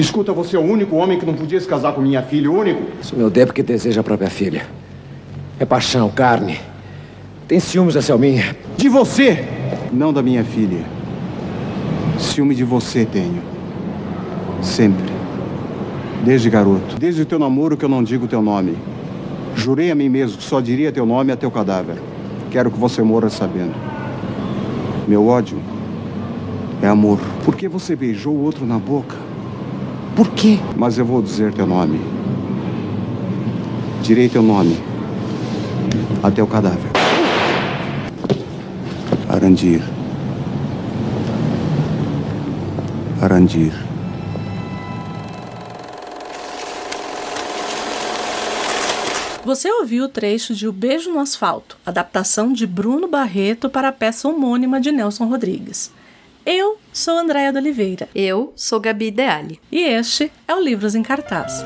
Escuta, você é o único homem que não podia se casar com minha filha, o único. Isso meu é porque deseja a própria filha. É paixão, carne. Tem ciúmes da Selminha. De você, não da minha filha. Ciúme de você tenho. Sempre. Desde garoto. Desde o teu namoro que eu não digo teu nome. Jurei a mim mesmo que só diria teu nome a teu cadáver. Quero que você morra sabendo. Meu ódio é amor. Por que você beijou o outro na boca? Por quê? Mas eu vou dizer teu nome. Direi teu nome até o cadáver. Arandir. Arandir. Você ouviu o trecho de O Beijo no Asfalto, adaptação de Bruno Barreto para a peça homônima de Nelson Rodrigues. Eu sou Andréia de Oliveira. Eu sou Gabi Ideale. E este é o Livros em Cartaz.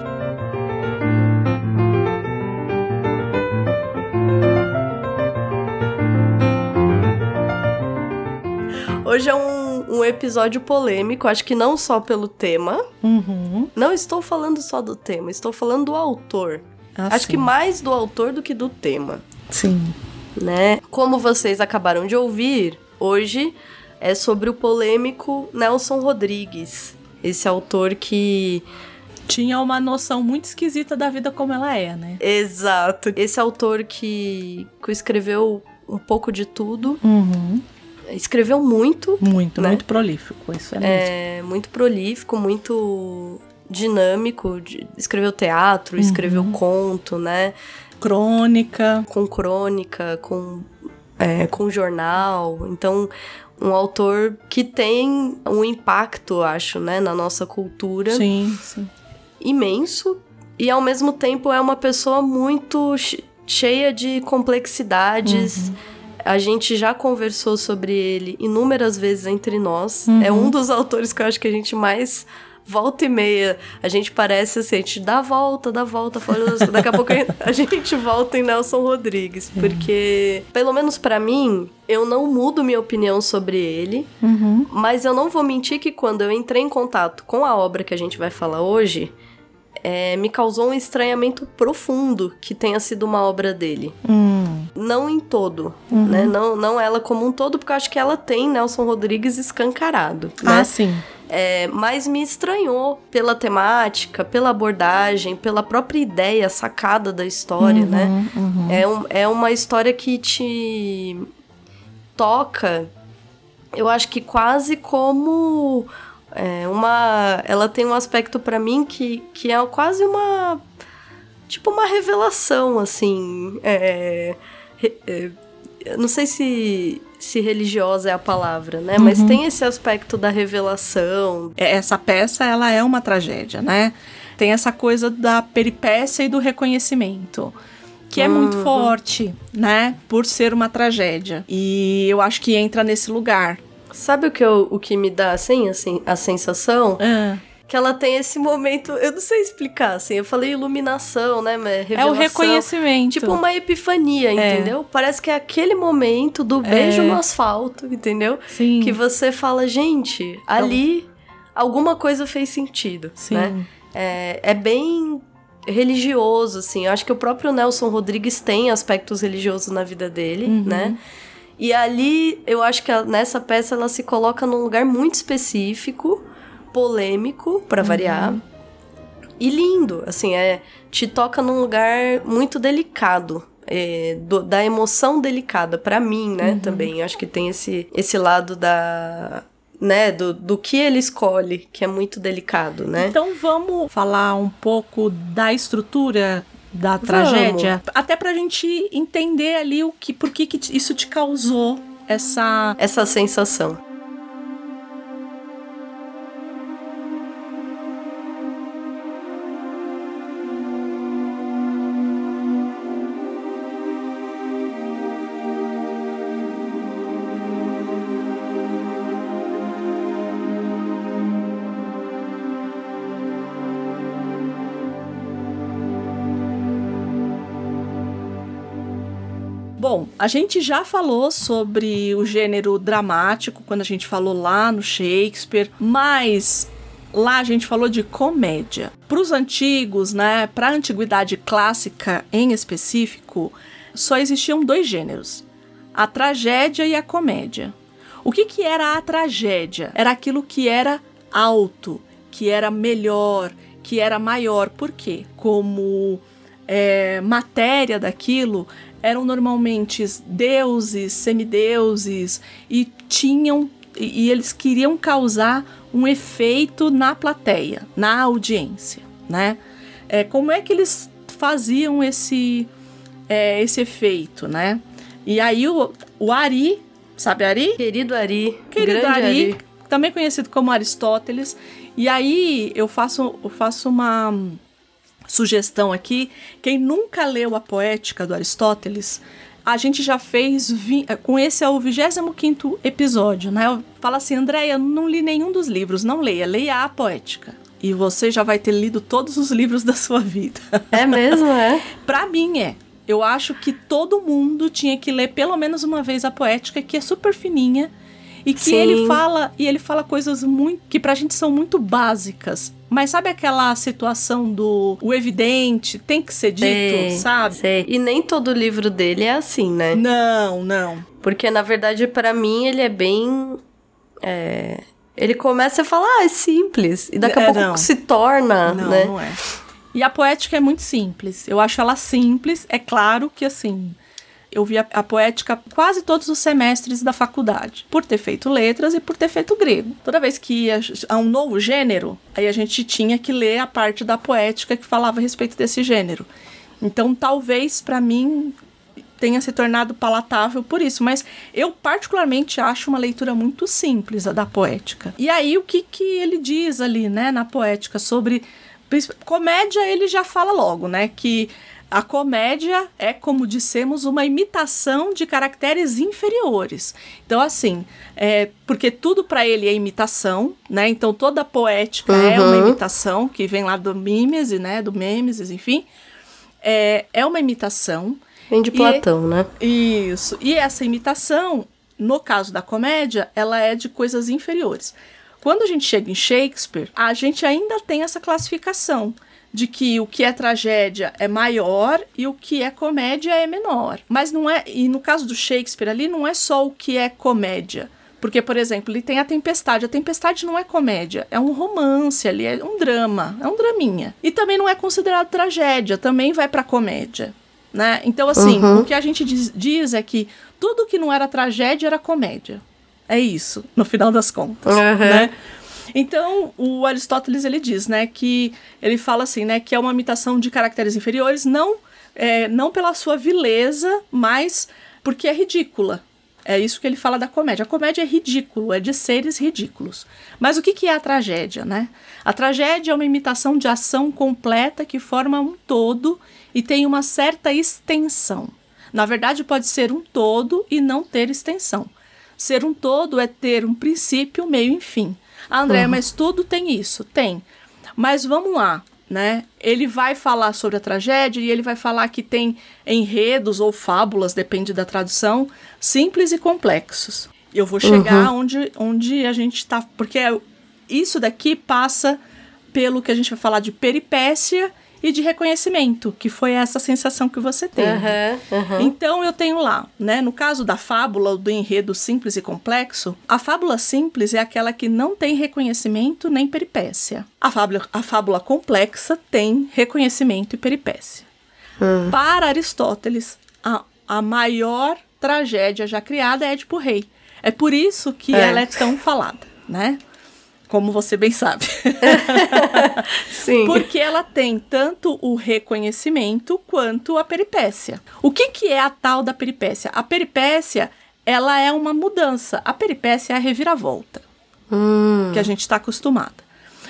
Hoje é um, um, episódio polêmico, acho que não só pelo tema. Uhum. Não estou falando só do tema, estou falando do autor. Ah, acho sim. que mais do autor do que do tema. Sim. Né? Como vocês acabaram de ouvir, hoje é sobre o polêmico Nelson Rodrigues. Esse autor que tinha uma noção muito esquisita da vida como ela é, né? Exato. Esse autor que, que escreveu um pouco de tudo. Uhum. Escreveu muito. Muito, né? muito prolífico, isso é, é muito prolífico, muito dinâmico. Escreveu teatro, escreveu Uhum. conto, né? Crônica. Com crônica, com, é, com jornal. Então, um autor que tem um impacto, acho, né, na nossa cultura Sim, sim. imenso. E ao mesmo tempo é uma pessoa muito che- cheia de complexidades. A gente já conversou sobre ele inúmeras vezes entre nós. É um dos autores que eu acho que a gente mais volta e meia. A gente parece assim, a gente dá a volta, dá a volta, fala- daqui a pouco a gente volta em Nelson Rodrigues. Porque, pelo menos pra mim, eu não mudo minha opinião sobre ele. Uhum. Mas eu não vou mentir que quando eu entrei em contato com a obra que a gente vai falar hoje, é, me causou um estranhamento profundo que tenha sido uma obra dele. Hum. Não em todo, né? Não, não ela como um todo, porque eu acho que ela tem Nelson Rodrigues escancarado, né? Ah, sim. É, mas me estranhou pela temática, pela abordagem, pela própria ideia sacada da história, né? Uhum. É, um, é uma história que te toca, eu acho que quase como é, uma. Ela tem um aspecto pra mim que, que é quase uma. Tipo uma revelação, assim. É, é, não sei se, se religiosa é a palavra, né? Mas tem esse aspecto da revelação. É, Essa peça, ela é uma tragédia, né? Tem essa coisa da peripécia e do reconhecimento. Que é muito forte, né? Por ser uma tragédia. E eu acho que entra nesse lugar. Sabe o que, eu- o que me dá assim, assim, a sensação? Ah, Que ela tem esse momento, eu não sei explicar, assim, eu falei iluminação, né, mas é revelação. o reconhecimento. Tipo uma epifania, entendeu? Parece que é aquele momento do beijo no asfalto, entendeu? Sim. Que você fala, gente, ali alguma coisa fez sentido, Sim. né? É, é bem religioso, assim. Eu acho que o próprio Nelson Rodrigues tem aspectos religiosos na vida dele, Uhum. né? E ali, eu acho que a- nessa peça ela se coloca num lugar muito específico, polêmico, pra Uhum. variar. E lindo, assim, é te toca num lugar muito delicado. é, do- da emoção delicada, pra mim, né, também. Eu acho que tem esse, esse lado da. né, do, do que ele escolhe, que é muito delicado, né? Então vamos falar um pouco da estrutura da tragédia, até pra gente entender ali o que, por que, que isso te causou essa Essa sensação. A gente já falou sobre o gênero dramático quando a gente falou lá no Shakespeare, mas lá a gente falou de comédia. Para os antigos, né, para a antiguidade clássica em específico, só existiam dois gêneros: a tragédia e a comédia. O que, que era a tragédia? Era aquilo que era alto, que era melhor, que era maior. Por quê? Como é, matéria daquilo eram normalmente deuses, semideuses e tinham e, e eles queriam causar um efeito na plateia, na audiência, né? É, como é que eles faziam esse é, esse efeito, né? E aí o, o Ari, sabe Ari? Querido Ari. Querido Ari, Ari, também conhecido como Aristóteles. E aí eu faço, eu faço uma sugestão aqui. Quem nunca leu a poética do Aristóteles, a gente já fez. Vi... Com esse é o 25 episódio, né? Fala assim, Andréia, não li nenhum dos livros. Não leia, leia a poética. E você já vai ter lido todos os livros da sua vida. É mesmo, é? pra mim é. Eu acho que todo mundo tinha que ler pelo menos uma vez a poética, que é super fininha e que Sim. ele fala e ele fala coisas muito que pra gente são muito básicas. Mas sabe aquela situação do o evidente tem que ser dito, sei, sabe? Sei. E nem todo livro dele é assim, né? Não, não. Porque na verdade para mim ele é bem é... ele começa a falar, ah, é simples. E daqui a é, pouco não. se torna, não, né? Não é. E a poética é muito simples. Eu acho ela simples. É claro que assim, eu vi a, a, poética quase todos os semestres da faculdade, por ter feito letras e por ter feito grego. Toda vez que ia a um novo gênero, aí a gente tinha que ler a parte da poética que falava a respeito desse gênero. Então, talvez para mim tenha se tornado palatável por isso, mas eu particularmente acho uma leitura muito simples a da poética. E aí o que que ele diz ali, né, na poética sobre comédia, ele já fala logo, né, que a comédia é, como dissemos, uma imitação de caracteres inferiores. Então, assim, é, porque tudo para ele é imitação, né? Então, toda poética uhum. é uma imitação, que vem lá do Mimesis, né? Do Mimesis, enfim. É, é uma imitação. Vem de Platão, e, né? Isso. E essa imitação, no caso da comédia, ela é de coisas inferiores. Quando a gente chega em Shakespeare, a gente ainda tem essa classificação de que o que é tragédia é maior e o que é comédia é menor. Mas não é, e no caso do Shakespeare ali não é só o que é comédia. Porque, por exemplo, ele tem a Tempestade. A Tempestade não é comédia, é um romance ali, é um drama, é um draminha. E também não é considerado tragédia, também vai para comédia. Né? Então, assim, uhum. o que a gente diz, diz, é que tudo que não era tragédia era comédia. É isso, no final das contas. Uhum. Né? Então, o Aristóteles ele diz, né, que ele fala assim, né, que é uma imitação de caracteres inferiores, não é, não pela sua vileza, mas porque é ridícula. É isso que ele fala da comédia. A comédia é ridículo, é de seres ridículos. Mas o que, que é a tragédia, né? A tragédia é uma imitação de ação completa que forma um todo e tem uma certa extensão. Na verdade, pode ser um todo e não ter extensão. Ser um todo é ter um princípio, meio e fim. Ah, André, uhum. mas tudo tem isso? Tem. Mas vamos lá, né? Ele vai falar sobre a tragédia e ele vai falar que tem enredos ou fábulas, depende da tradução, simples e complexos. Eu vou chegar uhum. onde, onde a gente está. Porque isso daqui passa pelo que a gente vai falar de peripécia e de reconhecimento, que foi essa sensação que você teve. Uhum, uhum. Então eu tenho lá, né? No caso da fábula do enredo simples e complexo, a fábula simples é aquela que não tem reconhecimento nem peripécia. A fábula, a fábula complexa tem reconhecimento e peripécia. Uhum. Para Aristóteles, a, a maior tragédia já criada é Édipo Rei. É por isso que é. ela é tão falada, né? Como você bem sabe. Sim. Porque ela tem tanto o reconhecimento quanto a peripécia. O que, que é a tal da peripécia? A peripécia, ela é uma mudança. A peripécia é a reviravolta. Hum. Que a gente está acostumada.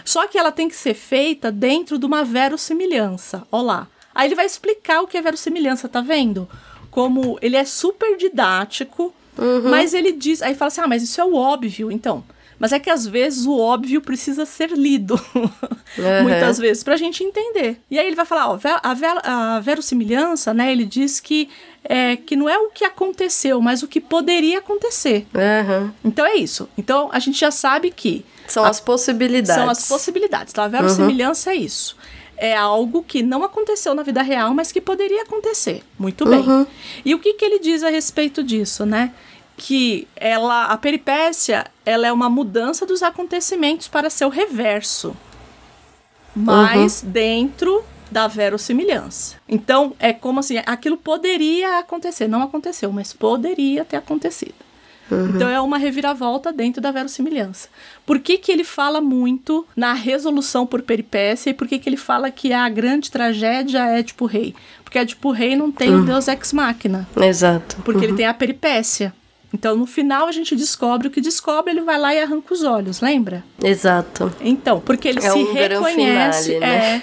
Só que ela tem que ser feita dentro de uma verossimilhança. Olá. lá. Aí ele vai explicar o que é verossimilhança, tá vendo? Como ele é super didático, uhum. mas ele diz. Aí fala assim: ah, mas isso é o óbvio. Então, Mas é que às vezes o óbvio precisa ser lido. Uhum. Muitas vezes, pra gente entender. E aí ele vai falar, ó, a, a verossimilhança, né? Ele diz que, é, que não é o que aconteceu, mas o que poderia acontecer. Uhum. Então é isso. Então a gente já sabe que. São a, as possibilidades. São as possibilidades. Então a verossimilhança uhum. é isso é algo que não aconteceu na vida real, mas que poderia acontecer. Muito bem. Uhum. E o que, que ele diz a respeito disso, né? Que ela a peripécia ela é uma mudança dos acontecimentos para seu reverso mas uhum. dentro da verossimilhança. Então, é como assim, aquilo poderia acontecer, não aconteceu, mas poderia ter acontecido. Uhum. Então é uma reviravolta dentro da verossimilhança. Por que, que ele fala muito na resolução por peripécia e por que, que ele fala que a grande tragédia é tipo rei? Porque é tipo rei não tem uhum. deus ex machina. Exato. Porque ele uhum. tem a peripécia. Então, no final, a gente descobre o que descobre, ele vai lá e arranca os olhos, lembra? Exato. Então, porque ele é se um reconhece. Finale, né? É,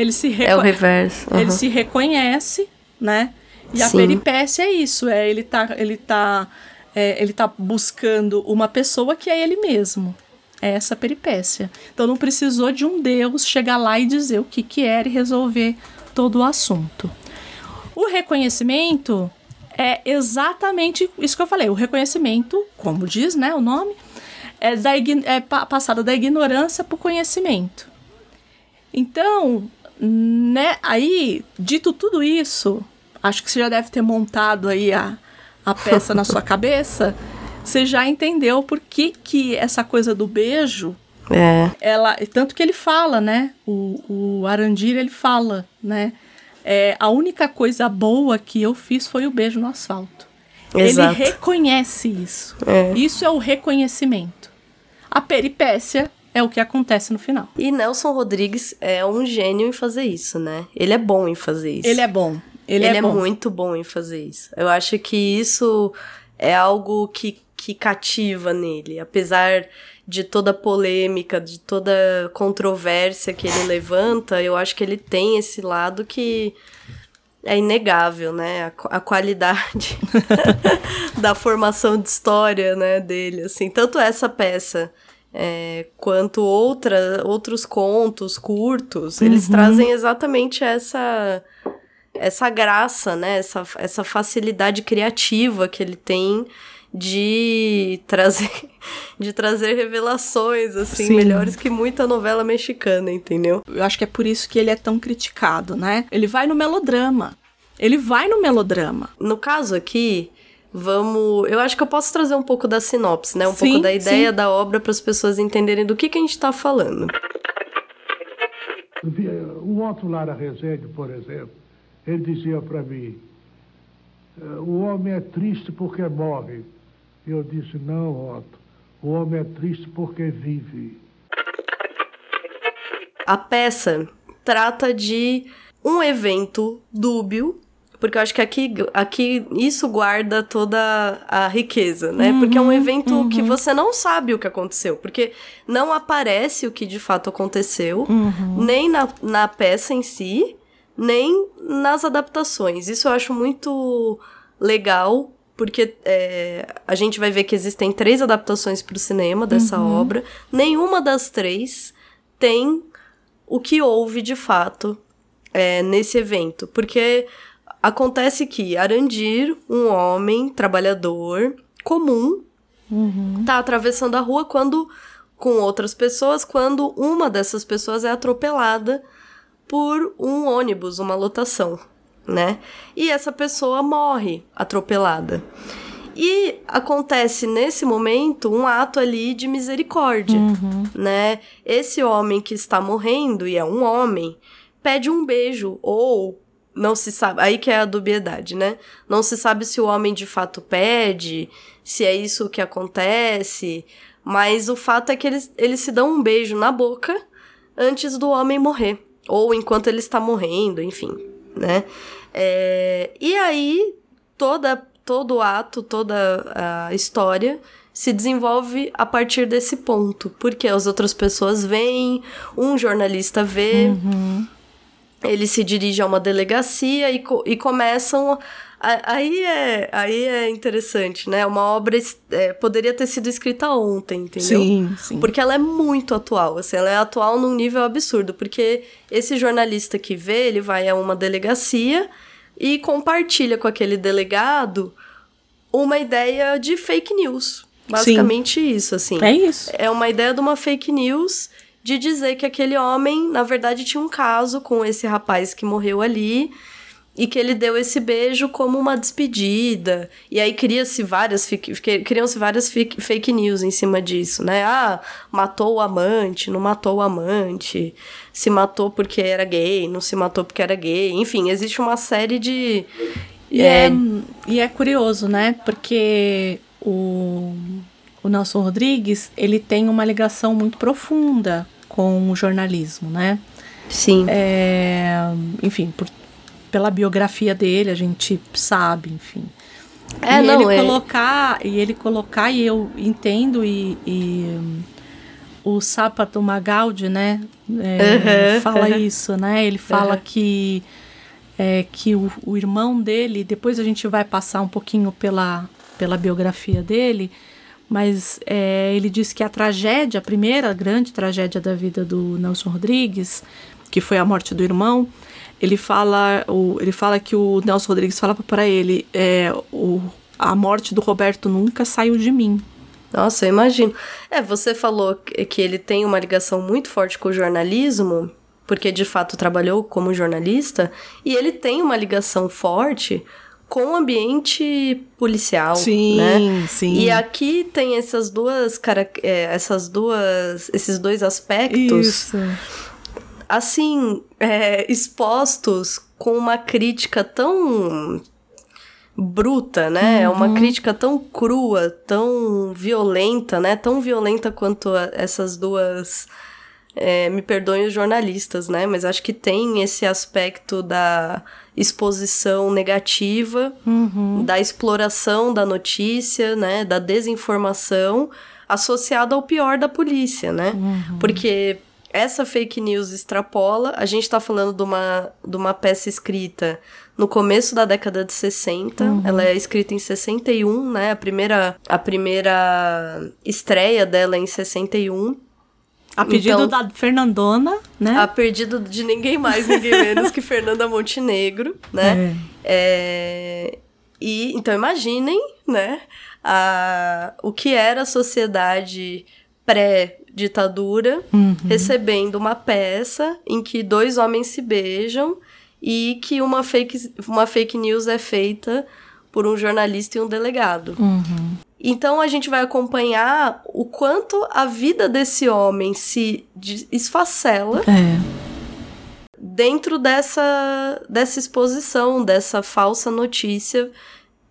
ele se reco... É o reverso. Uhum. Ele se reconhece, né? E Sim. a peripécia é isso, é ele tá, ele tá, é, ele tá buscando uma pessoa que é ele mesmo. É essa peripécia. Então não precisou de um Deus chegar lá e dizer o que que era e resolver todo o assunto. O reconhecimento é exatamente isso que eu falei. O reconhecimento, como diz né, o nome, é, da, é passada da ignorância para o conhecimento. Então, né, aí, dito tudo isso, acho que você já deve ter montado aí a, a peça na sua cabeça. Você já entendeu por que, que essa coisa do beijo é. Ela, tanto que ele fala, né? O, o Arandir, ele fala, né? É, a única coisa boa que eu fiz foi o beijo no asfalto. Exato. Ele reconhece isso. É. Isso é o reconhecimento. A peripécia é o que acontece no final. E Nelson Rodrigues é um gênio em fazer isso, né? Ele é bom em fazer isso. Ele é bom. Ele, Ele é, é bom. muito bom em fazer isso. Eu acho que isso é algo que, que cativa nele. Apesar de toda polêmica, de toda controvérsia que ele levanta, eu acho que ele tem esse lado que é inegável, né? A, a qualidade da formação de história, né, dele, assim. Tanto essa peça é, quanto outra, outros contos curtos, uhum. eles trazem exatamente essa essa graça, né? Essa, essa facilidade criativa que ele tem de trazer de trazer revelações assim Sim. melhores que muita novela mexicana, entendeu? Eu acho que é por isso que ele é tão criticado, né? Ele vai no melodrama. Ele vai no melodrama. No caso aqui, vamos. Eu acho que eu posso trazer um pouco da sinopse, né? Um sim, pouco da ideia sim. da obra para as pessoas entenderem do que, que a gente está falando. O Otto Lara Rezende, por exemplo, ele dizia para mim: eh, o homem é triste porque morre. Eu disse: Não, Otto, o homem é triste porque vive. A peça trata de um evento dúbio, porque eu acho que aqui, aqui isso guarda toda a riqueza, né? Uhum, porque é um evento uhum. que você não sabe o que aconteceu, porque não aparece o que de fato aconteceu, uhum. nem na, na peça em si, nem nas adaptações. Isso eu acho muito legal, porque é, a gente vai ver que existem três adaptações para o cinema dessa uhum. obra. Nenhuma das três tem o que houve de fato é, nesse evento, porque acontece que Arandir, um homem trabalhador comum, uhum. tá atravessando a rua quando com outras pessoas, quando uma dessas pessoas é atropelada por um ônibus, uma lotação né? E essa pessoa morre atropelada. E acontece nesse momento um ato ali de misericórdia, uhum. né? Esse homem que está morrendo, e é um homem, pede um beijo, ou não se sabe, aí que é a dubiedade, né? Não se sabe se o homem de fato pede, se é isso que acontece, mas o fato é que eles, eles se dão um beijo na boca antes do homem morrer, ou enquanto ele está morrendo, enfim, né? É, e aí, toda, todo o ato, toda a história se desenvolve a partir desse ponto. Porque as outras pessoas veem, um jornalista vê. Uhum. ele se dirige a uma delegacia e, co e começam Aí é, aí é interessante, né? Uma obra é, poderia ter sido escrita ontem, entendeu? Sim, sim. Porque ela é muito atual, assim, ela é atual num nível absurdo, porque esse jornalista que vê, ele vai a uma delegacia e compartilha com aquele delegado uma ideia de fake news. Basicamente sim. isso, assim. É isso. É uma ideia de uma fake news de dizer que aquele homem, na verdade, tinha um caso com esse rapaz que morreu ali e que ele deu esse beijo como uma despedida. E aí cria-se várias criam-se várias fake news em cima disso, né? Ah, matou o amante, não matou o amante, se matou porque era gay, não se matou porque era gay. Enfim, existe uma série de e é, é e é curioso, né? Porque o o Nelson Rodrigues, ele tem uma ligação muito profunda com o jornalismo, né? Sim. É, enfim, por pela biografia dele, a gente sabe, enfim. É, e não, ele é... colocar, e ele colocar, e eu entendo, e, e um, o Sapato Magaldi, né, é, uhum, fala isso, né, ele fala uhum. que, é, que o, o, irmão dele, depois a gente vai passar um pouquinho pela, pela biografia dele, mas é, ele diz que a tragédia, a primeira grande tragédia da vida do Nelson Rodrigues, que foi a morte do irmão, ele fala, o, ele fala que o Nelson Rodrigues fala para ele, é, o, a morte do Roberto nunca saiu de mim. Nossa, eu imagino. É, você falou que ele tem uma ligação muito forte com o jornalismo, porque de fato trabalhou como jornalista, e ele tem uma ligação forte com o ambiente policial, sim, né? Sim. E aqui tem essas duas, cara, é, essas duas, esses dois aspectos. Isso assim, é, expostos com uma crítica tão bruta, né? Uhum. Uma crítica tão crua, tão violenta, né? Tão violenta quanto essas duas. É, me perdoem os jornalistas, né? Mas acho que tem esse aspecto da exposição negativa, uhum. da exploração da notícia, né? Da desinformação associado ao pior da polícia, né? Uhum. Porque essa fake news extrapola. A gente está falando de uma, de uma peça escrita no começo da década de 60. Uhum. Ela é escrita em 61, né? A primeira, a primeira estreia dela é em 61. A pedido então, da Fernandona, né? A pedido de ninguém mais, ninguém menos que Fernanda Montenegro, né? É. É, e então imaginem, né? A, o que era a sociedade pré ditadura, uhum. recebendo uma peça em que dois homens se beijam e que uma fake, uma fake news é feita por um jornalista e um delegado. Uhum. Então a gente vai acompanhar o quanto a vida desse homem se esfacela é. dentro dessa, dessa exposição, dessa falsa notícia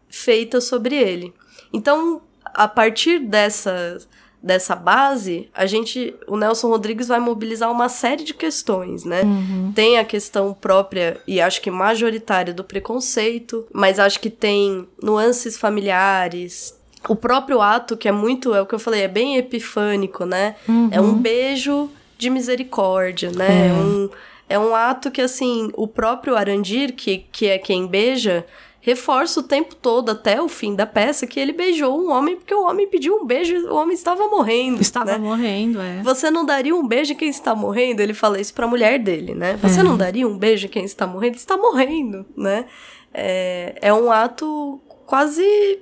feita sobre ele. Então, a partir dessa dessa base, a gente, o Nelson Rodrigues vai mobilizar uma série de questões, né? Uhum. Tem a questão própria e acho que majoritária do preconceito, mas acho que tem nuances familiares. O próprio ato, que é muito, é o que eu falei, é bem epifânico, né? Uhum. É um beijo de misericórdia, né? É. é um, é um ato que, assim, o próprio Arandir, que, que é quem beija, reforça o tempo todo, até o fim da peça, que ele beijou um homem porque o homem pediu um beijo e o homem estava morrendo. Estava né? morrendo, é. Você não daria um beijo a quem está morrendo? Ele fala isso pra mulher dele, né? Você é. não daria um beijo a quem está morrendo? Está morrendo, né? É, é um ato quase.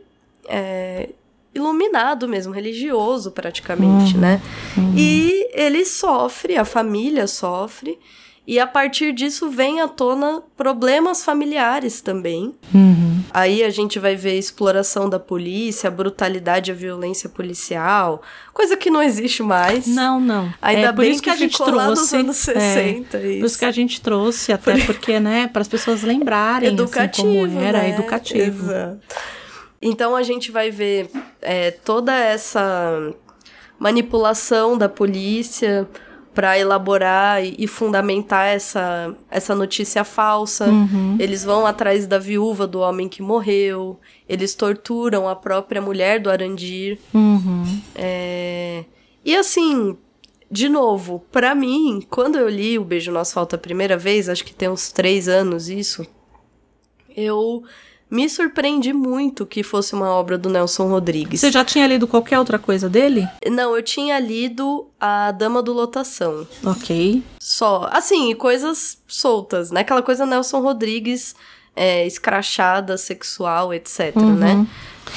É, iluminado mesmo, religioso praticamente, uhum. né? Uhum. E ele sofre, a família sofre, e a partir disso vem à tona problemas familiares também. Uhum. Aí a gente vai ver a exploração da polícia, a brutalidade a violência policial, coisa que não existe mais. Não, não. Ainda é, bem que, que a gente trouxe anos 60. É, isso. Por isso que a gente trouxe, até porque, né, para as pessoas lembrarem educativo, assim, como era, né? educativo. Exato. Então a gente vai ver é, toda essa manipulação da polícia para elaborar e, e, fundamentar essa, essa notícia falsa. Uhum. Eles vão atrás da viúva do homem que morreu. Eles torturam a própria mulher do Arandir. Uhum. É... E assim, de novo, para mim, quando eu li O Beijo no Asfalto a primeira vez, acho que tem uns três anos isso, eu me surpreendi muito que fosse uma obra do Nelson Rodrigues. Você já tinha lido qualquer outra coisa dele? Não, eu tinha lido A Dama do Lotação. Ok. Só. Assim, coisas soltas, né? Aquela coisa Nelson Rodrigues, é, escrachada, sexual, etc, Uhum. né?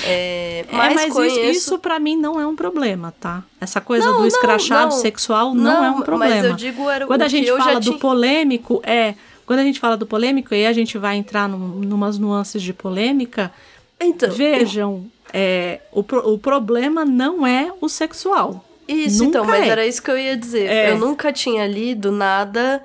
É, É, mas mas conheço... isso, isso para mim não é um problema, tá? Essa coisa Não, do não, escrachado não. sexual não, é um mas problema. eu digo era Quando a gente fala do tinha- polêmico, é. Quando a gente fala do polêmico, e a gente vai entrar num, numas nuances de polêmica, Então, vejam, é, o, o problema não é o sexual. Isso, Nunca então, mas é. era isso que eu ia dizer. É. Eu nunca tinha lido nada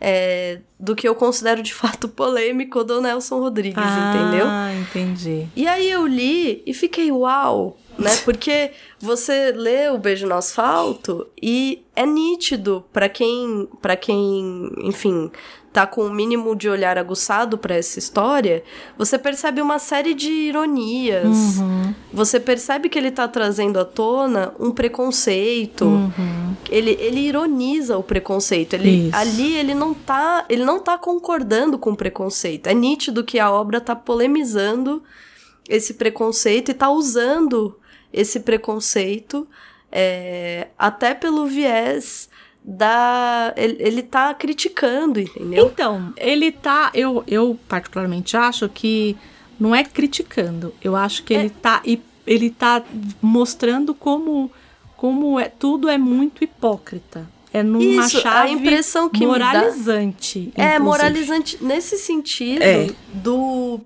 é, do que eu considero de fato polêmico do Nelson Rodrigues, entendeu? Ah, entendi. E aí eu li e fiquei uau, né? Porque você lê o Beijo no Asfalto e é nítido pra quem, para quem, enfim, tá com o mínimo de olhar aguçado pra essa história, você percebe uma série de ironias. Uhum. Você percebe que ele tá trazendo à tona um preconceito. Ele, ele ironiza o preconceito. Ele, Isso. ali ele não tá, ele não tá concordando com o preconceito. É nítido que a obra tá polemizando esse preconceito e tá usando esse preconceito é, até pelo viés da. Ele, ele tá criticando, entendeu? Então, ele tá. Eu, eu particularmente acho que não é criticando. Eu acho que ele tá. e- Ele tá mostrando como, como é, tudo é muito hipócrita. É numa Isso, a chave impressão que me dá- moralizante. É, moralizante nesse sentido É. do.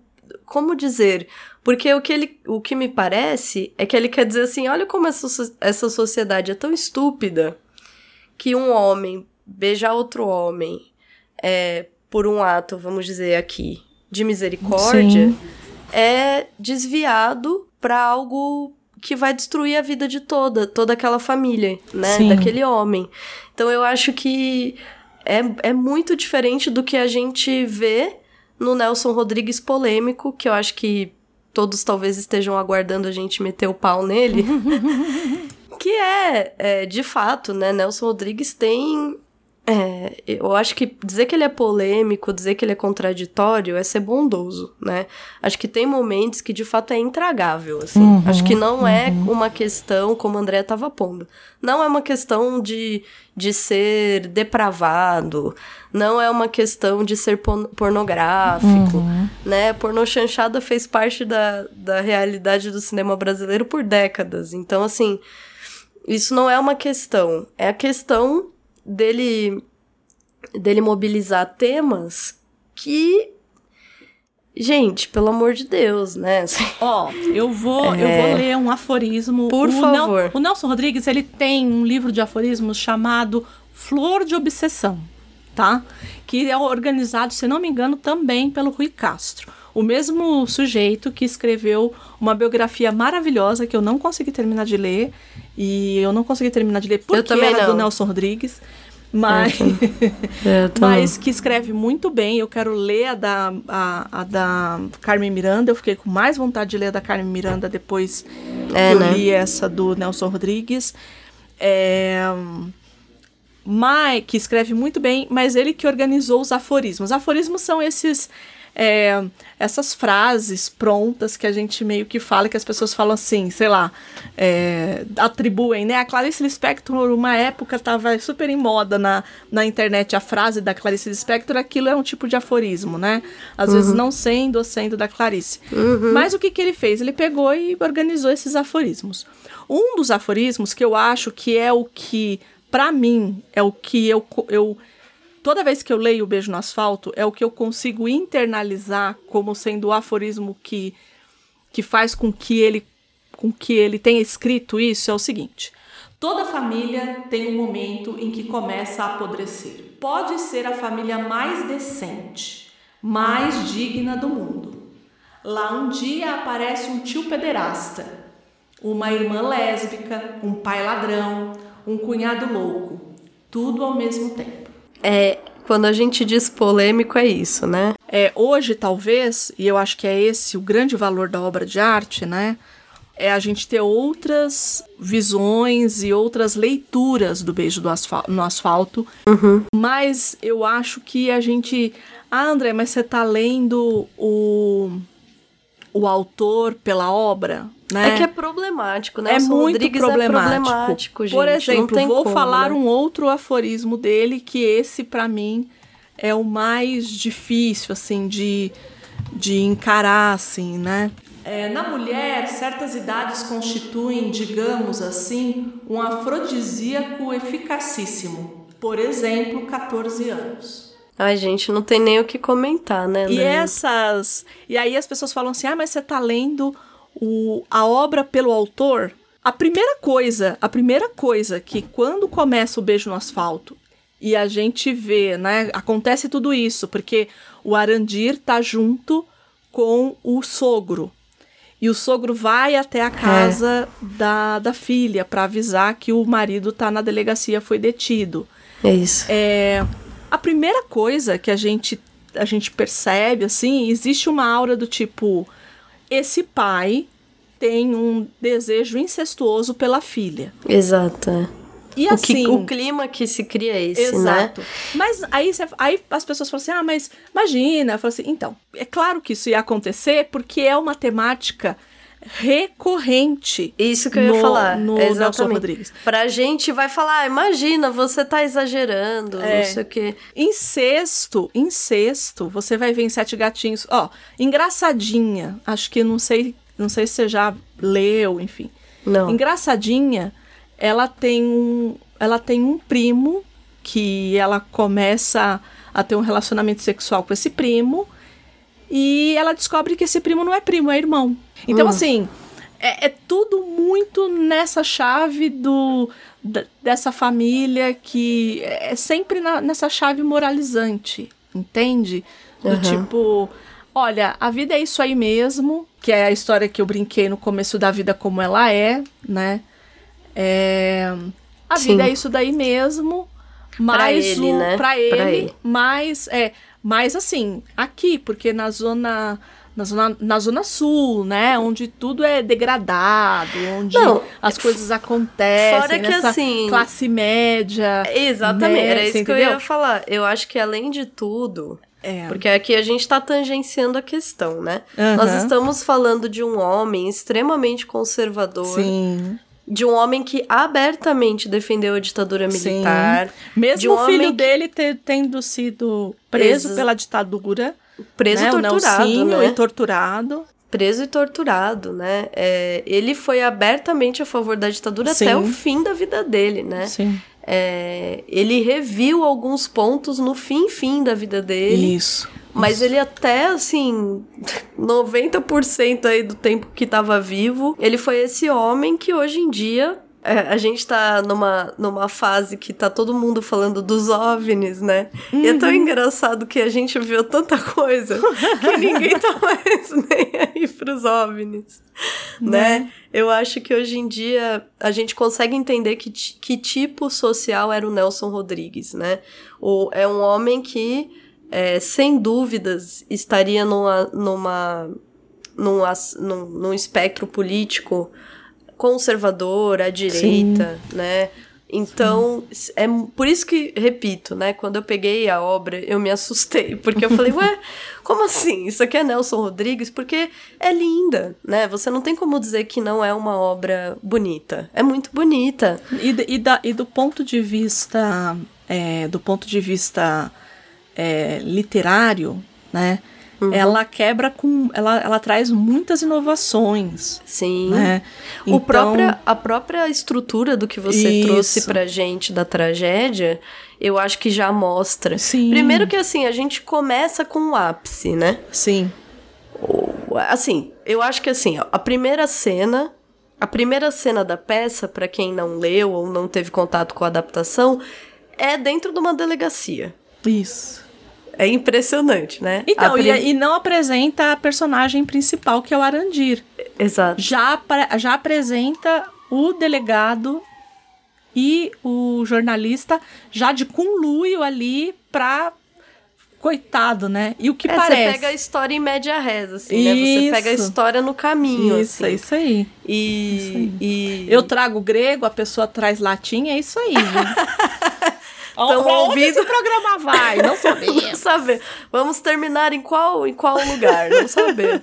Como dizer? Porque o que, ele, o que me parece é que ele quer dizer assim: olha como essa, essa sociedade é tão estúpida que um homem beijar outro homem é, por um ato, vamos dizer aqui, de misericórdia, Sim. é desviado pra algo que vai destruir a vida de toda, toda aquela família, né? Sim. Daquele homem. Então eu acho que é, é muito diferente do que a gente vê no Nelson Rodrigues polêmico, que eu acho que todos talvez estejam aguardando a gente meter o pau nele. que é, é, de fato, né? Nelson Rodrigues tem. é, eu acho que dizer que ele é polêmico, dizer que ele é contraditório é ser bondoso, né? Acho que tem momentos que de fato é intragável, assim. Uhum, acho que não é uma questão, como o André estava pondo, não é uma questão de, de ser depravado, não é uma questão de ser pornográfico, Uhum. né? Pornô chanchada fez parte da, da realidade do cinema brasileiro por décadas. Então, assim, isso não é uma questão. É a questão dele, dele mobilizar temas que. Gente, pelo amor de Deus, né? Ó, eu vou, eu É. vou ler um aforismo. Por o favor. o Nelson Rodrigues, ele tem um livro de aforismos chamado Flor de Obsessão, tá? Que é organizado, se não me engano, também pelo Rui Castro. O mesmo sujeito que escreveu uma biografia maravilhosa que eu não consegui terminar de ler. E eu não consegui terminar de ler porque também era do. Nelson Rodrigues. Mas, É, mas que escreve muito bem. Eu quero ler a da, a, a da Carmen Miranda. Eu fiquei com mais vontade de ler a da Carmen Miranda depois É, que eu né? li essa do Nelson Rodrigues. É, Mai, que escreve muito bem, mas ele que organizou os aforismos. Aforismos são esses. É, essas frases prontas que a gente meio que fala, que as pessoas falam assim, sei lá, é, atribuem, né? A Clarice Lispector, uma época, estava super em moda na, na internet a frase da Clarice Lispector, aquilo é um tipo de aforismo, né? Às vezes não sendo ou sendo da Clarice. Mas o que, que ele fez? Ele pegou e organizou esses aforismos. Um dos aforismos que eu acho que é o que, pra mim, é o que eu, eu toda vez que eu leio o Beijo no Asfalto, é o que eu consigo internalizar como sendo o aforismo que, que faz com que ele com que ele tenha escrito isso é o seguinte: Toda família tem um momento em que começa a apodrecer. Pode ser a família mais decente, mais digna do mundo. Lá um dia aparece um tio pederasta, uma irmã lésbica, um pai ladrão, um cunhado louco, tudo ao mesmo tempo. É, quando a gente diz polêmico, é isso, né? É, hoje, talvez, e eu acho que é esse o grande valor da obra de arte, né? é a gente ter outras visões e outras leituras do beijo do asfal no asfalto. Uhum. Mas eu acho que a gente. Ah, André, mas você tá lendo o, o autor pela obra? Né? É que é problemático, né? É Nelson muito Rodrigues problemático. É problemático gente. Por exemplo, vou como, falar né? um outro aforismo dele, que esse, para mim, é o mais difícil, assim, de, de encarar, assim, né? É, na mulher, certas idades constituem, digamos assim, um afrodisíaco eficacíssimo. Por exemplo, 14 anos. Ai, gente, não tem nem o que comentar, né? E André? essas. E aí as pessoas falam assim: ah, mas você tá lendo o, a obra pelo autor? A primeira coisa, a primeira coisa que quando começa o beijo no asfalto e a gente vê, né? Acontece tudo isso, porque o Arandir tá junto com o sogro. E o sogro vai até a casa da, da filha para avisar que o marido tá na delegacia, foi detido. É isso. É, a primeira coisa que a gente, a gente percebe, assim, existe uma aura do tipo: esse pai tem um desejo incestuoso pela filha. Exato. é. E O, assim. que, o clima que se cria é esse, né? Exato. Mas aí, aí as pessoas falam assim: ah, mas imagina. Eu falo assim: então, é claro que isso ia acontecer porque é uma temática recorrente. Isso que eu ia no- falar. no exatamente. Nelson Rodrigues. Pra gente vai falar, ah, imagina, você tá exagerando, É. não sei o quê. Incesto, incesto, você vai ver em Sete Gatinhos. Ó, engraçadinha. Acho que não sei, não sei se você já leu, enfim. Não. Engraçadinha, ela tem um, ela tem um primo que ela começa a ter um relacionamento sexual com esse primo e ela descobre que esse primo não é primo, é irmão. Então, Hum. assim, é, é tudo muito nessa chave do dessa família que é sempre na- nessa chave moralizante, entende? Do Aham. tipo, olha, a vida é isso aí mesmo, que é a história que eu brinquei no começo da vida como ela é, né? É, a Sim. vida é isso daí mesmo, mas ele, o, né? pra Pra ele, ele. mas é, mas assim, aqui, porque na zona na zona, na zona sul, né, onde tudo é degradado, onde Não, as coisas acontecem, fora que, nessa assim, classe média. Exatamente, né, era isso que eu entendeu? ia falar. Eu acho que além de tudo, É. porque aqui a gente tá tangenciando a questão, né? Nós estamos falando de um homem extremamente conservador, Sim. de um homem que abertamente defendeu a ditadura Sim. militar, Mesmo de um o filho que- dele ter- tendo sido preso Exa- pela ditadura, preso né, e torturado, né? e torturado. preso e torturado, né? É, ele foi abertamente a favor da ditadura Sim. até o fim da vida dele, né? Sim. É, ele reviu alguns pontos no fim fim da vida dele, Isso. mas ele até assim 90% aí do tempo que tava vivo, ele foi esse homem que hoje em dia é, a gente tá numa, numa fase que tá todo mundo falando dos OVNIs, né? E é tão Uhum. engraçado que a gente viu tanta coisa que ninguém tá mais nem aí pros OVNIs, né? Eu acho que hoje em dia a gente consegue entender que, que tipo social era o Nelson Rodrigues, né? O, é um homem que, é, sem dúvidas, estaria numa, numa, num, as- num, num espectro político conservador, à direita, né? Então, é por isso que, repito, né? Quando eu peguei a obra, eu me assustei. Porque eu falei, ué, como assim? Isso aqui é Nelson Rodrigues? Porque é linda, né? Você não tem como dizer que não é uma obra bonita. É muito bonita. E, e, da- e do ponto de vista é, do ponto de vista é, literário, né? Uhum. Ela quebra com. Ela, ela traz muitas inovações. Sim. Né? O Então, própria, a própria estrutura do que você Isso. trouxe pra gente da tragédia, eu acho que já mostra. Sim. Primeiro que assim, a gente começa com o ápice, né? Sim. Assim, eu acho que assim, a primeira cena, a primeira cena da peça, pra quem não leu ou não teve contato com a adaptação, é dentro de uma delegacia. Isso. É impressionante, né? Então, A e, prim- e não apresenta a personagem principal, que é o Arandir. Exato. Já, já apresenta o delegado e o jornalista já de conluio ali pra Coitado, né? E o que é, parece. Você pega a história em média reza, assim, né? Você pega a história no caminho. Isso, assim. isso aí. E, isso aí. e. Eu trago grego, a pessoa traz latim, é isso aí, viu? Então, Pra ouvindo- esse programa vai? Não sabemos. Não saber. Vamos terminar em qual, em qual lugar, não saber.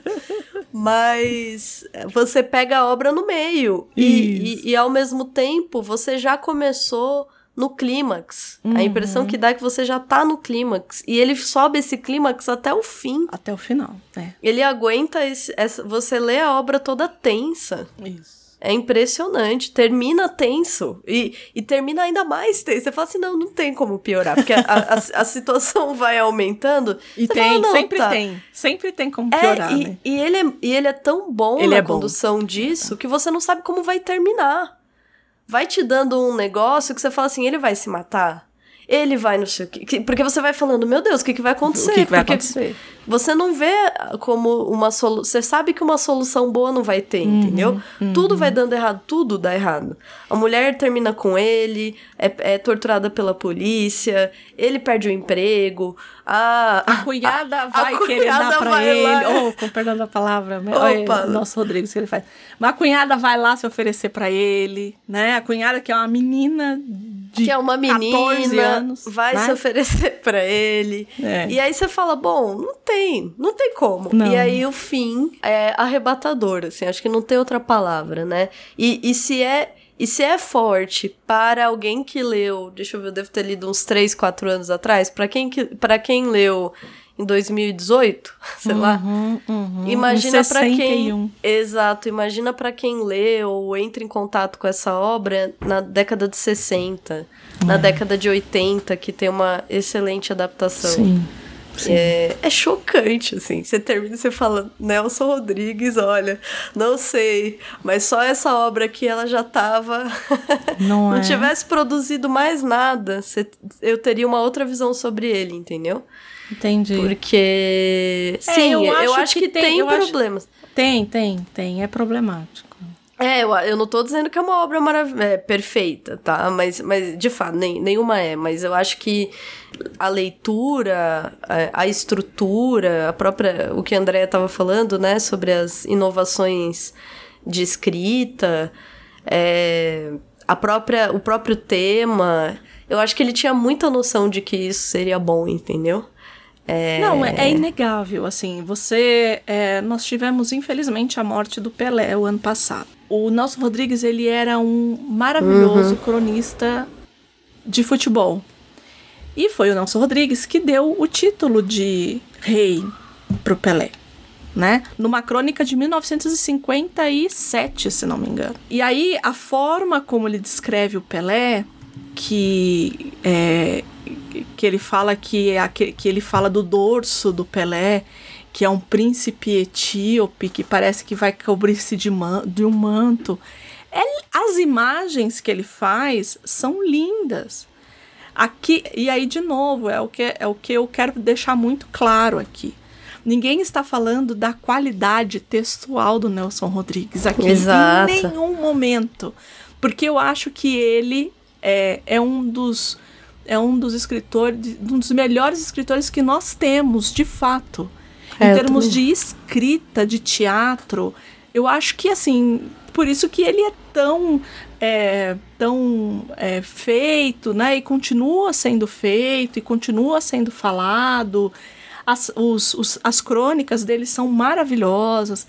Mas você pega a obra no meio. E, e, e, ao mesmo tempo você já começou no clímax. A impressão que dá é que você já tá no clímax. E ele sobe esse clímax até o fim. Até o final, né? Ele aguenta esse, essa, você lê a obra toda tensa. Isso. É impressionante. Termina tenso. E, e termina ainda mais tenso. Você fala assim: não, não tem como piorar. Porque a, a, a situação vai aumentando. E tem, fala, "Não, sempre tá." tem. Sempre tem como É, piorar, e, né? e ele é, e ele é tão bom Ele na é bom. condução disso que você não sabe como vai terminar. Vai te dando um negócio que você fala assim: ele vai se matar? Ele vai no sei o quê. Que- Porque você vai falando, meu Deus, o que, que vai acontecer? O que, que vai acontecer? você não vê como uma solução. Você sabe que uma solução boa não vai ter, Uhum, entendeu? Tudo vai dando errado, tudo dá errado. A mulher termina com ele, é, é torturada pela polícia, ele perde o emprego, a. A cunhada a vai querer cunhada dar pra vai ele. lá. Oh, com perdão da palavra. Opa. Olha, nosso Rodrigues que ele faz. Mas a cunhada vai lá se oferecer pra ele, né? A cunhada que é uma menina de que é uma 14 menina, anos. vai né? se oferecer pra ele. É. E aí você fala, bom, não tem, não tem como. Não. E aí o fim é arrebatador, assim, acho que não tem outra palavra, né? E, e se é e se é forte para alguém que leu, deixa eu ver, eu devo ter lido uns 3, 4 anos atrás, para quem que para quem leu em 2018, sei lá, Uhum, uhum. Imagina pra quem. 61. Exato, imagina pra quem lê ou entra em contato com essa obra na década de 60, na década de 80, que tem uma excelente adaptação. Sim. sim. É, é chocante, assim. Você termina e você fala, Nelson Rodrigues, olha, não sei, mas só essa obra aqui ela já tava. Não é. tivesse produzido mais nada, você- eu teria uma outra visão sobre ele, entendeu? Entendi. Porque. É, Sim, eu eu acho acho, que que, tem- tem, eu acho- problemas. Tem, tem, tem. É problemático. É, eu, eu não tô dizendo que é uma obra marav- é, perfeita, tá? Mas, mas de fato, nem, nenhuma é. Mas eu acho que a leitura, a, a estrutura, a própria. O que a Andrea tava falando, né? Sobre as inovações de escrita, é, a própria, o próprio tema. Eu acho que ele tinha muita noção de que isso seria bom, entendeu? É, Não, é, é inegável, assim, você... é, nós tivemos, infelizmente, a morte do Pelé o ano passado. O Nelson Rodrigues, ele era um maravilhoso cronista de futebol. E foi o Nelson Rodrigues que deu o título de rei pro Pelé. Né? Numa crônica de 1957, se não me engano. E aí, a forma como ele descreve o Pelé, que é, que ele fala que é aquele, que ele fala do dorso do Pelé, que é um príncipe etíope que parece que vai cobrir-se de, man, de um manto. É, as imagens que ele faz são lindas. Aqui e aí de novo é o que é o que eu quero deixar muito claro aqui. Ninguém está falando da qualidade textual do Nelson Rodrigues aqui Exato. em nenhum momento, porque eu acho que ele é, é um dos é um dos escritores, um dos melhores escritores que nós temos, de fato. É, em termos também. de escrita, de teatro, eu acho que assim, por isso que ele é tão é, tão é, feito, né? E continua sendo feito e continua sendo falado. As, os, os- as crônicas dele são maravilhosas.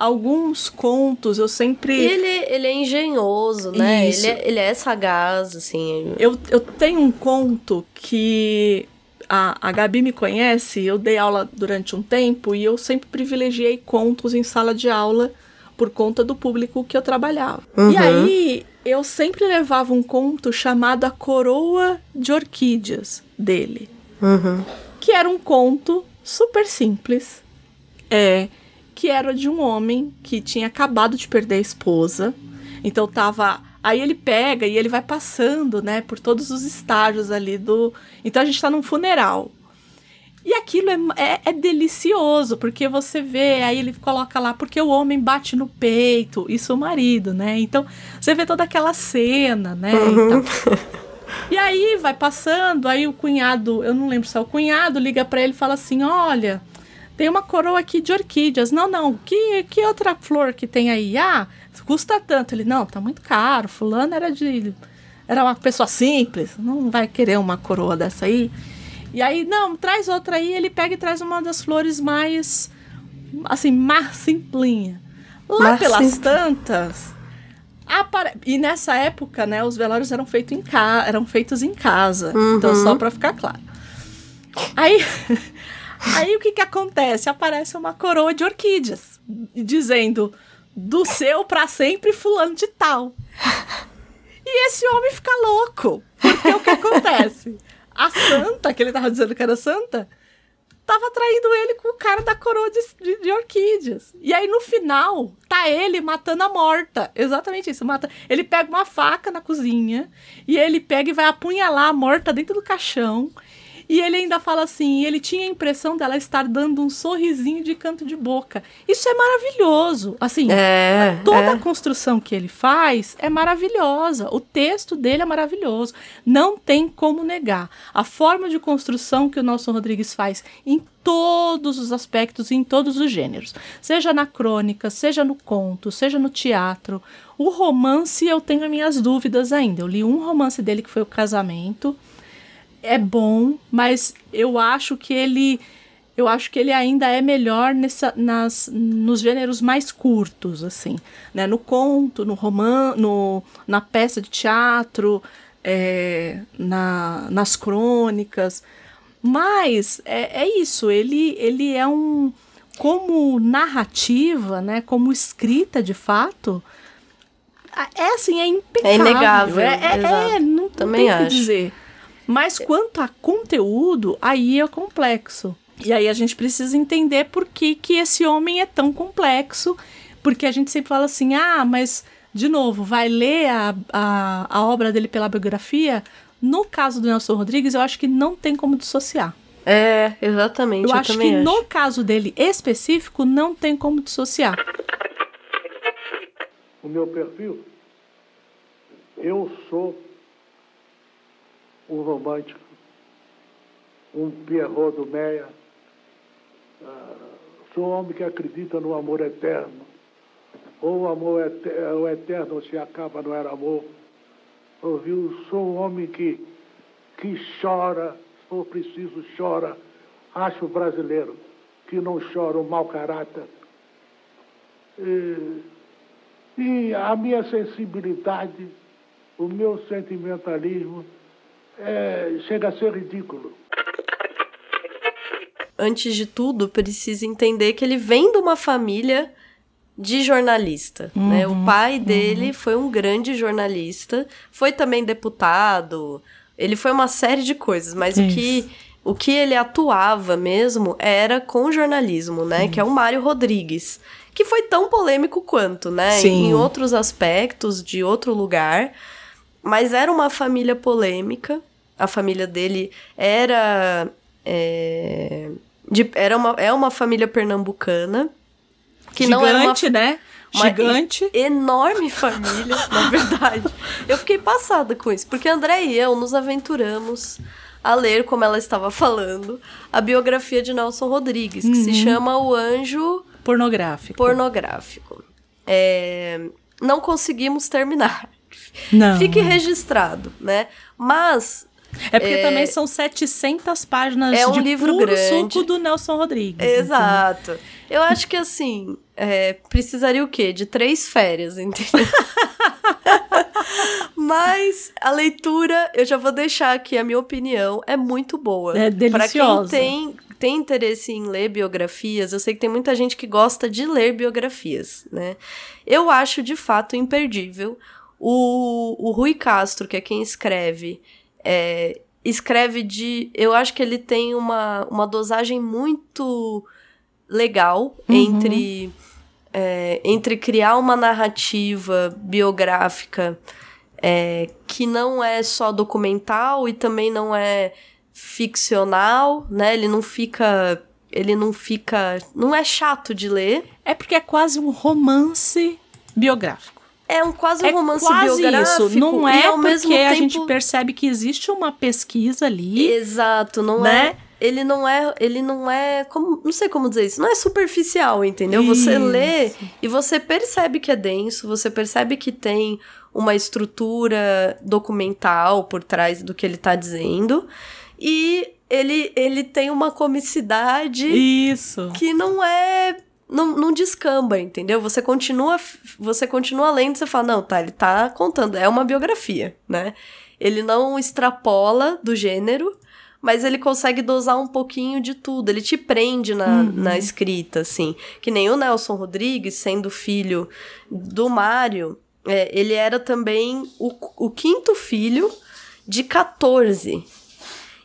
Alguns contos eu sempre. E ele, ele é engenhoso, né? Isso. Ele é, ele é sagaz, assim. Eu, eu tenho um conto que a, a Gabi me conhece, eu dei aula durante um tempo e eu sempre privilegiei contos em sala de aula por conta do público que eu trabalhava. Uhum. E aí eu sempre levava um conto chamado A Coroa de Orquídeas dele, Uhum. que era um conto super simples, é que era de um homem que tinha acabado de perder a esposa. Então tava. Aí ele pega e ele vai passando, né, por todos os estágios ali do. Então a gente tá num funeral. E aquilo é, é, é delicioso, porque você vê, aí ele coloca lá, porque o homem bate no peito, isso o marido, né? Então você vê toda aquela cena, né? e tal. E aí vai passando, aí o cunhado, eu não lembro se é o cunhado, liga para ele e fala assim: olha, tem uma coroa aqui de orquídeas. Não, não, que, que outra flor que tem aí? Ah, custa tanto. Ele, não, tá muito caro. Fulano era de. Era uma pessoa simples, não vai querer uma coroa dessa aí. E aí, não, traz outra aí. Ele pega e traz uma das flores mais. Assim, mais simplinha. Lá pelas tantas. Apare... E nessa época, né, os velórios eram, feito em ca... eram feitos em casa. Uhum. Então, só para ficar claro. Aí, aí o que que acontece? Aparece uma coroa de orquídeas, dizendo do seu para sempre fulano de tal. E esse homem fica louco. Porque o que acontece? A santa, que ele tava dizendo que era santa, tava traindo ele com o cara da coroa de, de, de, orquídeas. E aí, no final, tá ele matando a morta. Exatamente isso. Mata. Ele pega uma faca na cozinha e ele pega e vai apunhalar a morta dentro do caixão. E ele ainda fala assim: ele tinha a impressão dela estar dando um sorrisinho de canto de boca. Isso é maravilhoso. Assim, é, toda é. a construção que ele faz é maravilhosa. O texto dele é maravilhoso. Não tem como negar. A forma de construção que o Nelson Rodrigues faz em todos os aspectos, em todos os gêneros. Seja na crônica, seja no conto, seja no teatro. O romance eu tenho minhas dúvidas ainda. Eu li um romance dele que foi O Casamento é bom, mas eu acho que ele eu acho que ele ainda é melhor nessa, nas, nos gêneros mais curtos, assim, né? No conto, no romance, na peça de teatro, é, na, nas crônicas. Mas é, é isso, ele, ele é um. Como narrativa, né? Como escrita de fato, é assim, é impecável. É inegável. É, é, é não, Também tem o que dizer. Mas quanto a conteúdo, aí é complexo. E aí a gente precisa entender por que, que esse homem é tão complexo, porque a gente sempre fala assim, ah, mas, de novo, vai ler a, a, a obra dele pela biografia? No caso do Nelson Rodrigues, eu acho que não tem como dissociar. É, exatamente. Eu, eu acho que acho. no caso dele específico, não tem como dissociar. O meu perfil, eu sou um romântico, um Pierrot do Meia. Uh, sou um homem que acredita no amor eterno. Ou o amor eterno, o eterno se acaba, não era amor. Ouviu? Sou um homem que, que chora, se for preciso, chora. Acho brasileiro que não chora o mau caráter. E, e a minha sensibilidade, o meu sentimentalismo, é, chega a ser ridículo. Antes de tudo, precisa entender que ele vem de uma família de jornalista, uhum, né? O uhum, pai dele uhum. foi um grande jornalista, foi também deputado, ele foi uma série de coisas, mas Isso. o que o que ele atuava mesmo era com jornalismo, né? Que é o Mário Rodrigues, que foi tão polêmico quanto, né? Sim. Em outros aspectos, de outro lugar, mas era uma família polêmica a família dele era. É, de, era uma, é uma família pernambucana. Que Gigante, não era uma, né? Uma Gigante. enorme família, na verdade. Eu fiquei passada com isso, porque André e eu nos aventuramos a ler, como ela estava falando, a biografia de Nelson Rodrigues, que uhum. se chama O Anjo Pornográfico. Pornográfico. É, não conseguimos terminar. Não. Fique registrado, né? Mas é porque é... também são 700 páginas é um de livro puro grande. suco do Nelson Rodrigues. Exato. Então. Eu acho que assim, é, precisaria o quê? De três férias, entendeu? Mas a leitura, eu já vou deixar aqui a minha opinião, é muito boa. É deliciosa. Pra quem tem, tem interesse em ler biografias, eu sei que tem muita gente que gosta de ler biografias, né? Eu acho de fato imperdível. O, o Rui Castro, que é quem escreve é, escreve de. Eu acho que ele tem uma, uma dosagem muito legal uhum. entre, é, entre criar uma narrativa biográfica é, que não é só documental e também não é ficcional, né? Ele não fica. Ele não fica. Não é chato de ler. É porque é quase um romance biográfico. É um quase um é romance quase biográfico. isso. Não é ao porque mesmo a tempo... gente percebe que existe uma pesquisa ali. Exato, não né? é. Ele não é, ele não é, como, não sei como dizer isso, não é superficial, entendeu? Você Isso. lê e você percebe que é denso, você percebe que tem uma estrutura documental por trás do que ele tá dizendo e ele, ele tem uma comicidade Isso. que não é não, não descamba, entendeu? Você continua você continua lendo, você fala, não, tá, ele tá contando, é uma biografia, né? Ele não extrapola do gênero, mas ele consegue dosar um pouquinho de tudo, ele te prende na, na escrita, assim. Que nem o Nelson Rodrigues, sendo filho do Mário, é, ele era também o, o quinto filho de 14.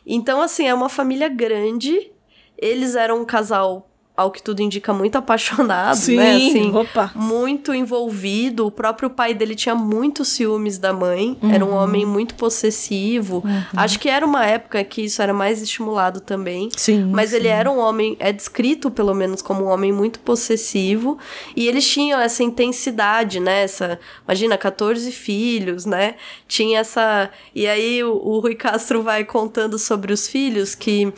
Então, assim, é uma família grande. Eles eram um casal, ao que tudo indica, muito apaixonado, Sim, né? Assim, opa. muito envolvido. O próprio pai dele tinha muitos ciúmes da mãe. Era um homem muito possessivo. Acho que era uma época que isso era mais estimulado também. Sim. Mas ele sim. era um homem, é descrito pelo menos como um homem muito possessivo, e eles tinham essa intensidade, né? Essa, imagina, 14 filhos, né? Tinha essa. E aí o, o Rui Castro vai contando sobre os filhos que.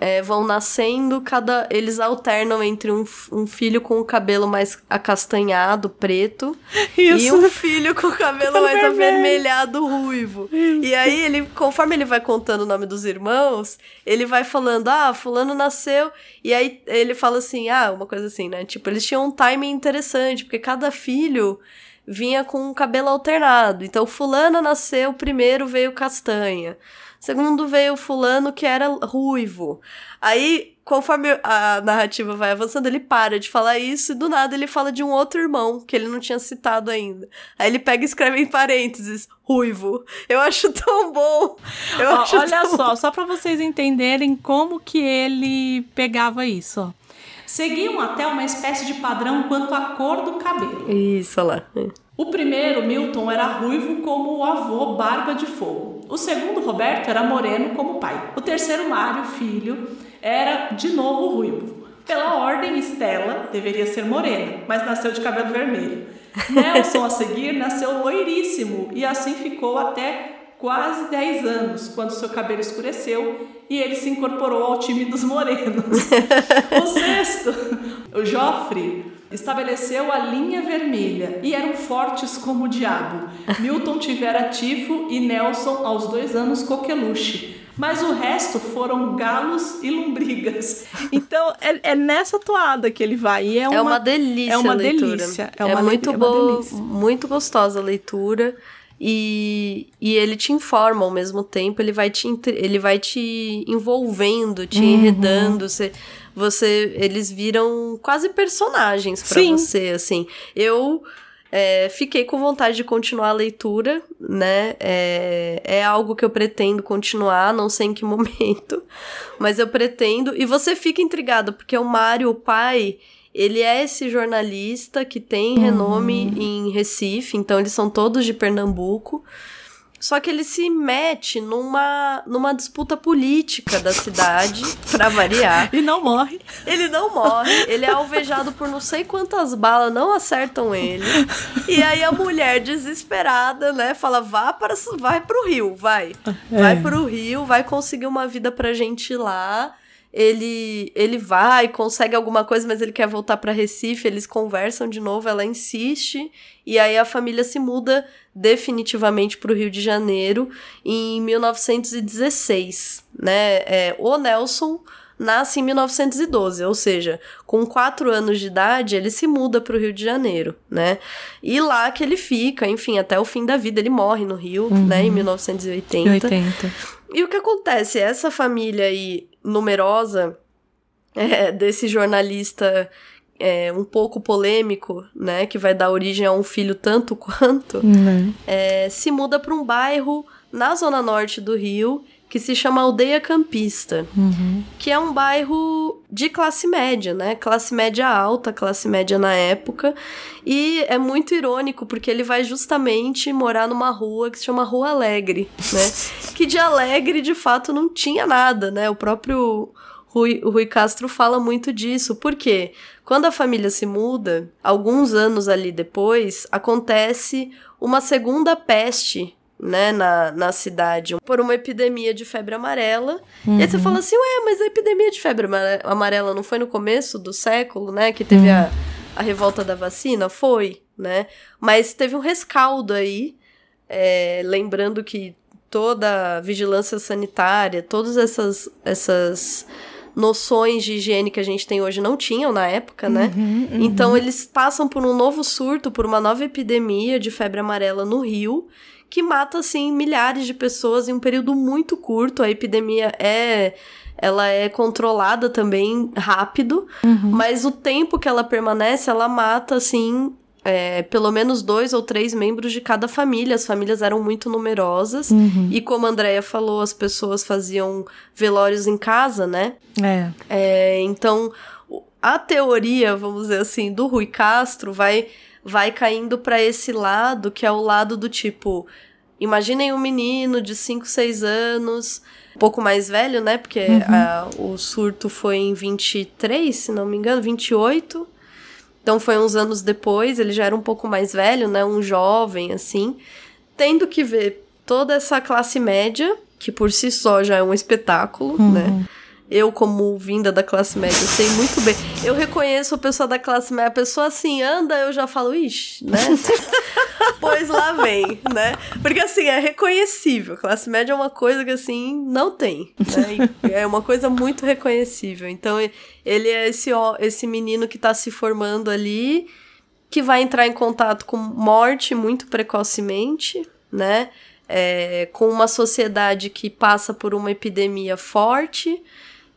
É, vão nascendo, cada eles alternam entre um, um filho com o cabelo mais acastanhado, preto, e Isso. um filho com o cabelo mais avermelhado, ruivo. E aí ele, conforme ele vai contando o nome dos irmãos, ele vai falando, ah, fulano nasceu, e aí ele fala assim, ah, uma coisa assim, né? Tipo, eles tinham um timing interessante, porque cada filho vinha com um cabelo alternado. Então, fulano nasceu, primeiro veio castanha. Segundo veio fulano que era ruivo. Aí, conforme a narrativa vai avançando, ele para de falar isso e do nada ele fala de um outro irmão que ele não tinha citado ainda. Aí ele pega e escreve em parênteses, ruivo. Eu acho tão bom. Eu Ó, acho olha tão só, só pra vocês entenderem como que ele pegava isso, ó. Seguiam até uma espécie de padrão quanto à cor do cabelo. Isso, olha lá. O primeiro, Milton, era ruivo como o avô Barba de Fogo. O segundo, Roberto, era moreno como o pai. O terceiro, Mário, filho, era de novo ruivo. Pela ordem, Estela deveria ser morena, mas nasceu de cabelo vermelho. Nelson, a seguir, nasceu loiríssimo e assim ficou até quase 10 anos, quando seu cabelo escureceu e ele se incorporou ao time dos morenos. o sexto, o Joffre, estabeleceu a linha vermelha e eram fortes como o diabo. Milton tivera tifo e Nelson, aos dois anos, coqueluche. Mas o resto foram galos e lombrigas. Então, é, é nessa toada que ele vai. E é, uma, É uma delícia É uma a leitura. delícia. É, uma muito le- é boa, delícia. muito gostosa a leitura. E, e ele te informa ao mesmo tempo, ele vai te, ele vai te envolvendo, te Uhum. enredando. Você, você, eles viram quase personagens pra Sim. você, assim. Eu é, fiquei com vontade de continuar a leitura, né? É, é algo que eu pretendo continuar, não sei em que momento, mas eu pretendo. E você fica intrigado, porque o Mário, o pai, ele é esse jornalista que tem renome em Recife, então eles são todos de Pernambuco. Só que ele se mete numa, numa disputa política da cidade, pra variar. E não morre. Ele não morre, ele é alvejado por não sei quantas balas, não acertam ele. E aí a mulher desesperada, né, fala: "Vá para vai pro Rio, vai. Vai pro Rio, vai conseguir uma vida pra gente lá". Ele ele vai, consegue alguma coisa, mas ele quer voltar pra Recife, eles conversam de novo, ela insiste e aí a família se muda definitivamente pro Rio de Janeiro em 1916, né? É, o Nelson nasce em 1912, ou seja, com quatro anos de idade, ele se muda para o Rio de Janeiro, né? E lá que ele fica, enfim, até o fim da vida. Ele morre no Rio, né, em 1980. E o que acontece? Essa família aí, numerosa, é, desse jornalista é, um pouco polêmico, né, que vai dar origem a um filho tanto quanto, é, se muda para um bairro na zona norte do Rio que se chama Aldeia Campista, que é um bairro de classe média, né? Classe média alta, classe média na época. E é muito irônico porque ele vai justamente morar numa rua que se chama Rua Alegre, né? que de alegre de fato não tinha nada, né? O próprio Rui, Rui Castro fala muito disso. Por quê? Quando a família se muda, alguns anos ali depois, acontece uma segunda peste né, na, na cidade por uma epidemia de febre amarela. Uhum. E aí você uhum. fala assim, ué, mas a epidemia de febre amarela não foi no começo do século, né, que teve uhum. a, a revolta da vacina? Foi, né? Mas teve um rescaldo aí, é, lembrando que toda a vigilância sanitária, todas essas, essas noções de higiene que a gente tem hoje não tinham na época, né? Uhum, uhum. Então eles passam por um novo surto, por uma nova epidemia de febre amarela no Rio, que mata assim milhares de pessoas em um período muito curto. A epidemia é ela é controlada também rápido, uhum. mas o tempo que ela permanece, ela mata assim é, pelo menos dois ou três membros de cada família. As famílias eram muito numerosas. Uhum. E como a Andrea falou, as pessoas faziam velórios em casa, né? É. é então, a teoria, vamos dizer assim, do Rui Castro vai, vai caindo para esse lado, que é o lado do tipo. Imaginem um menino de 5, 6 anos, um pouco mais velho, né? Porque uhum. a, o surto foi em 23, se não me engano, 28. Então foi uns anos depois, ele já era um pouco mais velho, né? Um jovem, assim. Tendo que ver toda essa classe média, que por si só já é um espetáculo, uhum. né? Eu, como vinda da classe média, sei muito bem. Eu reconheço a pessoa da classe média. A pessoa assim anda, eu já falo, ixi, né? pois lá vem, né? Porque assim, é reconhecível. Classe média é uma coisa que assim, não tem. Né? É uma coisa muito reconhecível. Então, ele é esse, ó, esse menino que tá se formando ali, que vai entrar em contato com morte muito precocemente, né? É, com uma sociedade que passa por uma epidemia forte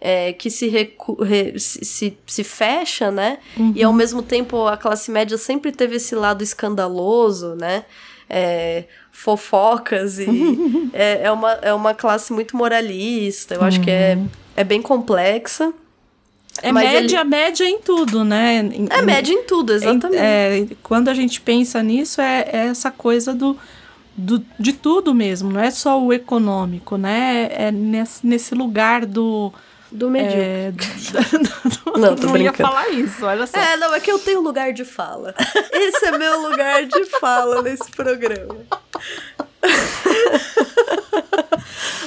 é, que se, recu re se, se fecha, né? Uhum. E ao mesmo tempo a classe média sempre teve esse lado escandaloso, né? É, fofocas e é, é, uma, é uma classe muito moralista, eu uhum. acho que é, uhum. é bem complexa. É média, ele... média em tudo, né? Em, é média em tudo, exatamente. É, quando a gente pensa nisso, é, é essa coisa do, do, de tudo mesmo, não é só o econômico, né? É nesse, nesse lugar do, do medíocre. É, do, não, tô não ia falar isso, olha só. É, não, é que eu tenho lugar de fala. Esse é meu lugar de fala nesse programa.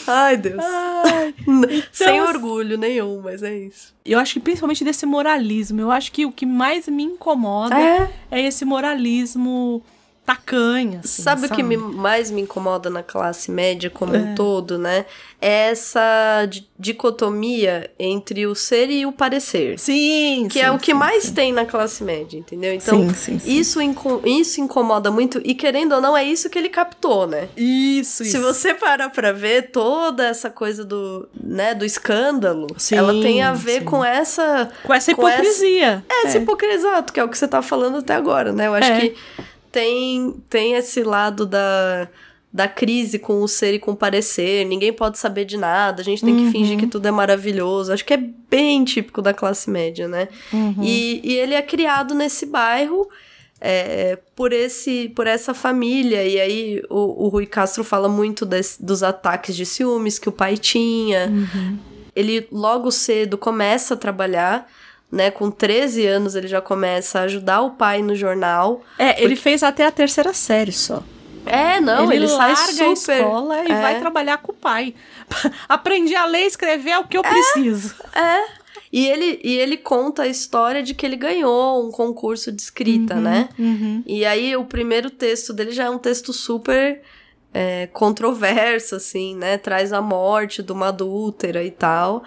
Ai, Deus. Ai, então, Sem orgulho nenhum, mas é isso. Eu acho que principalmente desse moralismo. Eu acho que o que mais me incomoda é, é esse moralismo tacanha. Assim, sabe, sabe, o que me, mais me incomoda na classe média como é. um todo, né? É essa dicotomia entre o ser e o parecer. Sim, Que sim, é o que sim, mais sim. tem na classe média, entendeu? Então, Isso, inco isso incomoda muito. E querendo ou não, é isso que ele captou, né? Isso, Se você parar pra ver, toda essa coisa do, né, do escândalo, ela tem a ver com essa... Com essa hipocrisia. Com essa, é, essa é. hipocrisia, exato, que é o que você tá falando até agora, né? Eu acho é. que tem, tem esse lado da, da crise com o ser e com o parecer. Ninguém pode saber de nada, a gente tem uhum. que fingir que tudo é maravilhoso. Acho que é bem típico da classe média, né? Uhum. E, e ele é criado nesse bairro. É, por esse por essa família e aí o, o Rui Castro fala muito des, dos ataques de ciúmes que o pai tinha uhum. ele logo cedo começa a trabalhar né? Com 13 anos ele já começa a ajudar o pai no jornal. É, porque... ele fez até a terceira série só. É, não, ele, ele larga super... a escola e é. vai trabalhar com o pai. Aprendi a ler e escrever é o que eu é, preciso. É. E ele, e ele conta a história de que ele ganhou um concurso de escrita, uhum, né? Uhum. E aí o primeiro texto dele já é um texto super é, controverso, assim, né? Traz a morte de uma adúltera e tal.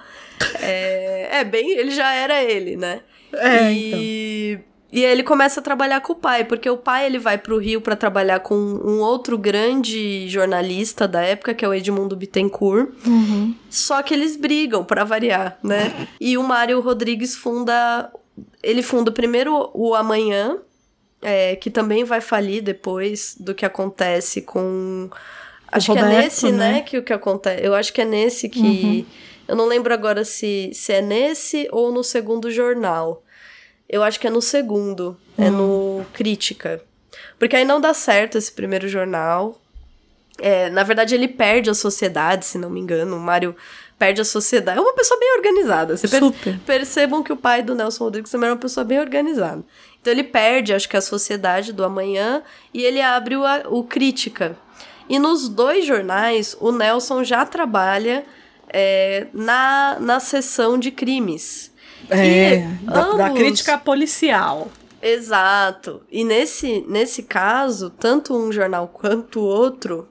É, é bem. Ele já era ele, né? É, e, então. E ele começa a trabalhar com o pai, porque o pai ele vai pro Rio para trabalhar com um outro grande jornalista da época, que é o Edmundo Bittencourt. Uhum. Só que eles brigam, para variar, né? e o Mário Rodrigues funda. Ele funda primeiro o Amanhã, é, que também vai falir depois do que acontece com. Acho Roberto, que é nesse, né? né? que o que acontece. Eu acho que é nesse que. Uhum eu não lembro agora se, se é nesse ou no segundo jornal. Eu acho que é no segundo. É hum. É no Crítica. Porque aí não dá certo esse primeiro jornal. É, na verdade, ele perde a sociedade, se não me engano. O Mário perde a sociedade. É uma pessoa bem organizada. Você per- Super. percebam que o pai do Nelson Rodrigues também era uma pessoa bem organizada. Então ele perde, acho que a sociedade do amanhã e ele abre o, o Crítica. E nos dois jornais, o Nelson já trabalha é, na, na seção de crimes. É, E da, da ambos- crítica policial. Exato. E nesse, nesse caso, tanto um jornal quanto o outro,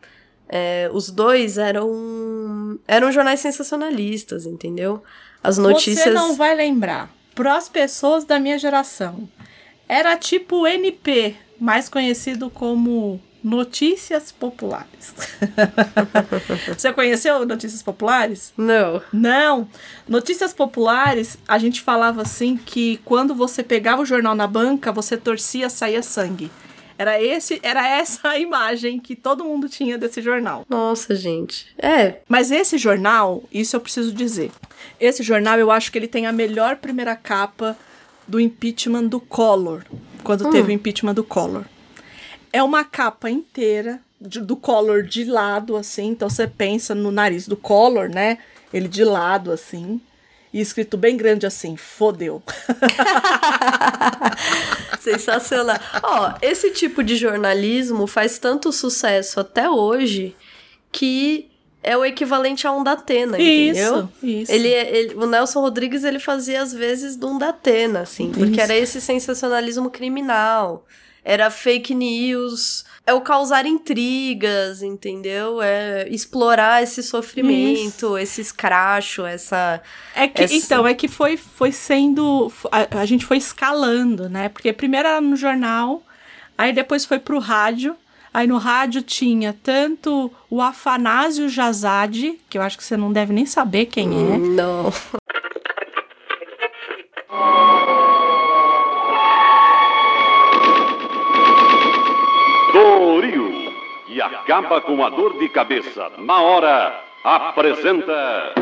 é, os dois eram, eram jornais sensacionalistas, entendeu? As notícias. Você não vai lembrar. Para as pessoas da minha geração, era tipo NP, mais conhecido como Notícias Populares. Você conheceu Notícias Populares? Não. Não. Notícias populares, a gente falava assim que quando você pegava o jornal na banca, você torcia, saía sangue. Era esse, era essa a imagem que todo mundo tinha desse jornal. Nossa, gente. É. Mas esse jornal, isso eu preciso dizer. Esse jornal eu acho que ele tem a melhor primeira capa do impeachment do Collor, quando teve o impeachment do Collor. É uma capa inteira de- do Collor de lado, assim. Então você pensa no nariz do Collor, né? Ele de lado, assim. E escrito bem grande assim, fodeu. Sensacional. Ó, esse tipo de jornalismo faz tanto sucesso até hoje que é o equivalente a um Datena, entendeu? Isso, isso. Ele, ele- o Nelson Rodrigues ele fazia às vezes de um Datena, assim, porque Isso. era esse sensacionalismo criminal, era fake news, é o causar intrigas, entendeu? É explorar esse sofrimento, esse escracho, essa É que, Essa- Então, é que foi, foi sendo. A, a gente foi escalando, né? Porque primeiro era no jornal, aí depois foi pro rádio. Aí no rádio tinha tanto o Afanásio Jazade, que eu acho que você não deve nem saber quem é. não. Acaba com a dor de cabeça. Na hora, apresenta.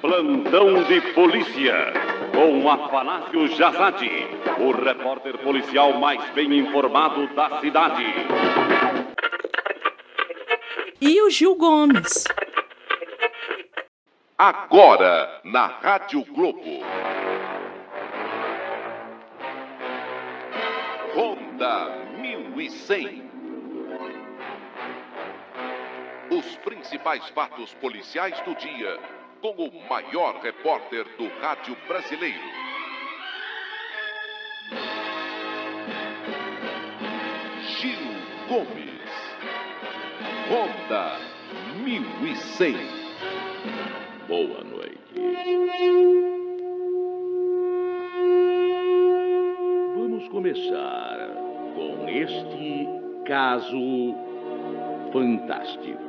Plantão de Polícia, com Afanásio Jazade, o repórter policial mais bem informado da cidade. E o Gil Gomes. Agora, na Rádio Globo. Ronda 1100. Os principais fatos policiais do dia, com o maior repórter do rádio brasileiro. Gil Gomes. Ronda 1100. Boa noite. Vamos começar com este caso fantástico.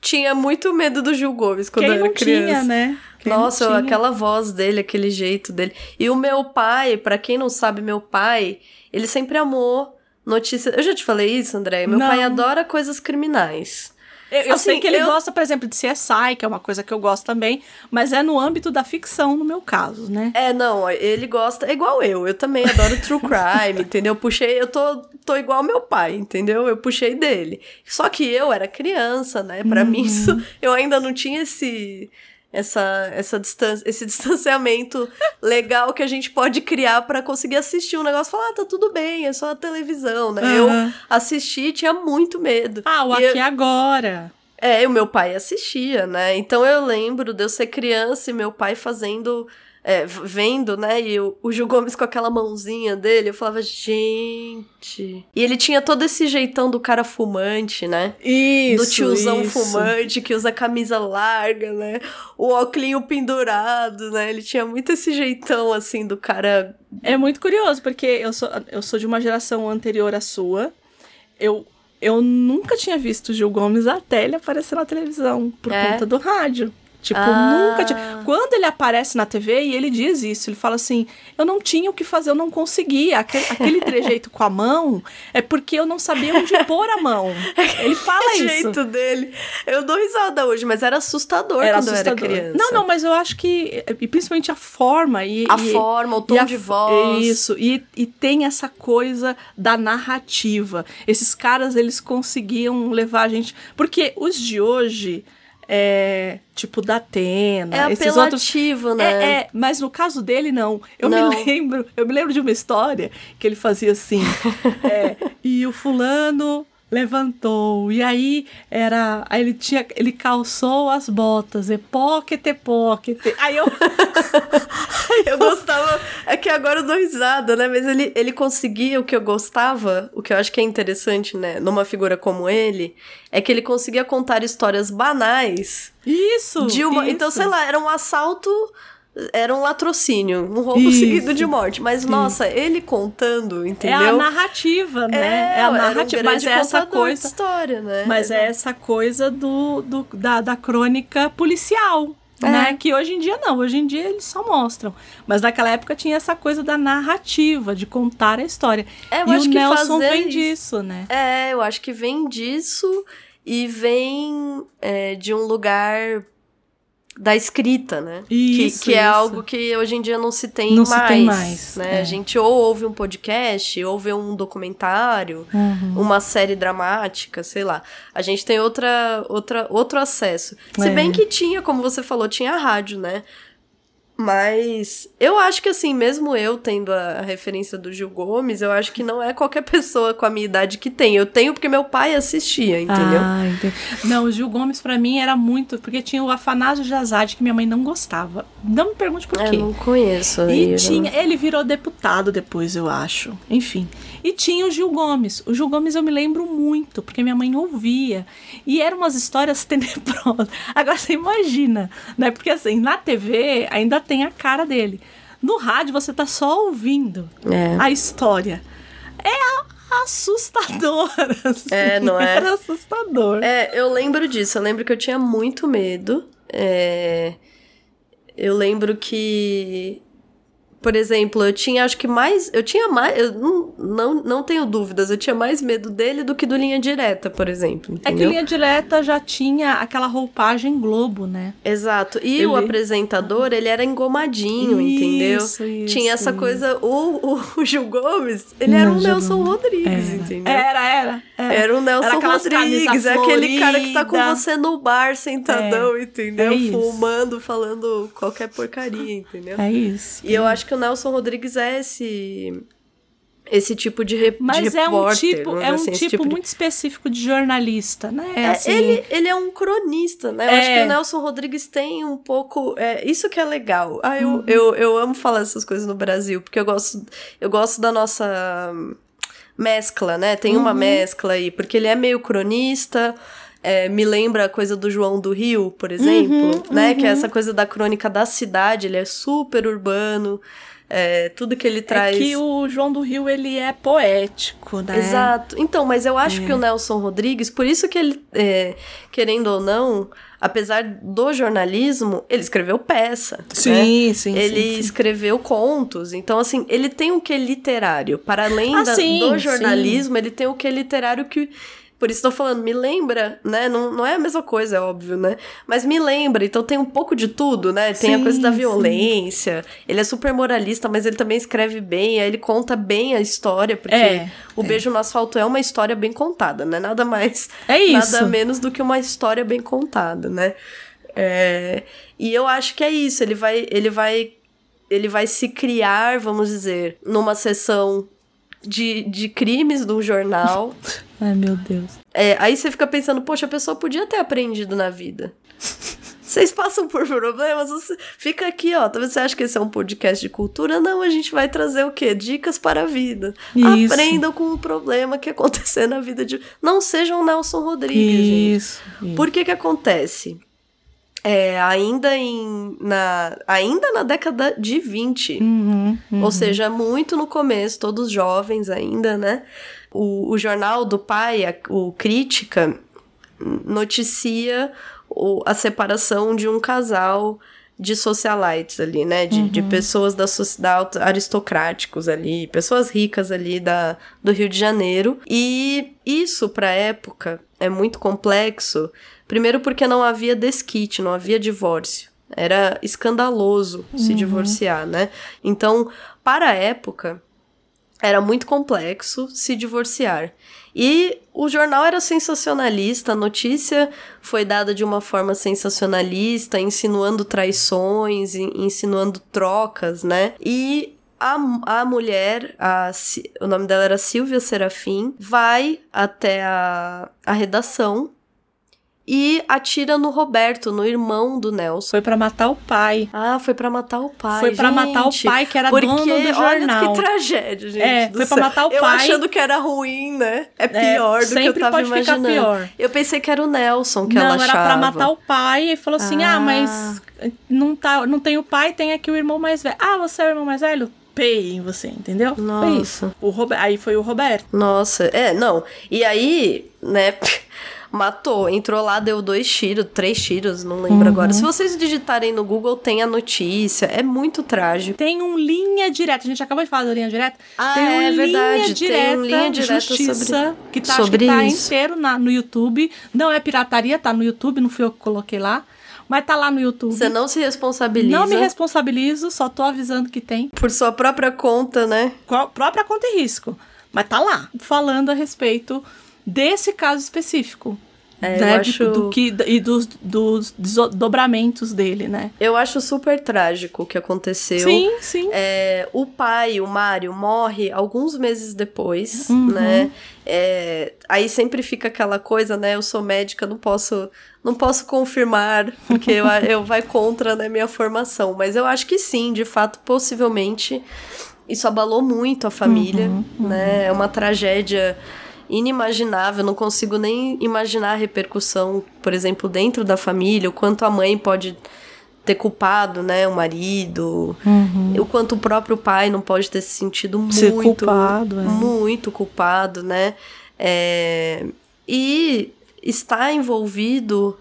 Tinha muito medo do Gil Gomes quando Quem eu era não criança. tinha, né? Quem não Nossa, tinha? aquela voz dele, aquele jeito dele. E o meu pai, pra quem não sabe, meu pai, ele sempre amou notícias. Eu já te falei isso, André? Meu Não. pai adora coisas criminais. Eu, eu Assim, sei que ele eu- gosta, por exemplo, de CSI, que é uma coisa que eu gosto também, mas é no âmbito da ficção, no meu caso, né? É, não, ele gosta, é igual eu. Eu também adoro true crime, entendeu? Puxei, eu tô, tô igual meu pai, entendeu? Eu puxei dele. Só que eu era criança, né? Pra mim, isso, eu ainda não tinha esse. Essa, essa distância, esse distanciamento legal que a gente pode criar pra conseguir assistir um negócio e falar, ah, tá tudo bem, é só a televisão, né? Eu Aham. assisti e tinha muito medo. Ah, o E eu- Aqui Agora. é, o meu pai assistia, né? Então eu lembro de eu ser criança e meu pai fazendo, é, vendo, né? E o, o Gil Gomes com aquela mãozinha dele, eu falava, gente. E ele tinha todo esse jeitão do cara fumante, né? Isso, do tiozão isso. fumante que usa camisa larga, né? O óculos pendurado, né? Ele tinha muito esse jeitão, assim, do cara. É muito curioso, porque eu sou, eu sou de uma geração anterior à sua. Eu, eu nunca tinha visto o Gil Gomes até ele aparecer na televisão, por É? conta do rádio. Tipo, Ah. nunca tinha. Quando ele aparece na TV e ele diz isso, ele fala assim: eu não tinha o que fazer, eu não conseguia. Aquele, aquele trejeito com a mão é porque eu não sabia onde pôr a mão. Ele fala O isso. jeito dele. Eu dou risada hoje, mas era assustador Era quando assustador. eu era criança. Não, não, mas eu acho que. E principalmente a forma e. A e- forma, o tom a- de voz. Isso, e, e tem essa coisa da narrativa. Esses caras, eles conseguiam levar a gente. Porque os de hoje, é, tipo da Atena, É esses outros. né? É, é, mas no caso dele, não. Eu Não. me lembro, eu me lembro de uma história que ele fazia assim. é, e o fulano levantou. E aí era. Aí ele tinha. Ele calçou as botas. E pocket, pocket. Aí eu. Eu gostava. É que agora eu dou risada, né? Mas ele, ele conseguia o que eu gostava, o que eu acho que é interessante, né? Numa figura como ele, é que ele conseguia contar histórias banais Isso! de uma. isso. Então, sei lá, era um assalto. Era um latrocínio, um roubo Isso, seguido de morte. Mas, nossa, ele contando, É entendeu? a narrativa, né? É, a era um narrativa. mas é essa coisa. história, né? Mas é essa coisa do, do- da, da crônica policial. É. Né? Que hoje em dia não, hoje em dia eles só mostram. Mas naquela época tinha essa coisa da narrativa, de contar a história. É, eu e acho o que Nelson vem isso- disso, né? É, eu acho que vem disso e vem é, de um lugar da escrita, né? Isso, que, que é isso. algo que hoje em dia não se tem Não se mais. tem mais, Né? é. A gente ou ouve um podcast, ou vê um documentário, Uhum. uma série dramática, sei lá. A gente tem outra, outra, outro acesso. Se É. bem que tinha, como você falou, tinha a rádio, né? Mas eu acho que assim, mesmo eu tendo a, referência do Gil Gomes, eu acho que não é qualquer pessoa com a minha idade que tem. Eu tenho porque meu pai assistia, entendeu? Ah, entendi. Não, o Gil Gomes pra mim era muito. Porque tinha o Afanásio Jazade que minha mãe não gostava. Não me pergunte por Eu quê. não conheço. E eu tinha, ele virou deputado depois, eu acho. Enfim. E tinha o Gil Gomes. O Gil Gomes eu me lembro muito, porque minha mãe ouvia. E eram umas histórias tenebrosas. Agora você imagina, né? Porque assim, na TV ainda tem a cara dele. No rádio você tá só ouvindo É. a história. É a- assustador. assim. É, não é? Era assustador. É, eu lembro disso. Eu lembro que eu tinha muito medo. É, Eu lembro que. Por exemplo, eu tinha, acho que mais. Eu tinha mais. Eu não, não, não tenho dúvidas, eu tinha mais medo dele do que do Linha Direta, por exemplo. É que entendeu? linha direta já tinha aquela roupagem Globo, né? Exato. E o Ele- apresentador, ele era engomadinho, entendeu? Isso, isso, Tinha essa isso. coisa. O, o, o Gil Gomes, ele era Não, um Gil Nelson Gomes. Rodrigues, Era. entendeu? Era, era. Era, Era o Nelson Era Rodrigues, é aquele cara que tá com você no bar sentadão, entendeu? é isso. Fumando, falando qualquer porcaria, entendeu? É isso. E eu acho que o Nelson Rodrigues é esse esse tipo de, re, Mas de é um repórter, tipo, vamos é um dizer assim, esse tipo, de- muito específico de jornalista, né? É, assim, ele, ele é um cronista, né? Eu É. acho que o Nelson Rodrigues tem um pouco. É, isso que é legal. Ah, eu, Uhum. eu, eu amo falar essas coisas no Brasil, porque eu gosto, eu gosto da nossa mescla, né? Tem Uhum. uma mescla aí, porque ele é meio cronista. É, me lembra a coisa do João do Rio, por exemplo, né? Que é essa coisa da crônica da cidade, ele é super urbano. é, tudo que ele traz. É que o João do Rio, ele é poético, né? Exato. Então, mas eu acho É. que o Nelson Rodrigues, por isso que ele, é, querendo ou não, apesar do jornalismo, ele escreveu peça. né? Sim, sim, Ele sim, sim. escreveu contos. Então, assim, ele tem o que literário. Para além Ah, da- sim, do jornalismo, ele tem o que literário que. Por isso tô falando, me lembra, né? Não, não é a mesma coisa, é óbvio, né? Mas me lembra, então tem um pouco de tudo, né? Tem a Sim, coisa da sim. violência, ele é super moralista, mas ele também escreve bem, aí ele conta bem a história, porque É, o Beijo no Asfalto é uma história bem contada, né? Nada mais, É isso. nada menos do que uma história bem contada, né? É, e eu acho que é isso, ele vai, ele vai, ele vai se criar, vamos dizer, numa sessão de, de crimes do jornal. Ai, meu Deus. É, aí você fica pensando, poxa, a pessoa podia ter aprendido na vida. Vocês passam por problemas, você fica aqui, ó. Talvez você ache que esse é um podcast de cultura. Não, a gente vai trazer o quê? Dicas para a vida. Isso. Aprendam com o problema que acontecer na vida de. Não sejam Nelson Rodrigues, gente. Isso. isso. Por que que acontece? É, ainda em na ainda na década de 20, Uhum, uhum. ou seja, muito no começo, todos jovens ainda, né? O, o jornal do pai, a- o Crítica, noticia o, a separação de um casal de socialites ali, né? De, de pessoas da sociedade aristocráticos ali, pessoas ricas ali da, do Rio de Janeiro. E isso, pra época, é muito complexo. Primeiro porque não havia desquite, não havia divórcio. Era escandaloso se divorciar, né? Então, para a época, era muito complexo se divorciar. E o jornal era sensacionalista, a notícia foi dada de uma forma sensacionalista, insinuando traições, in- insinuando trocas, né? E a, a mulher, a, o nome dela era Silvia Serafim, vai até a, a redação e atira no Roberto, no irmão do Nelson. Foi pra matar o pai. Ah, foi pra matar o pai. Foi pra matar o pai, que era Porque, dono do olha jornal. que tragédia, gente. É, foi céu. matar o eu pai. achando que era ruim, né? É pior do que eu tava imaginando. pior. Eu pensei que era o Nelson que não, ela era achava. pra matar o pai e falou assim: ah, Ah. mas não, tá, não tem o pai, tem aqui o irmão mais velho. Ah, você é o irmão mais velho? Pei em você, entendeu? Foi Nossa. isso. O Robe- Aí foi o Roberto. Nossa, é, não. E aí, né, matou. Entrou lá, deu dois tiros, três tiros, não lembro Uhum. agora. Se vocês digitarem no Google, tem a notícia. É muito trágico. Tem um linha direta. A gente acabou de falar da linha direta. Ah, tem um é verdade, Linha tem direta, um linha direta justiça, sobre- que tá, sobre que tá inteiro na, no YouTube. Não é pirataria, tá no YouTube, não fui eu que coloquei lá. Mas tá lá no YouTube. Você não se responsabiliza Não me responsabilizo, só tô avisando que tem. por sua própria conta, né? A própria conta e risco. Mas tá lá, falando a respeito desse caso específico. É, né, de- acho- do que, e dos, dos desdobramentos dele, né? Eu acho super trágico o que aconteceu. Sim, sim. É, o pai, o Mário, morre alguns meses depois, Uhum. né? É, aí sempre fica aquela coisa, né? Eu sou médica, não posso, não posso confirmar, porque eu, eu vai contra né, minha formação. Mas eu acho que sim, de fato, possivelmente isso abalou muito a família, Uhum, né? É uma tragédia inimaginável, não consigo nem imaginar a repercussão, por exemplo, dentro da família, o quanto a mãe pode ter culpado, né, o marido, o quanto o próprio pai não pode ter se sentido muito Ser culpado, é. muito culpado, né? É, e está envolvido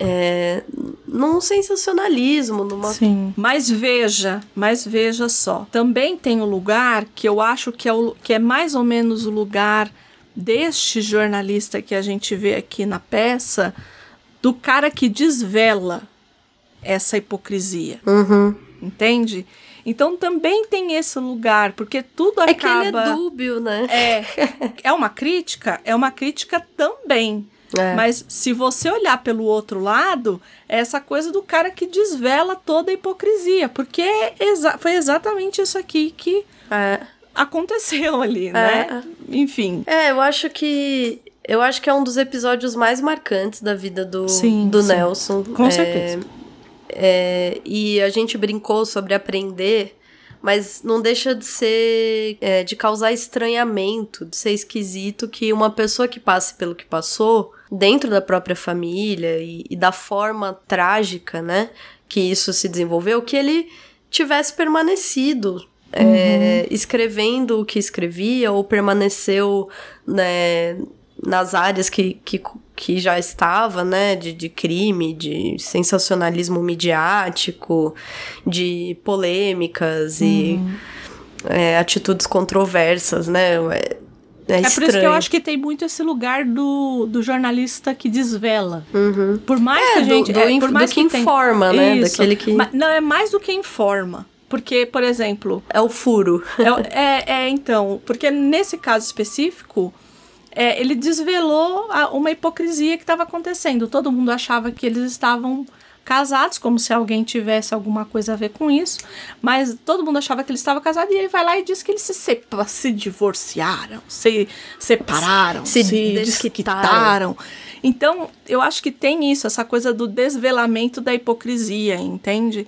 é, num sensacionalismo, numa Sim. Mas veja, mas veja só. Também tem o lugar que eu acho que é, o, que é mais ou menos o lugar deste jornalista que a gente vê aqui na peça, do cara que desvela essa hipocrisia. Uhum. Entende? Então também tem esse lugar, porque tudo É que acaba. ele é dúbio, né? É, é uma crítica? É uma crítica também. É. Mas se você olhar pelo outro lado, é essa coisa do cara que desvela toda a hipocrisia. Porque é exa foi exatamente isso aqui que É. aconteceu ali, né? Enfim. É, eu acho que. Eu acho que é um dos episódios mais marcantes da vida do, Sim, do sim. Nelson. Com É, certeza. é, e a gente brincou sobre aprender, mas não deixa de ser. é, de causar estranhamento, de ser esquisito que uma pessoa que passe pelo que passou, dentro da própria família e, e da forma trágica, né, que isso se desenvolveu, que ele tivesse permanecido. É, escrevendo o que escrevia ou permaneceu né, nas áreas que, que, que já estava, né, de, de crime, de sensacionalismo midiático, de polêmicas e é, atitudes controversas, né? É, é, É por isso que eu acho que tem muito esse lugar do, do jornalista que desvela. Uhum. Por mais É, que a do- gente. do é, inf- por mais do que tem- informa, né? Isso. Daquele que- não, é mais do que informa. Porque, por exemplo, É o furo. É, é, é, então, porque nesse caso específico, é, ele desvelou a- uma hipocrisia que estava acontecendo. Todo mundo achava que eles estavam casados, como se alguém tivesse alguma coisa a ver com isso, mas todo mundo achava que eles estavam casados e ele vai lá e diz que eles se, sepa- se divorciaram, se separaram, Se se, desquitaram. desquitaram. Então, eu acho que tem isso, essa coisa do desvelamento da hipocrisia, entende?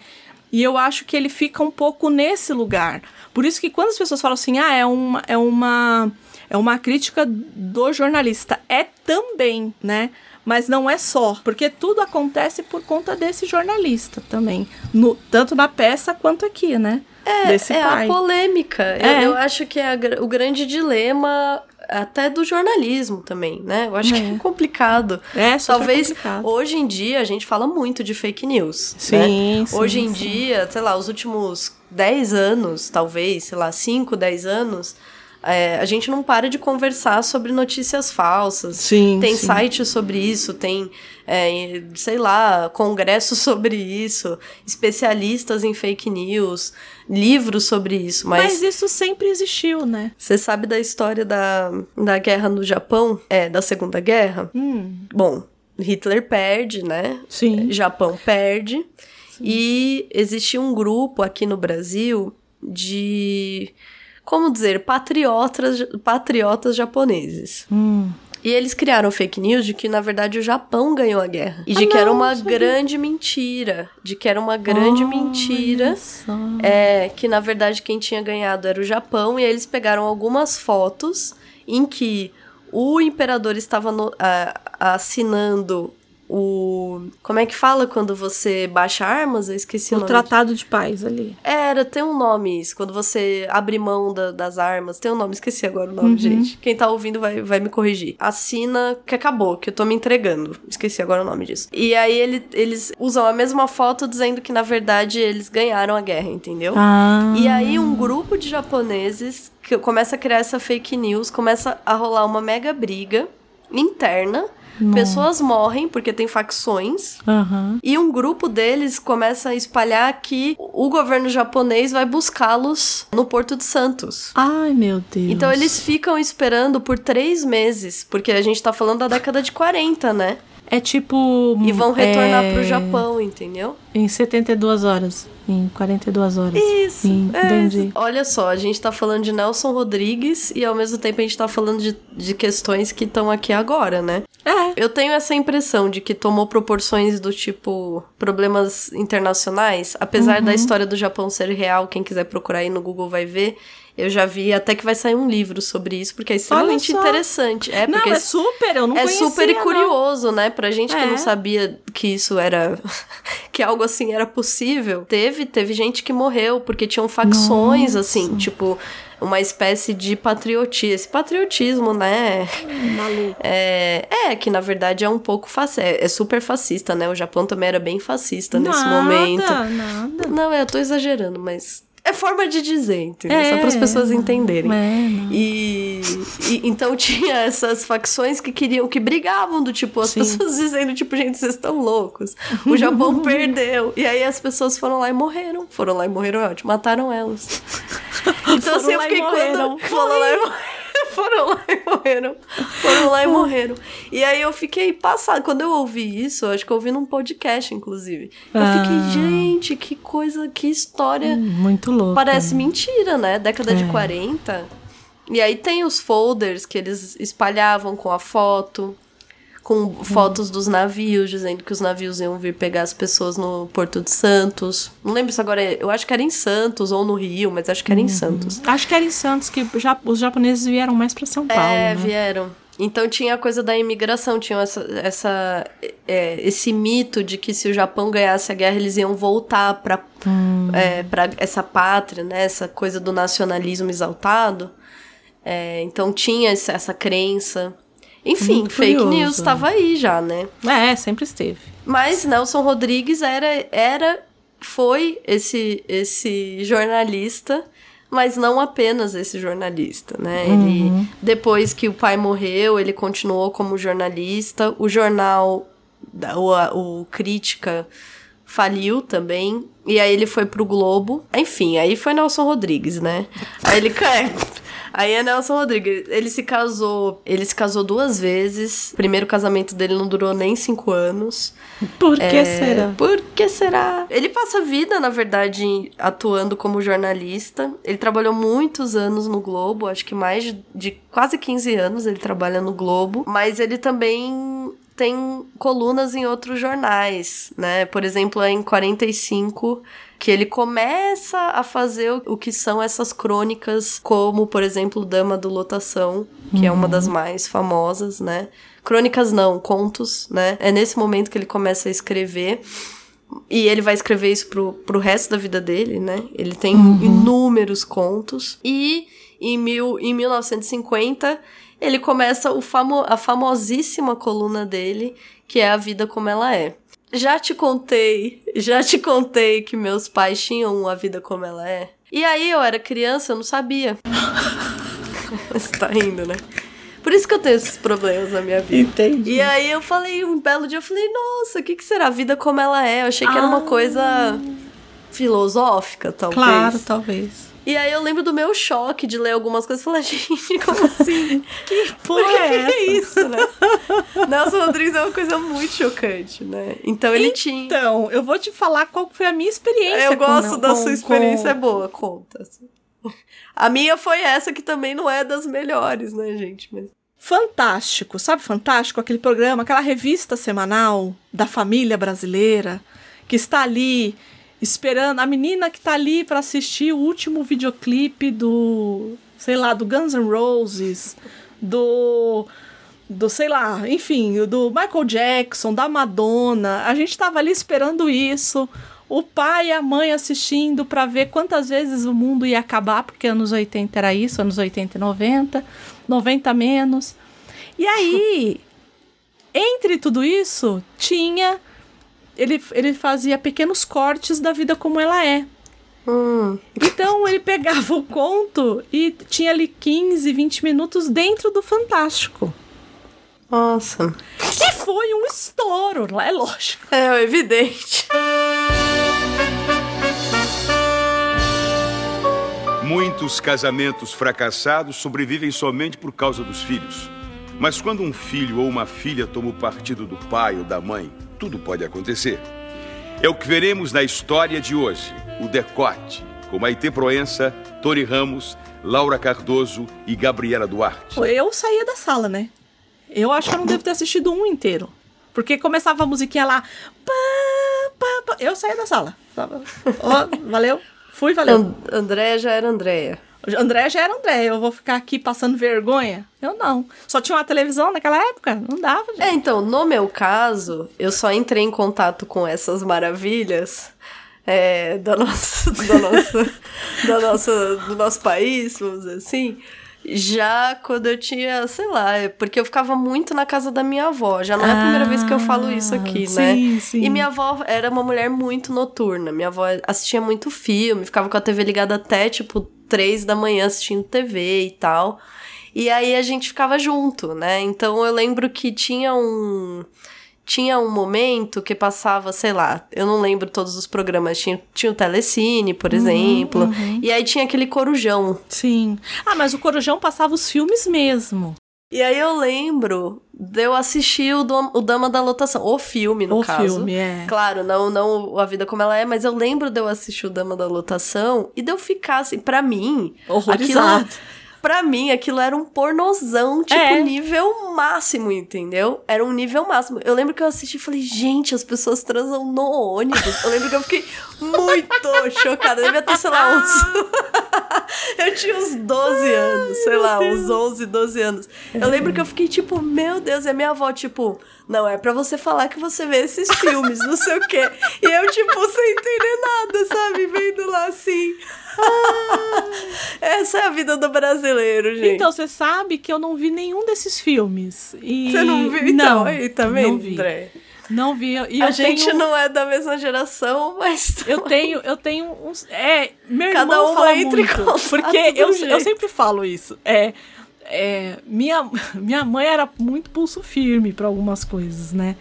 E eu acho que ele fica um pouco nesse lugar. Por isso que quando as pessoas falam assim, ah, é uma, é uma, é uma crítica do jornalista, é também, né? Mas não é só, porque tudo acontece por conta desse jornalista também, no, tanto na peça quanto aqui, né? É, é a polêmica. É. Eu, eu acho que é a o grande dilema até do jornalismo também, né? Eu acho é. que é complicado. É, Talvez complicado. hoje em dia a gente fala muito de fake news. Sim, né? sim Hoje em sim. dia, sei lá, os últimos 10 anos, talvez, sei lá, 5, 10 anos, é, a gente não para de conversar sobre notícias falsas. Sim. Tem sim. site sobre isso, tem, é, sei lá, congresso sobre isso, especialistas em fake news, livros sobre isso. Mas, Mas isso sempre existiu, né? você sabe da história da, da guerra no Japão? É, da Segunda Guerra? Hum, Bom, Hitler perde, né? sim. Japão perde. E existia um grupo aqui no Brasil de. Como dizer? Patriotas, patriotas japoneses. Hum. E eles criaram fake news de que, na verdade, o Japão ganhou a guerra. E de Ah, que era não, uma sabia. grande mentira. De que era uma grande Olha mentira. É, que na verdade quem tinha ganhado era o Japão, e aí eles pegaram algumas fotos em que o imperador estava no- a- assinando o. Como é que fala quando você baixa armas? Eu esqueci o, O nome. Tratado de Paz ali. Era, tem um nome isso. Quando você abre mão da- das armas. Tem um nome, esqueci agora o nome, Uhum. gente. Quem tá ouvindo vai, vai me corrigir. Assina que acabou, que eu tô me entregando. Esqueci agora o nome disso. E aí ele- eles usam a mesma foto dizendo que, na verdade, eles ganharam a guerra, entendeu? Ah. E aí um grupo de japoneses que começa a criar essa fake news, começa a rolar uma mega briga interna. Pessoas morrem porque tem facções. Aham. E um grupo deles começa a espalhar que o governo japonês vai buscá-los no Porto de Santos. Ai, meu Deus. Então eles ficam esperando por três meses, porque a gente tá falando da década de 40, né? É tipo. E vão retornar é, pro Japão, entendeu? Em 72 horas. Em 42 horas. Isso. Sim, é. entendi. Olha só, a gente tá falando de Nelson Rodrigues e ao mesmo tempo a gente tá falando de, de questões que estão aqui agora, né? É. Eu tenho essa impressão de que tomou proporções do tipo problemas internacionais, apesar Uhum. da história do Japão ser real, quem quiser procurar aí no Google vai ver. Eu já vi até que vai sair um livro sobre isso, porque é extremamente interessante. É, não, porque é super, eu não é conhecia, super não. curioso, né? Pra gente que É. não sabia que isso era. que algo assim era possível. Teve, teve gente que morreu porque tinham facções, Nossa. assim, tipo, uma espécie de patriotismo. Esse patriotismo, né? Maluco. É, é que na verdade é um pouco fascista. É, é super fascista, né? O Japão também era bem fascista nesse nada, momento. Nada. Não, eu tô exagerando, mas. É forma de dizer, entendeu? Só É, para as pessoas entenderem. É. E, e- então tinha essas facções que queriam, que brigavam do tipo, as Sim. pessoas dizendo, tipo, gente, vocês estão loucos. O Japão perdeu. E aí as pessoas foram lá e morreram. Foram lá e morreram, é ótimo. Mataram elas. Então assim, Foram eu lá e fiquei quando. Foram lá e morreram. Foram lá e morreram. Foram lá e morreram. E aí eu fiquei passada. Quando eu ouvi isso, acho que eu ouvi num podcast, inclusive. Eu Ah. fiquei, gente, que coisa, que história. Muito louco. Parece mentira, né? Década de É. 40. E aí tem os folders que eles espalhavam com a foto, com fotos dos navios, dizendo que os navios iam vir pegar as pessoas no Porto de Santos. Não lembro se agora. é- Eu acho que era em Santos ou no Rio, mas acho que era em Santos. Acho que era em Santos que já, os japoneses vieram mais pra São Paulo. É, né? vieram. Então tinha a coisa da imigração, tinha essa, essa, é, esse mito de que se o Japão ganhasse a guerra, eles iam voltar pra, é, pra essa pátria, né? Essa coisa do nacionalismo exaltado. É, então tinha essa crença. Enfim, Muito fake curioso, news né? estava aí já, né? É, sempre esteve. Mas Nelson Rodrigues era, era foi esse, esse jornalista, mas não apenas esse jornalista, né? Ele, depois que o pai morreu, ele continuou como jornalista. O jornal, o, o Crítica, faliu também. E aí ele foi pro Globo. Enfim, aí foi Nelson Rodrigues, né? Aí ele... Aí é Nelson Rodrigues. Ele se casou. Ele se casou duas vezes. O primeiro casamento dele não durou nem cinco anos. Por que É, será? Por que será? Ele passa a vida, na verdade, atuando como jornalista. Ele trabalhou muitos anos no Globo, acho que mais de, de quase 15 anos ele trabalha no Globo. Mas ele também tem colunas em outros jornais, né? Por exemplo, é em 45 que ele começa a fazer o- que são essas crônicas, como, por exemplo, Dama do Lotação, que é uma das mais famosas, né? Crônicas não, contos, né? É nesse momento que ele começa a escrever. E ele vai escrever isso pro, pro resto da vida dele, né? Ele tem inúmeros contos. E em, mil, em 1950 ele começa o famo a famosíssima coluna dele, que é A Vida Como Ela É. Já te contei, já te contei que meus pais tinham A Vida Como Ela É. E aí eu era criança, eu não sabia. Você tá rindo, né? Por isso que eu tenho esses problemas na minha vida. Entendi. E aí eu falei, um belo dia, eu falei, nossa, o que, que será? A vida como ela é. Eu achei que era uma Ah. coisa filosófica, talvez. Claro, talvez. E aí eu lembro do meu choque de ler algumas coisas e falar, gente, como assim? Que Por que, que é isso, né? Nelson Rodrigues é uma coisa muito chocante, né? Então ele tinha. Então, eu vou te falar qual foi a minha experiência. Eu com- gosto da com- sua experiência, é com- boa, conta. A minha foi essa que também não é das melhores, né, gente? Mas... Fantástico, sabe Fantástico? Aquele programa, aquela revista semanal da família brasileira que está ali esperando a menina que está ali para assistir o último videoclipe do, sei lá, do Guns N' Roses, do do sei lá, enfim, do Michael Jackson, da Madonna. A gente estava ali esperando isso. O pai e a mãe assistindo para ver quantas vezes o mundo ia acabar, porque anos 80 era isso, anos 80 e 90, 90 menos. E aí, entre tudo isso, tinha. Ele, ele fazia pequenos cortes da vida como ela é. Hum, Então ele pegava o conto e tinha ali 15, 20 minutos dentro do Fantástico. nossa. Que foi um estouro, é lógico. É evidente. Muitos casamentos fracassados sobrevivem somente por causa dos filhos. Mas quando um filho ou uma filha toma o partido do pai ou da mãe, tudo pode acontecer. É o que veremos na história de hoje, o Decote, com Maite Proença, Tony Ramos, Laura Cardoso e Gabriela Duarte. Eu saía da sala, né? Eu acho que eu não devo ter assistido um inteiro. Porque começava a musiquinha lá. pá, pá, pá. Eu saía da sala. Ó, valeu. Fui, valeu. And Andréia já era Andréia. André já era André. Eu vou ficar aqui passando vergonha? Eu não. Só tinha uma televisão naquela época? Não dava, gente. É, então, no meu caso, eu só entrei em contato com essas maravilhas é, da nossa, da nossa, da nossa, do nosso país, vamos dizer assim, já quando eu tinha, sei lá, é porque eu ficava muito na casa da minha avó. Já não é a primeira vez que eu falo isso aqui, né? sim, sim. E minha avó era uma mulher muito noturna. Minha avó assistia muito filme, ficava com a TV ligada até, tipo, três da manhã assistindo TV e tal. E aí a gente ficava junto, né? Então eu lembro que tinha um. Tinha um momento que passava, sei lá, eu não lembro todos os programas. Tinha, tinha o Telecine, por exemplo. E aí tinha aquele corujão. Sim. Ah, mas o Corujão passava os filmes mesmo. E aí eu lembro de eu assistir o, Dom- o Dama da Lotação. O filme, no o caso. filme, é. Claro, não, não a vida como ela é, mas eu lembro de eu assistir o Dama da Lotação e de eu ficar assim, pra mim, Horrorizado. aquilo, pra mim, aquilo era um pornozão, tipo, É. nível máximo, entendeu? Era um nível máximo. Eu lembro que eu assisti e falei, gente, as pessoas transam no ônibus. Eu lembro que eu fiquei muito chocada. Eu devia ter, sei lá, uns. eu tinha uns 12 anos, sei lá, uns 11, 12 anos. Eu lembro que eu fiquei tipo, meu Deus, e a minha avó, tipo, não, é pra você falar que você vê esses filmes, não sei o quê. E eu, tipo, sem entender nada, sabe? Vendo lá assim. Essa é a vida do brasileiro, gente. Então, você sabe que eu não vi nenhum desses filmes. E... você não viu? Então, Não, aí, tá vendo, não vi. André? Não vi. E a gente tenho... não é da mesma geração, mas. Eu tenho, eu tenho uns. É, meu Cada irmão uma fala entra em muito. Porque eu, eu sempre falo isso. É, é, minha, minha mãe era muito pulso firme para algumas coisas, né?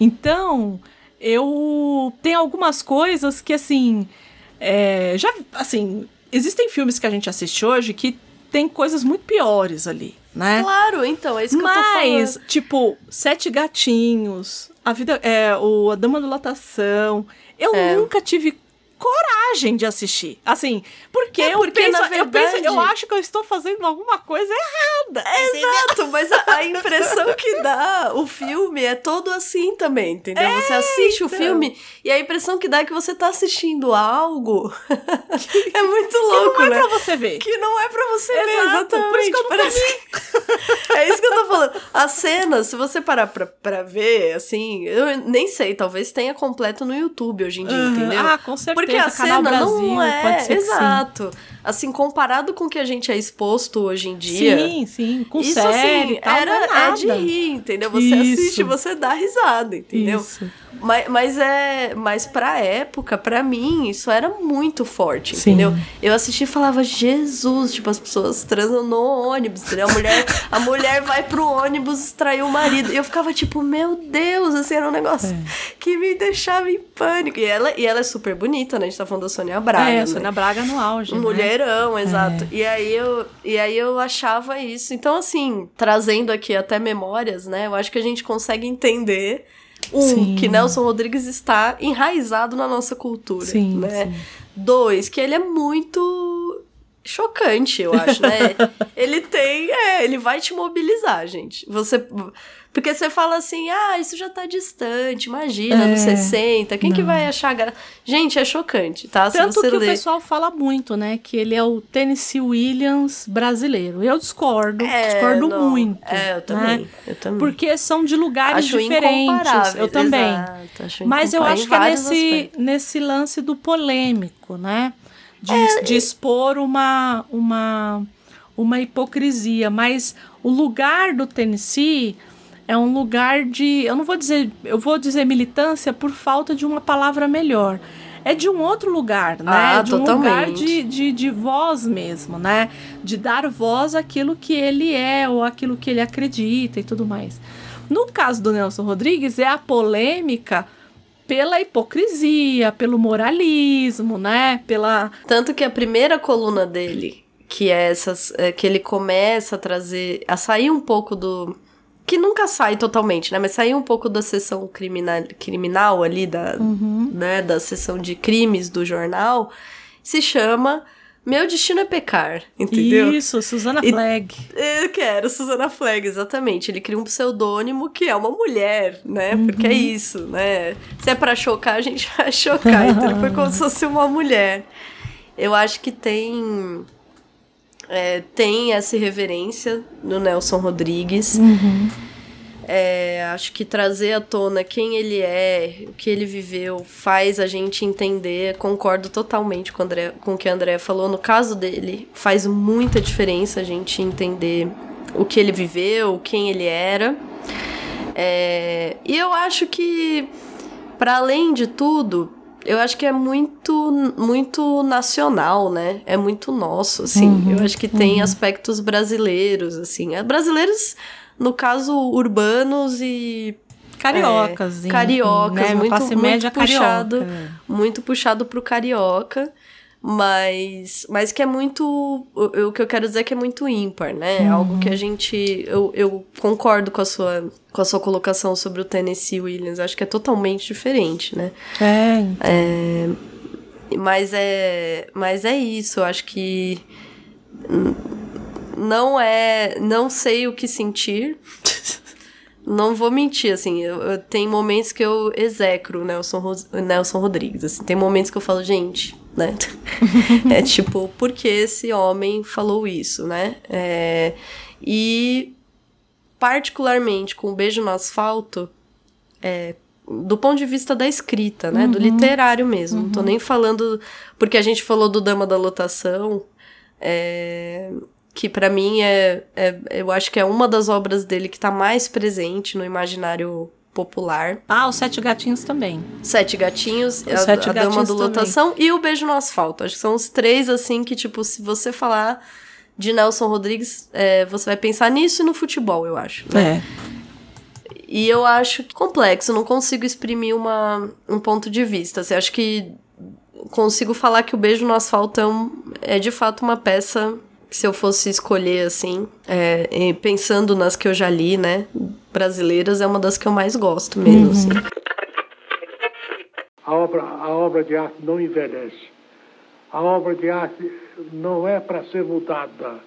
Então, eu tenho algumas coisas que, assim. é, já, assim, existem filmes que a gente assiste hoje que tem coisas muito piores ali, né? Claro, então, é isso que eu tô Mas, falando. tipo, Sete Gatinhos, a vida é o A Dama do Lotação. Eu É. nunca tive coragem de assistir. Assim, porque É eu porque, penso, na eu penso, verdade- eu acho que eu estou fazendo alguma coisa errada. Exato, mas a, a impressão que dá o filme é todo assim também, entendeu? você assiste o então. filme e a impressão que dá é que você tá assistindo algo. é muito louco, não é né? pra você ver. Que não é pra você ver, Exato, exatamente. por isso que eu parece... é isso que eu tô falando. As cenas, se você parar pra, pra ver, assim, eu nem sei, talvez tenha completo no YouTube hoje em dia, Uhum. entendeu? Ah, com certeza. Porque certeza, que a Canal cena Brasil, não é, exato. Assim, comparado com o que a gente é exposto hoje em dia. Sim, sim, com isso série assim, tal, era, é é de rir, entendeu? Você Isso. assiste, você dá risada, entendeu? Isso. Mas, mas é, mas pra época, pra mim, isso era muito forte, Sim. entendeu? Eu assisti e falava, Jesus, tipo, as pessoas transam no ônibus, entendeu? A mulher, a mulher vai pro ônibus trair o marido. E eu ficava tipo, meu Deus, assim, era um negócio É. que me deixava em pânico. E ela, e ela é super bonita, né? A gente tá falando da Sônia Braga. é, né? a Sônia Braga no auge. né? Mulherão, exato. E, aí eu, e aí eu achava isso. Então, assim, trazendo aqui até memórias, né? Eu acho que a gente consegue entender. Um, Sim. que Nelson Rodrigues está enraizado na nossa cultura, Sim, né? sim. Dois, que ele é muito chocante, eu acho, né? ele tem, é, ele vai te mobilizar, gente. Você porque você fala assim: "Ah, isso já tá distante, imagina, É, nos 60, quem que vai achar. Gente, é chocante, tá? Tanto que ler... o pessoal fala muito, né? Que ele é o Tennessee Williams brasileiro. Eu discordo, É, discordo não. muito. É, eu também. né? Eu também. Porque são de lugares acho diferentes. Eu também. Exato, acho Mas eu acho que é nesse, aspectos. nesse lance do polêmico, né? De, É, de expor uma, uma, uma hipocrisia. Mas o lugar do Tennessee é um lugar de. Eu não vou dizer. Eu vou dizer militância por falta de uma palavra melhor. É de um outro lugar, né? Ah, de um lugar totalmente. de, de, de voz mesmo, né? De dar voz àquilo que ele é ou àquilo que ele acredita e tudo mais. No caso do Nelson Rodrigues, é a polêmica pela hipocrisia, pelo moralismo, né? Pela. Tanto que a primeira coluna dele, que é essas. é, que ele começa a trazer. a sair um pouco do. Que nunca sai totalmente, né? Mas sair um pouco da sessão criminal, criminal ali, da, né? da sessão de crimes do jornal, se chama Meu Destino é Pecar, entendeu? Isso, Susana Flag. Eu quero, Susana Flag, exatamente. Ele cria um pseudônimo que é uma mulher, né? Porque é isso, né? Se é pra chocar, a gente vai chocar. Então ele foi como se fosse uma mulher. Eu acho que tem. É, tem essa reverência no Nelson Rodrigues. É, acho que trazer à tona quem ele é, o que ele viveu, faz a gente entender. Concordo totalmente com, o André, com o que a André falou. No caso dele, faz muita diferença a gente entender o que ele viveu, quem ele era. É, e eu acho que, para além de tudo, eu acho que é muito, muito nacional, né? É muito nosso, assim. eu acho que tem aspectos brasileiros, assim. É, Brasileiros, no caso, urbanos e Cariocas. é, cariocas, né? muito, muito puxado, carioca. muito puxado pro carioca, mas, mas que é muito, o, o que eu quero dizer é que é muito ímpar, né? É Algo Uhum. que a gente, eu, eu concordo com a sua, com a sua colocação sobre o Tennessee Williams, acho que é totalmente diferente, né? É, então. Mas é, mas é isso, eu acho que não é, não sei o que sentir. Não vou mentir, assim, eu, eu- tem momentos que eu execro o Nelson, Ros- o Nelson Rodrigues, assim, tem momentos que eu falo, gente, né? é tipo, por que esse homem falou isso, né? É, e particularmente com o Beijo no Asfalto, é, do ponto de vista da escrita, né? Do literário mesmo. Não tô nem falando. Porque a gente falou do Dama da Lotação, é, que pra mim é, é- Eu acho que é uma das obras dele que tá mais presente no imaginário popular. Ah, os Sete Gatinhos também. Sete Gatinhos, a, Sete a Dama Gatinhos do também. Lotação e o Beijo no Asfalto. Acho que são os três, assim, que, tipo, se você falar de Nelson Rodrigues, é, você vai pensar nisso e no futebol, eu acho. né? É. E eu acho complexo, não consigo exprimir uma, um ponto de vista. Assim, acho que consigo falar que o Beijo no Asfalto é, um- é de fato uma peça que se eu fosse escolher, assim, é, pensando nas que eu já li, né, brasileiras, é uma das que eu mais gosto mesmo, assim. A obra, a obra de arte não envelhece. A obra de arte não é para ser mudada.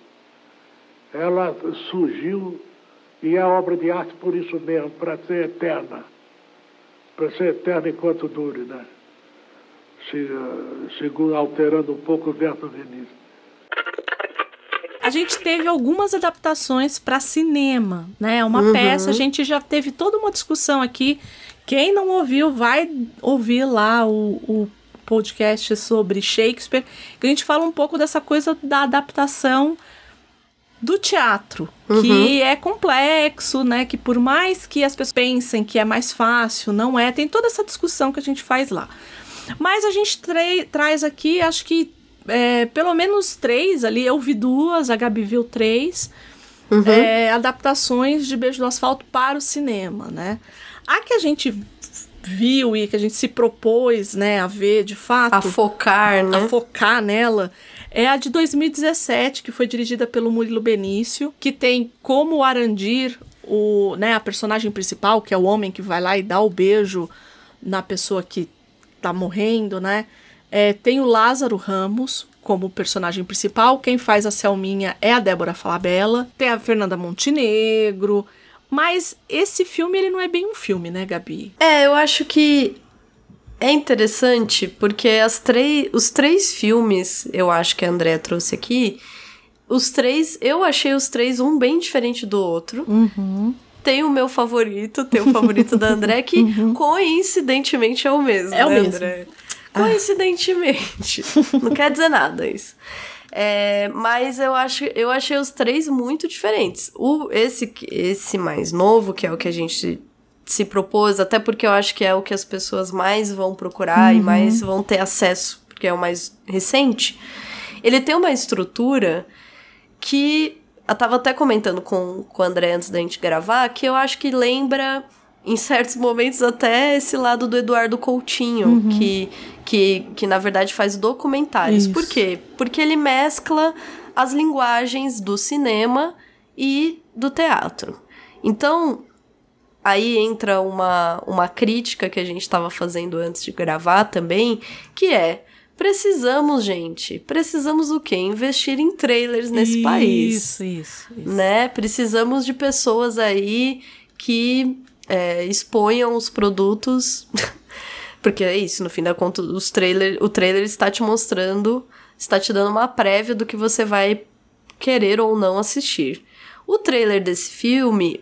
Ela surgiu e é obra de arte por isso mesmo, para ser eterna. Para ser eterna enquanto dure, né? Se, eh, segundo alterando um pouco o verso Vinícius. A gente teve algumas adaptações para cinema, né? Uma peça, a gente já teve toda uma discussão aqui. Quem não ouviu, vai ouvir lá o, o podcast sobre Shakespeare, que a gente fala um pouco dessa coisa da adaptação do teatro, uhum. que é complexo, né? Que por mais que as pessoas pensem que é mais fácil, não é. Tem toda essa discussão que a gente faz lá. Mas a gente tra traz aqui, acho que é, pelo menos três ali. Eu vi duas, a Gabi viu três. Uhum. É, adaptações de Beijo do Asfalto para o cinema, né? A que a gente viu e que a gente se propôs, né, a ver de fato. A focar, né? A focar nela. É a de 2017, que foi dirigida pelo Murilo Benício, que tem como Arandir o, né, a personagem principal, que é o homem que vai lá e dá o beijo na pessoa que tá morrendo, né? É, tem o Lázaro Ramos como personagem principal. Quem faz a Selminha é a Débora Falabella. Tem a Fernanda Montenegro. Mas esse filme, ele não é bem um filme, né, Gabi? É, eu acho que é interessante porque as três, os três filmes, eu acho que a Andrea trouxe aqui, os três, eu achei os três um bem diferente do outro. Uhum. Tem o meu favorito, tem o favorito da André, que uhum. coincidentemente é o mesmo. É o né, mesmo. André? Coincidentemente. Não quer dizer nada isso. É, mas eu acho, eu achei os três muito diferentes. O, esse, esse mais novo, que é o que a gente se propôs, até porque eu acho que é o que as pessoas mais vão procurar uhum. e mais vão ter acesso, porque é o mais recente. Ele tem uma estrutura que eu tava até comentando com, com o André antes da gente gravar, que eu acho que lembra em certos momentos até esse lado do Eduardo Coutinho, uhum. que, que, que na verdade faz documentários. Isso. Por quê? Porque ele mescla as linguagens do cinema e do teatro. Então, aí entra uma, uma crítica que a gente estava fazendo antes de gravar também, que é precisamos, gente, precisamos o quê? Investir em trailers nesse isso, país. Isso, isso, isso. Né? Precisamos de pessoas aí que é, exponham os produtos. Porque é isso, no fim da conta, os trailer, o trailer está te mostrando, está te dando uma prévia do que você vai querer ou não assistir. O trailer desse filme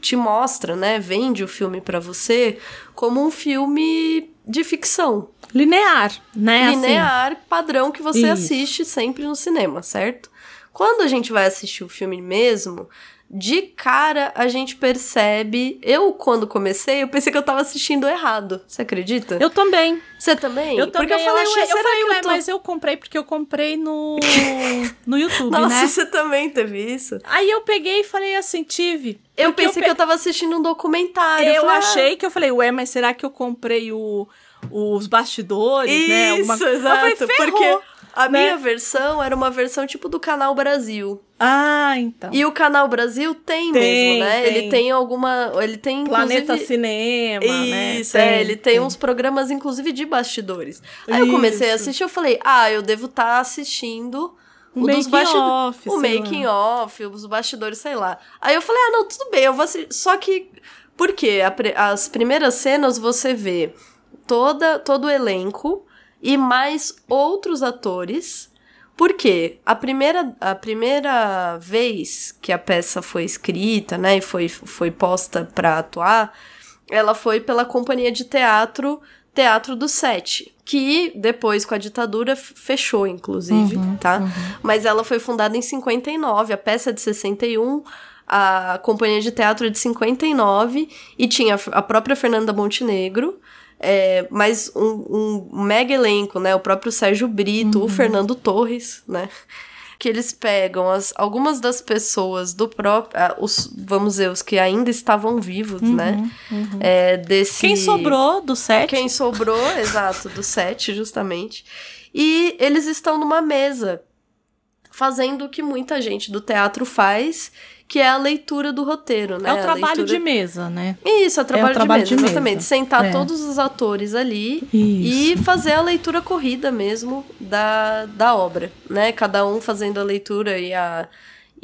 te mostra, né, vende o filme para você como um filme de ficção. Linear, né? Assim. Linear, assim. padrão que você Isso. assiste sempre no cinema, certo? Quando a gente vai assistir o filme mesmo, de cara a gente percebe. Eu, quando comecei, eu pensei que eu tava assistindo errado. Você acredita? Eu também. Você também? Eu também. Porque eu falei, eu, achei, eu falei, ué, tô... mas eu comprei porque eu comprei no, no YouTube, Nossa, né? Você também teve isso? Aí eu peguei e falei assim, tive. Eu pensei eu pe... que eu tava assistindo um documentário. Eu, eu falei, achei ah. que eu falei, ué, mas será que eu comprei o, os bastidores, isso, né? Alguma... exato. Falei, porque a né? minha versão era uma versão tipo do Canal Brasil. Ah, então. E o Canal Brasil tem, tem mesmo, né? Tem. Ele tem alguma. Ele tem. Planeta Cinema. Né? Isso, né? é. ele tem, tem, uns programas, inclusive, de bastidores. Aí Isso. eu comecei a assistir, eu falei, ah, eu devo estar tá assistindo. O, o dos bastidores. O making lá. off, os bastidores, sei lá. Aí eu falei, ah, não, tudo bem, eu vou assistir. Só que. Por quê? As primeiras cenas você vê toda, todo o elenco e mais outros atores. Porque a primeira, a primeira vez que a peça foi escrita, né, e foi, foi posta para atuar, ela foi pela companhia de teatro Teatro do Sete, que depois com a ditadura fechou, inclusive, uhum, tá? Uhum. Mas ela foi fundada em 59, a peça é de 61, a companhia de teatro é de 59 e tinha a própria Fernanda Montenegro, é, mas um, um, mega elenco, né? O próprio Sérgio Brito, uhum. o Fernando Torres, né? Que eles pegam as, algumas das pessoas do próprio. Ah, os, vamos dizer, os que ainda estavam vivos, uhum, né? Uhum. É, desse. Quem sobrou do set? Quem sobrou, exato, do set, justamente. E eles estão numa mesa fazendo o que muita gente do teatro faz, que é a leitura do roteiro, né? É o trabalho leitura... de mesa, né? Isso, é o trabalho, é o trabalho de, mesa, de mesa, exatamente. Sentar é. todos os atores ali Isso. e fazer a leitura corrida mesmo da, da obra, né? Cada um fazendo a leitura e a,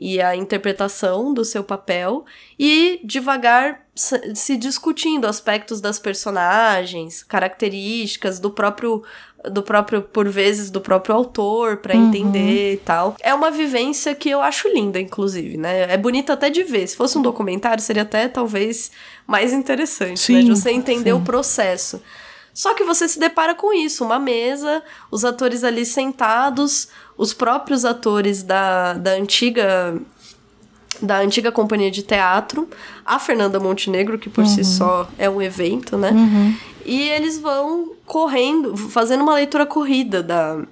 e a interpretação do seu papel e devagar se discutindo aspectos das personagens, características do próprio do próprio, por vezes, do próprio autor para uhum. entender e tal. É uma vivência que eu acho linda, inclusive, né? É bonita até de ver. Se fosse um documentário, seria até talvez mais interessante, sim, né? De você entender sim. o processo. Só que você se depara com isso, uma mesa, os atores ali sentados, os próprios atores da, da antiga da antiga companhia de teatro, a Fernanda Montenegro, que por uhum. si só é um evento, né? Uhum. E eles vão correndo, fazendo uma leitura corrida da,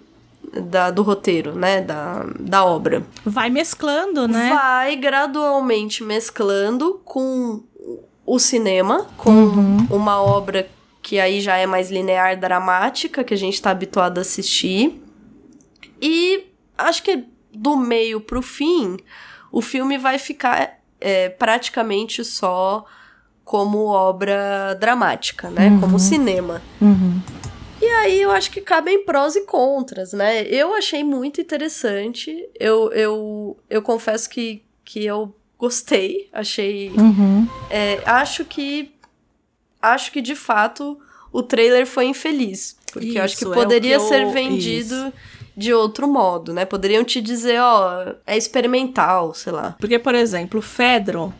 da, do roteiro, né? Da, da obra. Vai mesclando, né? Vai gradualmente mesclando com o cinema, com uhum. uma obra que aí já é mais linear, dramática, que a gente tá habituado a assistir. E acho que do meio pro fim, o filme vai ficar é, praticamente só como obra dramática, né? Uhum. Como cinema. Uhum. E aí eu acho que cabem prós e contras, né? Eu achei muito interessante. Eu, eu, eu confesso que, que eu gostei. Achei. Uhum. É, acho que. Acho que de fato o trailer foi infeliz. Porque Isso, eu acho que é poderia que eu... ser vendido. Isso de outro modo, né? Poderiam te dizer, ó, é experimental, sei lá. Porque, por exemplo, o Fedro,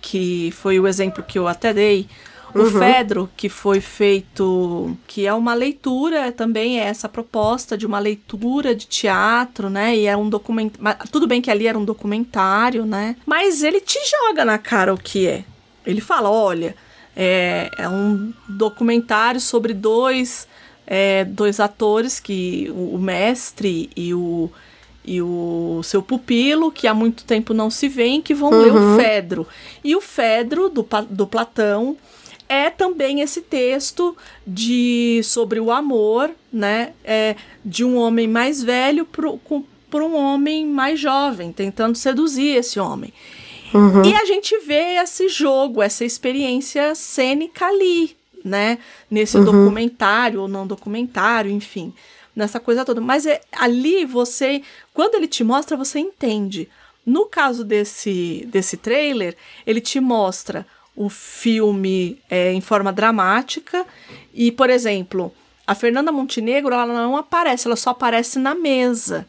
que foi o exemplo que eu até dei, o Uhum. Fedro, que foi feito, que é uma leitura, também é essa proposta de uma leitura de teatro, né? E é um documentário. Tudo bem que ali era um documentário, né? Mas ele te joga na cara o que é. Ele fala: olha, é, é um documentário sobre dois, é, dois atores, que o, mestre e o, e o seu pupilo, que há muito tempo não se veem, que vão ler o Fedro. E o Fedro, do, do Platão, é também esse texto de sobre o amor, né? É, de um homem mais velho para um homem mais jovem, tentando seduzir esse homem. E a gente vê esse jogo, essa experiência cênica ali, né? Nesse documentário ou não documentário, enfim, nessa coisa toda. Mas é, ali você, quando ele te mostra, você entende. No caso desse, desse trailer, ele te mostra o filme é, em forma dramática e, por exemplo, a Fernanda Montenegro ela não aparece, ela só aparece na mesa.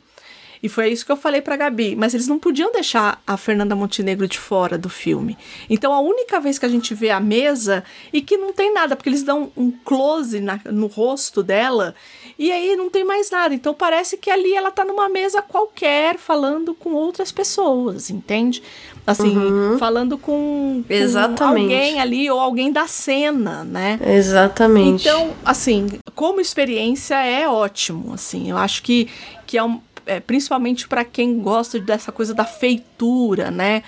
E foi isso que eu falei pra Gabi. Mas eles não podiam deixar a Fernanda Montenegro de fora do filme. Então a única vez que a gente vê a mesa e que não tem nada, porque eles dão um close na- no rosto dela e aí não tem mais nada. Então parece que ali ela tá numa mesa qualquer falando com outras pessoas, entende? Assim, falando com, com alguém ali ou alguém da cena, né? Exatamente. Então, assim, como experiência é ótimo, assim. Eu acho que, que é, um, é principalmente para quem gosta dessa coisa da feitura, né?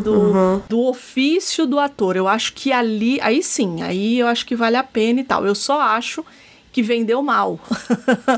do, do, do ofício do ator. Eu acho que ali, aí sim, aí eu acho que vale a pena e tal. Eu só acho que vendeu mal.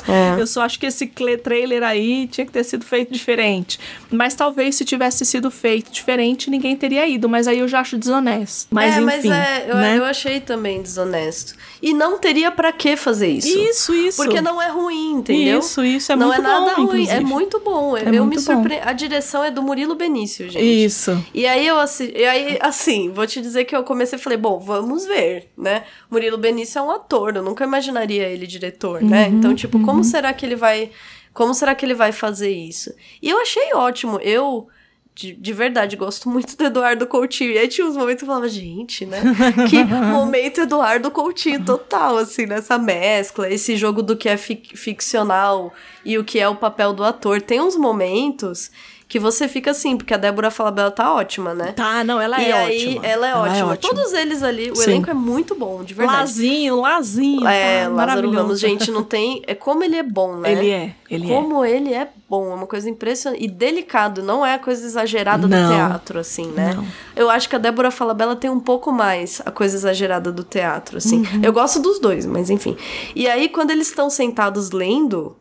É. Eu só acho que esse trailer aí tinha que ter sido feito diferente. Mas talvez se tivesse sido feito diferente, ninguém teria ido. Mas aí eu já acho desonesto. Mas é, enfim, mas é, eu, né? eu achei também desonesto. E não teria pra que fazer isso. Isso, isso. Porque não é ruim, entendeu? Isso, isso, é não muito é nada bom, ruim, é inclusive. muito bom. É eu me muito bom. surpreendo. A direção é do Murilo Benício, gente. Isso. E aí eu assi... e aí, assim, vou te dizer que eu comecei e falei, bom, vamos ver, né? Murilo Benício é um ator, eu nunca imaginaria ele diretor, né? Uhum, Então, tipo, como será que ele vai. Como será que ele vai fazer isso? E eu achei ótimo. Eu. De, de verdade, gosto muito do Eduardo Coutinho. E aí tinha uns momentos que eu falava, gente, né? Que momento Eduardo Coutinho total, assim, nessa mescla, esse jogo do que é fic- ficcional e o que é o papel do ator. Tem uns momentos que você fica assim, porque a Débora Falabella tá ótima, né? Tá, não, ela e é aí, ótima. ela é ótima. ótima. Todos eles ali, o Sim. elenco é muito bom, de verdade. Lazinho, Lazinho. É, tá Lázaro. Ramos, gente, não tem. É como ele é bom, né? Ele é, ele é. como ele é bom, é uma coisa impressionante. E delicado, não é a coisa exagerada do Não. teatro, assim, né? Não. Eu acho que a Débora Falabella tem um pouco mais a coisa exagerada do teatro, assim. Uhum. Eu gosto dos dois, mas enfim. E aí, quando eles estão sentados lendo.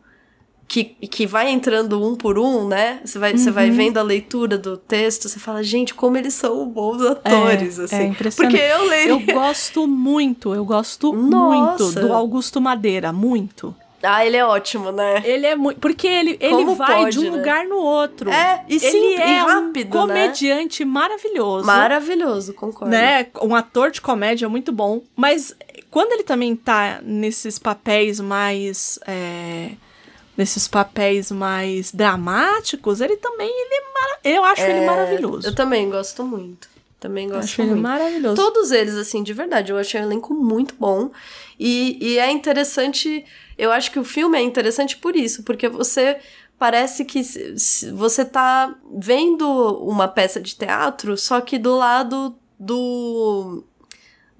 Que, que vai entrando um por um, né? Você vai, você Uhum. vai vendo a leitura do texto, você fala, gente, como eles são bons atores, é, assim. É impressionante. Porque eu leio. Eu gosto muito, eu gosto Nossa. muito do Augusto Madeira, muito. Ah, ele é ótimo, né? Ele é muito. Porque ele, ele Como vai pode, de um né? lugar no outro. É, e ele simples, é rápido, um né? comediante maravilhoso. Maravilhoso, concordo. né? Um ator de comédia muito bom. Mas quando ele também tá nesses papéis mais. é, nesses papéis mais dramáticos, ele também ele é eu acho ele É, maravilhoso. Eu também gosto muito. Também gosto Acho ele muito. maravilhoso. Todos eles, assim, de verdade. Eu achei o elenco muito bom. E, e é interessante. Eu acho que o filme é interessante por isso, porque você parece que você tá vendo uma peça de teatro, só que do lado do.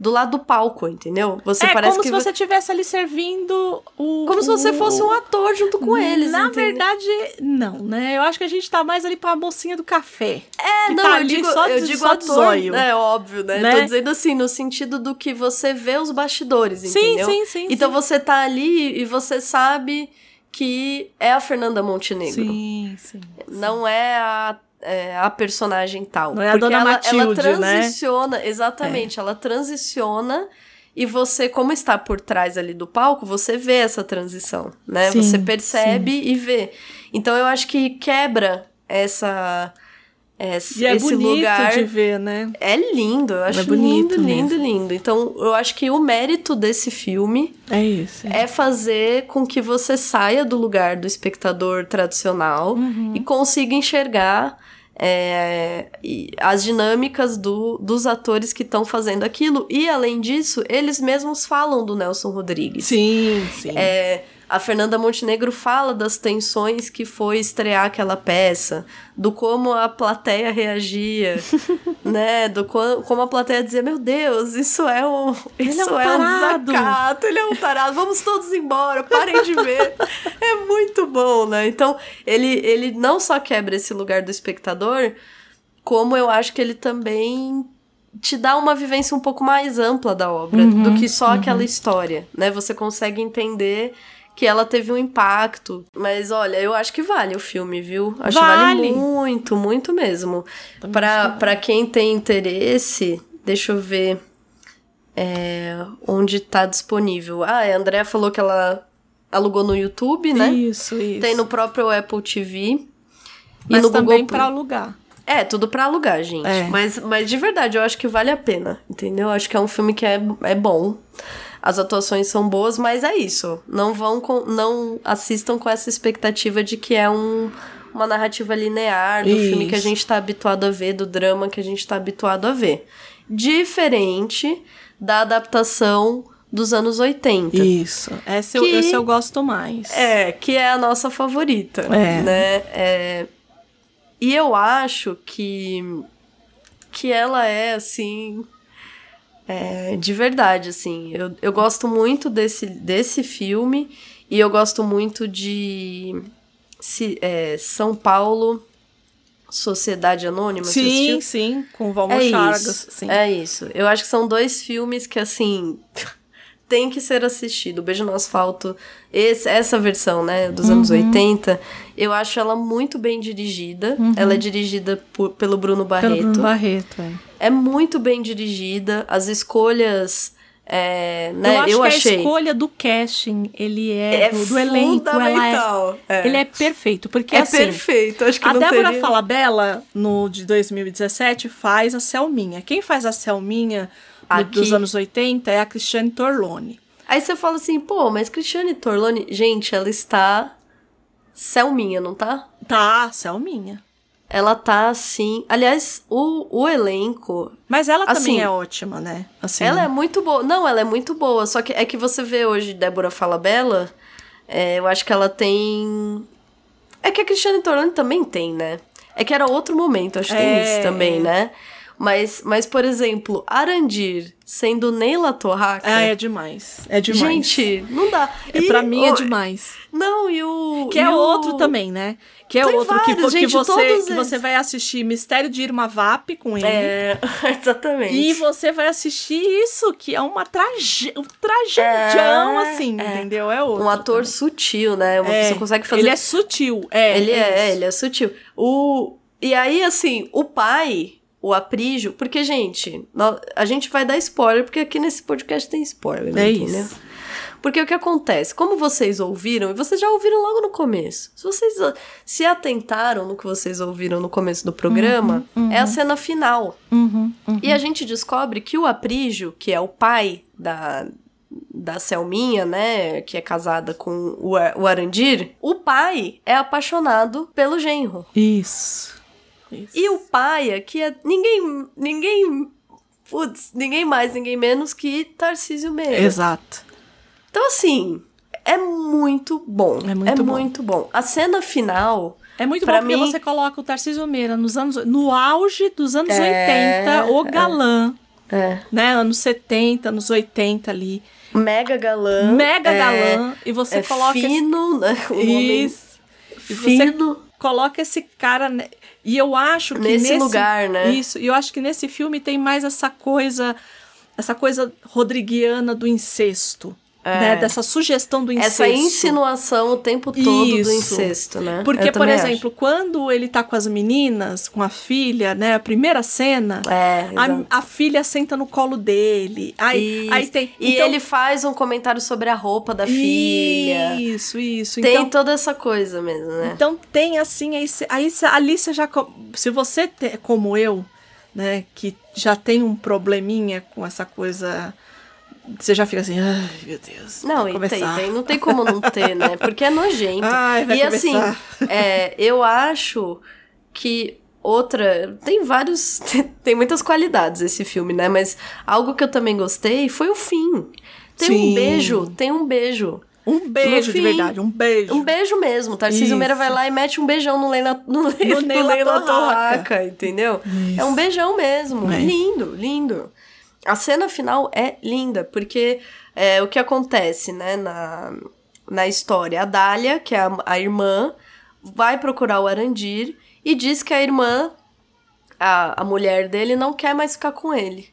Do lado do palco, entendeu? Você é parece como que. se você estivesse ali servindo o. Como se você o- fosse um ator junto com eles. Na entendeu? verdade, não, né? Eu acho que a gente tá mais ali pra mocinha do café. É, não, tá eu digo, só eu digo só ator. É óbvio, né? Né? Tô dizendo assim, no sentido do que você vê os bastidores, Sim, entendeu? sim, sim, Então sim. você tá ali e você sabe que é a Fernanda Montenegro. Sim, sim. Não é a, é a personagem tal. Não é a Porque Dona ela, ela Matilde, né? transiciona, exatamente, ela transiciona e você, como está por trás ali do palco, você vê essa transição, né? Sim, você percebe e vê. Então eu acho que quebra essa, esse, E é esse bonito lugar. de ver, né? É lindo, eu acho bonito lindo, lindo, mesmo. lindo. Então, eu acho que o mérito desse filme É isso. é fazer com que você saia do lugar do espectador tradicional Uhum. e consiga enxergar é, as dinâmicas do, dos atores que estão fazendo aquilo. E, além disso, eles mesmos falam do Nelson Rodrigues. Sim, sim. É, a Fernanda Montenegro fala das tensões que foi estrear aquela peça, do como a plateia reagia, né? Do co- como a plateia dizia: Meu Deus, isso é um, Ele é isso um é um tarado." desacato, ele é um tarado, vamos todos embora, parem de ver. é muito bom, né? Então, ele, ele não só quebra esse lugar do espectador, como eu acho que ele também te dá uma vivência um pouco mais ampla da obra do que só aquela história, né? Você consegue entender que ela teve um impacto. Mas olha, eu acho que vale o filme, viu? Acho que vale Vale. muito, muito mesmo. Pra, pra quem tem interesse, deixa eu ver é, onde tá disponível. Ah, a Andrea falou que ela alugou no YouTube, né? Isso, isso. Tem no próprio Apple TV. Mas e no também Google pra alugar. é, tudo pra alugar, gente. É. Mas, mas de verdade, eu acho que vale a pena, entendeu? Acho que é um filme que é, é bom. As atuações são boas, mas é isso. Não vão com, não assistam com essa expectativa de que é um, uma narrativa linear do filme que a Isso. gente tá habituado a ver, do drama que a gente tá habituado a ver. Diferente da adaptação dos anos 80. Isso. Esse, eu, Que- esse eu gosto mais. É, que é a nossa favorita, É. né? É, e eu acho que que ela é assim é, de verdade, assim. Eu, eu gosto muito desse, desse filme e eu gosto muito de se, é, São Paulo Sociedade Anônima. Sim, sim. Com o Valmor É Chagas. isso, Sim. é isso. Eu acho que são dois filmes que, assim, tem que ser assistido. Beijo no Asfalto, esse- essa versão, né, dos anos Uhum. 80, eu acho ela muito bem dirigida. Ela é dirigida por- pelo Bruno Pelo Barreto. Bruno Barreto, é. É muito bem dirigida. As escolhas, é, né, eu acho eu que achei... a escolha do casting, ele é, É do, do elenco, ela é. É. ele é perfeito, porque É assim, perfeito, acho que a Débora teria... Falabella, no de 2017, faz a Selminha. Quem faz a Selminha dos anos 80 é a Cristiane Torlone. Aí você fala assim, pô, mas Cristiane Torlone, gente, ela está Selminha, não tá? Tá, Selminha. Ela tá assim. Aliás, o, o elenco. Mas ela Assim, também é ótima, né? Assim, Ela é muito boa. Não, ela é muito boa. Só que é que você vê hoje Débora Falabella. É, eu acho que ela tem. É que a Cristiane Torlone também tem, né? É que era outro momento, acho que tem É, isso também, né? Mas, mas, por exemplo, Arandir sendo Neila Torraca. Ah, é demais. É demais. Gente, não dá. é, E pra mim é demais. Não, e o. Que é o- outro também, né? Que é Tem outro que, vários, que gente, você, todos que você vai assistir Mistério de Irma Vap com ele. É, exatamente. E você vai assistir isso, que é uma trage... um tragedião, É, assim, é. entendeu? É outro. um ator também. sutil, né? Uma É, pessoa consegue fazer. Ele é sutil. É, ele é, isso. ele é sutil. O e aí assim, o pai, o Aprígio, porque gente, a gente vai dar spoiler porque aqui nesse podcast tem spoiler, É entendeu? isso. Porque o que acontece? Como vocês ouviram, e vocês já ouviram logo no começo. Se vocês se atentaram no que vocês ouviram no começo do programa, é a cena final. Uhum, uhum. E a gente descobre que o Aprígio, que é o pai da, da Selminha, né, que é casada com o, o Arandir, o pai é apaixonado pelo genro. Isso. Isso. E o Paia, que é ninguém, ninguém, putz, ninguém mais, ninguém menos que Tarcísio Meira. Exato. Então, assim, é muito bom. É muito é bom. muito bom. A cena final. É muito Pra bom porque mim- você coloca o Tarcísio Meira nos anos, no auge dos anos É, 80, o galã, É. né? Anos 70, anos 80 ali. Mega galã. Mega é, galã. E você é coloca esse- fino, né? O homem Isso. E você fino. coloca esse cara. E eu acho que Nesse nesse, lugar, né? Isso. E eu acho que nesse filme tem mais essa coisa. Essa coisa rodriguiana do incesto. Né? Dessa sugestão do incesto. É. Essa insinuação o tempo todo do Isso. incesto, né? Porque, por exemplo, quando ele tá com as meninas, com a filha, né? A primeira cena, acho. É, a, a filha senta no colo dele. Aí, Isso. aí tem. E então- ele faz um comentário sobre a roupa da filha. Isso, isso. Tem então, toda essa coisa mesmo, né? então tem assim, aí, aí ali você já. Se você, te- como eu, né, que já tem um probleminha com essa coisa. Você já fica assim, ai meu Deus. Não, e tem, começar." tem, não tem como não ter, né? Porque é nojento. Ai, vai e assim, começar. é, eu acho que outra. Tem vários. Tem muitas qualidades esse filme, né? Mas algo que eu também gostei foi o fim. Tem um Sim. beijo, tem um beijo. Um beijo, de fim, verdade, um beijo. Um beijo mesmo. Tarcísio Isso. Meira vai lá e mete um beijão no Leila, no Leila, No Leila Torraca. Torraca, entendeu? É um beijão mesmo. É. Lindo, lindo. A cena final é linda, porque é, o que acontece, né, na, na história? A Dália, que é a, a irmã, vai procurar o Arandir e diz que a irmã, a, a mulher dele, não quer mais ficar com ele.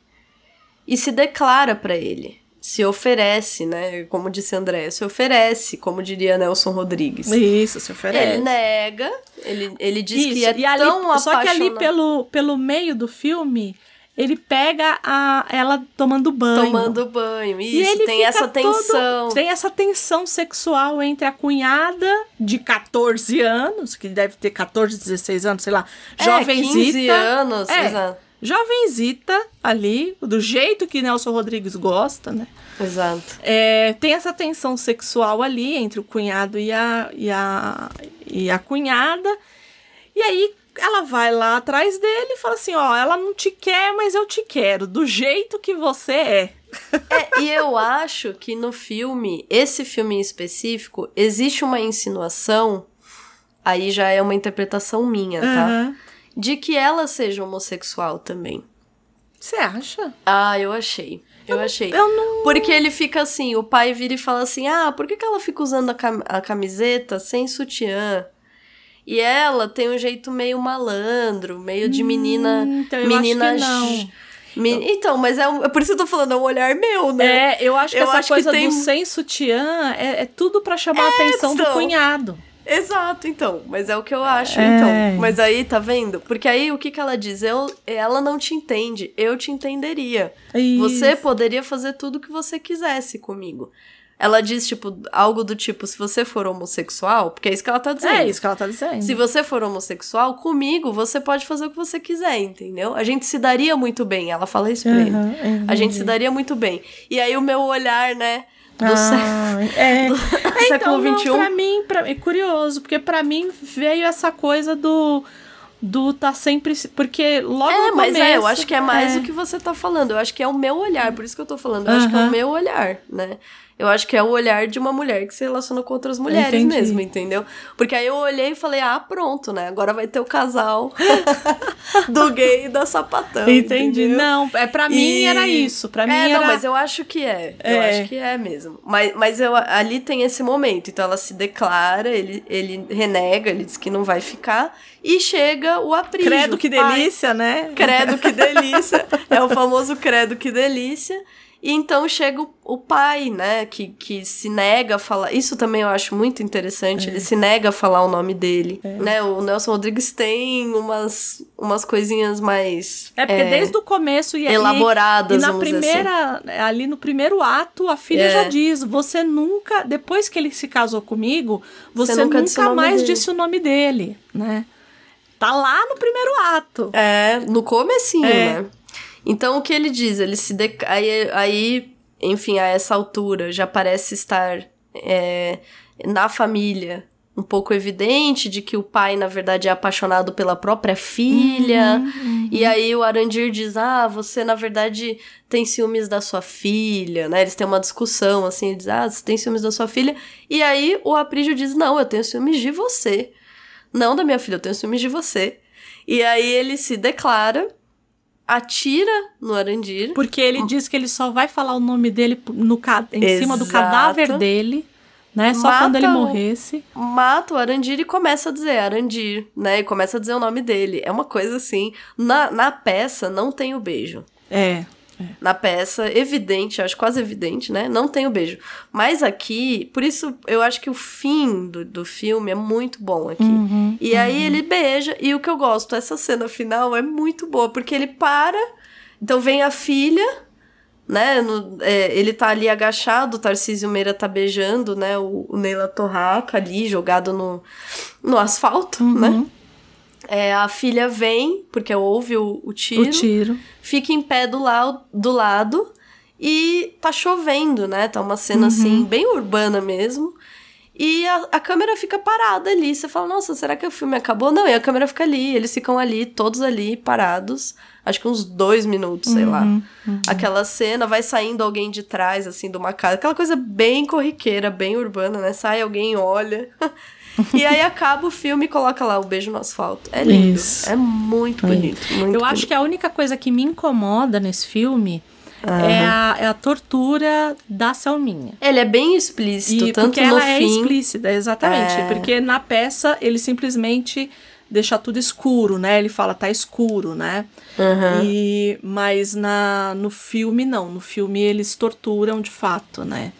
E se declara pra ele. Se oferece, né? Como disse André, se oferece, como diria Nelson Rodrigues. Isso, se oferece. Ele nega, ele, ele diz Isso, que é e ali, tão Só que ali apaixonado- pelo, pelo meio do filme, ele pega a, ela tomando banho. tomando banho. Isso, E ele tem essa todo- tensão. tem essa tensão sexual entre a cunhada de 14 anos, que deve ter 14, 16 anos, sei lá, É, jovenzita. 15 anos, É, exato. Jovenzita ali, do jeito que Nelson Rodrigues gosta, né? Exato. É, tem essa tensão sexual ali entre o cunhado e a, e a, e a cunhada. E aí ela vai lá atrás dele e fala assim: Ó, ela não te quer, mas eu te quero, do jeito que você é. É, e eu acho que no filme, esse filme em específico, existe uma insinuação, aí já é uma interpretação minha, tá? Aham. De que ela seja homossexual também. Você acha? Ah, eu achei. Eu, achei. Eu não. Porque ele fica assim, o pai vira e fala assim: ah, por que, que ela fica usando a, cam- a camiseta sem sutiã? E ela tem um jeito meio malandro, meio de menina. Hum, então eu menina acho que não. Então, mas é, um- é por isso que eu tô falando, é um olhar meu, né? É, eu acho que Eu essa acho que coisa tem- do sem sutiã é, é tudo pra chamar a atenção do então. cunhado. Exato, então. Mas é o que eu acho, É. então. Mas aí, tá vendo? Porque aí o que, que ela diz? Eu, ela não te entende, eu te entenderia. Isso. Você poderia fazer tudo o que você quisesse comigo. Ela diz, tipo, algo do tipo, se você for homossexual, porque é isso que ela tá dizendo. É isso que ela tá dizendo. Se você for homossexual, comigo você pode fazer o que você quiser, entendeu? A gente se daria muito bem. Ela fala isso pra ele. Aham, A gente se daria muito bem. E aí o meu olhar, né? Do sé- Ah, é. do É, século então, não, XXI. pra mim, pra, é curioso, porque pra mim veio essa coisa do do tá sempre porque logo É, no mas começo, é, eu acho que é mais é. o que você tá falando. Eu acho que é o meu olhar, por isso que eu tô falando. Eu acho que é o meu olhar, né? Eu acho que é o olhar de uma mulher que se relaciona com outras mulheres Entendi. mesmo, entendeu? Porque aí eu olhei e falei, ah, pronto, né? Agora vai ter o casal do gay e da sapatão. Entendi. entendeu? Não, é para mim E- era isso, para mim é, era não, mas eu acho que é. Eu É. acho que é mesmo. Mas, mas eu, ali tem esse momento. Então ela se declara, ele, ele renega, ele diz que não vai ficar. E chega o aprígio. credo que delícia, né? Credo que delícia. é o famoso credo que delícia. E então chega o, o pai, né, que, que se nega a falar. Isso também eu acho muito interessante. Ele se nega a falar o nome dele. Né? O Nelson Rodrigues tem umas, umas coisinhas mais. É porque desde o começo e elaboradas, e na vamos dizer assim. primeira ali no primeiro ato a filha É. já diz você nunca depois que ele se casou comigo você, Você nunca nunca, mais dele. disse o nome dele né tá lá no primeiro ato É, no comecinho, É. né? Então o que ele diz? Ele se dec... aí, aí, enfim, a essa altura já parece estar é, na família um pouco evidente de que o pai, na verdade, é apaixonado pela própria filha. Uhum, E aí o Arandir diz: Ah, você, na verdade, tem ciúmes da sua filha, né? Eles têm uma discussão, assim, ele diz: Ah, você tem ciúmes da sua filha. E aí o Aprígio diz: Não, eu tenho ciúmes de você. Não da minha filha, eu tenho ciúmes de você. E aí ele se declara, atira no Arandir. Porque ele diz que ele só vai falar o nome dele no, em cima do Exato. cadáver dele, né? Só Mata quando ele o- morresse. mata o Arandir e começa a dizer Arandir, né? E começa a dizer o nome dele. É uma coisa assim. Na, na peça não tem o beijo. É. Na peça, evidente, acho quase evidente, né? Não tem o beijo. Mas aqui, por isso eu acho que o fim do, do filme é muito bom aqui. Uhum, e aí ele beija, e o que eu gosto, essa cena final é muito boa, porque ele para, então vem a filha, né? no- é, ele tá ali agachado, o Tarcísio Meira tá beijando, né? O, o Neila Torraca ali, jogado no, no asfalto, Uhum. né? É, a filha vem, porque ouve o, o tiro, O tiro. fica em pé do, lau- do lado e tá chovendo, né? Tá uma cena assim, bem urbana mesmo. E a, a câmera fica parada ali. Você fala, nossa, será que o filme acabou? Não, e a câmera fica ali. Eles ficam ali, todos ali, parados. Acho que uns dois minutos, sei lá. Aquela cena, vai saindo alguém de trás, assim, de uma casa. Aquela coisa bem corriqueira, bem urbana, né? Sai alguém, olha. e aí acaba o filme e coloca lá o beijo no asfalto. É lindo. Isso. É muito bonito. Muito Eu acho bonito. que a única coisa que me incomoda nesse filme é, a, é a tortura da Selminha. Ele é bem explícito, E tanto porque no ela é fim. explícita, exatamente. É. Porque na peça ele simplesmente deixa tudo escuro, né? Ele fala, tá escuro, né? Uhum. E, mas na, no filme, não. No filme eles torturam de fato, né?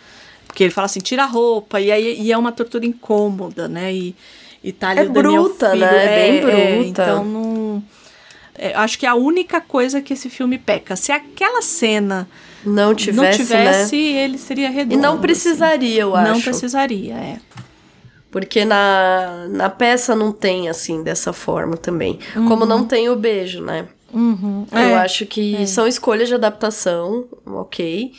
Porque ele fala assim, tira a roupa, e aí e é uma tortura incômoda, né? E, e tá ali É o bruta, Filho, né? É bem bruta. então não. é, acho que é a única coisa que esse filme peca. Se aquela cena Não tivesse, não tivesse, né? ele seria redondo. E não assim. precisaria, eu acho. Não precisaria, é. Porque na, na peça não tem, assim, dessa forma também. Como não tem o beijo, né? Uhum. Eu É, acho que são escolhas de adaptação, ok.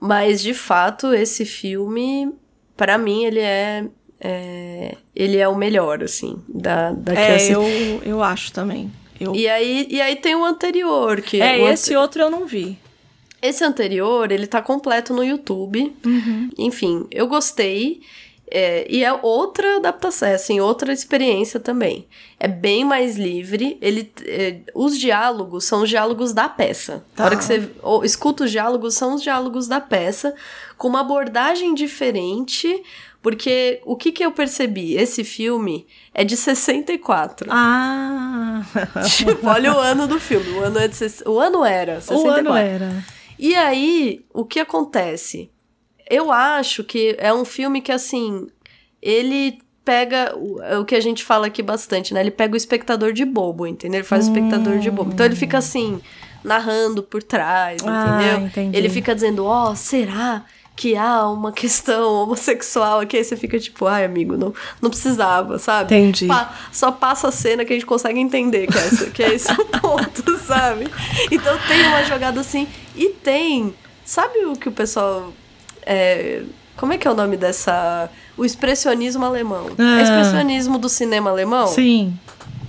Mas, de fato, esse filme, pra mim, ele é... é, ele é o melhor, assim, da, da que eu É, assisti. eu, eu acho também. Eu... E aí, e aí tem o anterior, que... É, ante- esse outro eu não vi. Esse anterior, ele tá completo no YouTube. Enfim, eu gostei. É, e é outra adaptação, é, assim, outra experiência também. É bem mais livre. Ele, é, os diálogos são os diálogos da peça. Tá. A hora que você ou, escuta os diálogos, são os diálogos da peça, com uma abordagem diferente. Porque o que, que eu percebi? Esse filme é de 64. Ah! Tipo, olha o ano do filme. O ano, é de, o ano era 64. o ano era. E aí, o que acontece? Eu acho que é um filme que, assim, ele pega o, é o que a gente fala aqui bastante, né? Ele pega o espectador de bobo, entendeu? Ele faz o espectador de bobo. Então ele fica assim, narrando por trás, Ah, entendeu? entendi. Ele fica dizendo, ó, será que há uma questão homossexual aqui? Aí você fica tipo, ai, amigo, não, não precisava, sabe? Entendi. Pa- só passa a cena que a gente consegue entender que é, essa, que é esse o ponto, sabe? Então tem uma jogada assim. E tem. Sabe o que o pessoal. É, como é que é o nome dessa. O expressionismo alemão. Ah. É expressionismo do cinema alemão? Sim.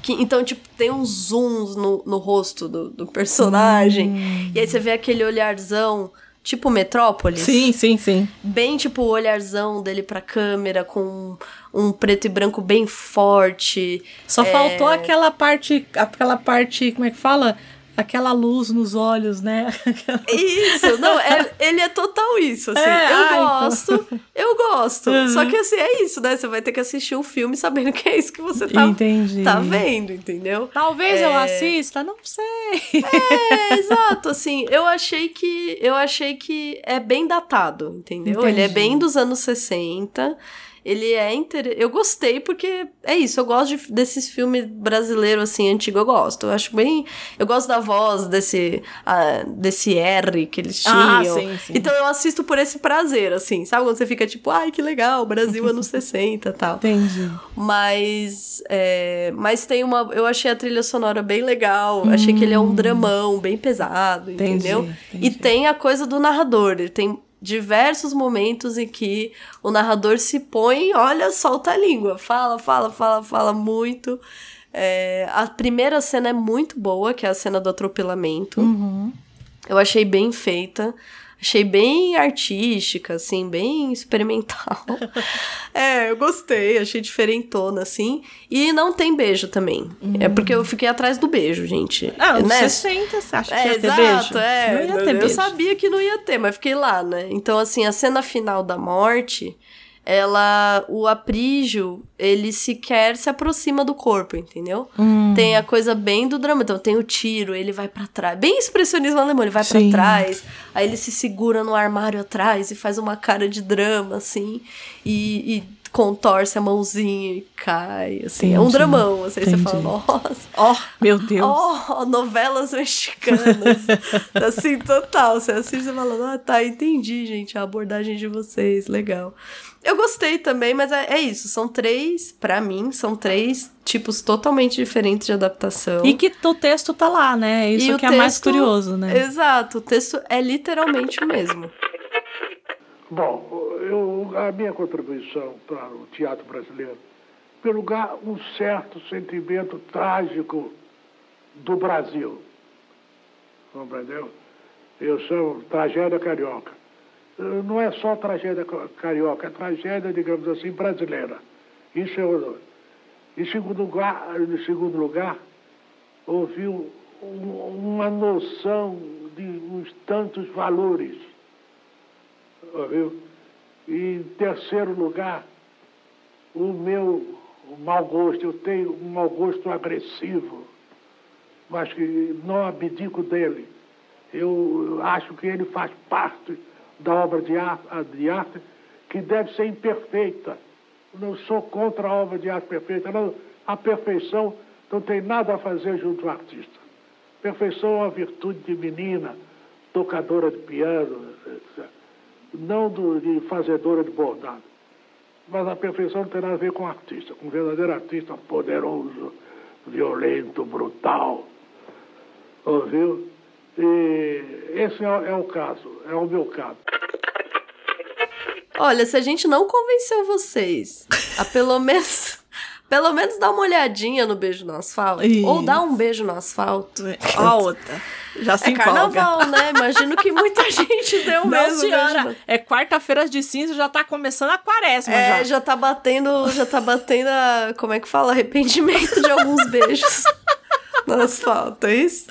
Que, então, tipo, tem uns zooms no, no rosto do, do personagem. Hum. E aí você vê aquele olharzão, tipo Metrópolis. Sim, sim, sim. Bem tipo o olharzão dele pra câmera, com um preto e branco bem forte. Só É, faltou aquela parte, aquela parte, como é que fala? Aquela luz nos olhos, né? Isso, não, é- ele é total isso, assim. É, eu ah, então. gosto, eu gosto. Uhum. Só que assim, é isso, né? Você vai ter que assistir o filme sabendo que é isso que você tá, Entendi. tá vendo, entendeu? Talvez eu É. assista, não sei. É, exato, assim, eu achei que eu achei que é bem datado, entendeu? Ele é Entendi. bem dos anos 60. Ele é inter... Eu gostei porque é isso, eu gosto de- desses filmes brasileiros assim, antigo, eu gosto. Eu acho bem. Eu gosto da voz desse, ah, desse R que eles Ah, tinham. sim, sim. Então eu assisto por esse prazer, assim, sabe? Quando você fica tipo, ai, que legal, Brasil anos 60 e tal. Entendi. Mas, é, mas tem uma. Eu achei a trilha sonora bem legal. Achei que ele é um dramão bem pesado, Hum. Entendi, entendeu? entendi. E tem a coisa do narrador. Ele tem diversos momentos em que o narrador se põe, olha, solta a língua, fala, fala, fala, fala muito. É, a primeira cena é muito boa, que é a cena do atropelamento. Uhum. Eu achei bem feita. Achei bem artística, assim, bem experimental. é, eu gostei, achei diferentona, assim. E não tem beijo também. É porque eu fiquei atrás do beijo, gente. Ah, né? 60, você acha que É, ia ter exato, beijo? é. Não ia ter eu beijo. sabia que não ia ter, mas fiquei lá, né? Então, assim, a cena final da morte, ela. O aprígio, ele sequer se aproxima do corpo, entendeu? Hum. Tem a coisa bem do drama. Então, tem o tiro, ele vai pra trás. Bem expressionismo alemão, ele vai pra Sim. trás, aí ele se segura no armário atrás e faz uma cara de drama, assim, e. e contorce a mãozinha e cai, assim. É um Entendi, dramão, assim, você fala, entendi. nossa, Ó, meu Deus. Oh, novelas mexicanas. assim, total. Você assiste e fala, ah, tá, entendi, gente, a abordagem de vocês, legal. Eu gostei também, mas é, é isso. São três, pra mim, são três tipos totalmente diferentes de adaptação. E que o texto tá lá, né? Isso E que é mais texto- curioso, né? Exato, o texto é literalmente o mesmo. Bom, eu, a minha contribuição para o teatro brasileiro, primeiro lugar, um certo sentimento trágico do Brasil. Compreendeu? Eu sou tragédia carioca. Não é só tragédia ca- carioca, é tragédia, digamos assim, brasileira. Isso é o- Em segundo lugar, em segundo lugar um- uma noção de uns tantos valores ouviu? E em terceiro lugar, o meu mau gosto. Eu tenho um mau gosto agressivo, mas que não abdico dele. Eu acho que ele faz parte da obra de arte, de arte que deve ser imperfeita. Não sou contra a obra de arte perfeita. Não, a perfeição não tem nada a fazer junto ao artista. Perfeição é uma virtude de menina, tocadora de piano, etc não do, de fazedora de bordado. Mas a perfeição não tem nada a ver com artista, com um verdadeiro artista poderoso, violento, brutal. Ouviu? E esse é, é o caso, é o meu caso. Olha, se a gente não convenceu vocês a pelo menos. Pelo menos dar uma olhadinha no beijo no asfalto. Ih. Ou dar um beijo no asfalto. A outra. Já se É empolga. carnaval, né? Imagino que muita gente deu Não, mesmo. senhora. beijo É quarta-feira de cinza, já tá começando a quaresma É, já. já tá batendo, já tá batendo a, como é que fala? Arrependimento de alguns beijos no asfalto, é isso?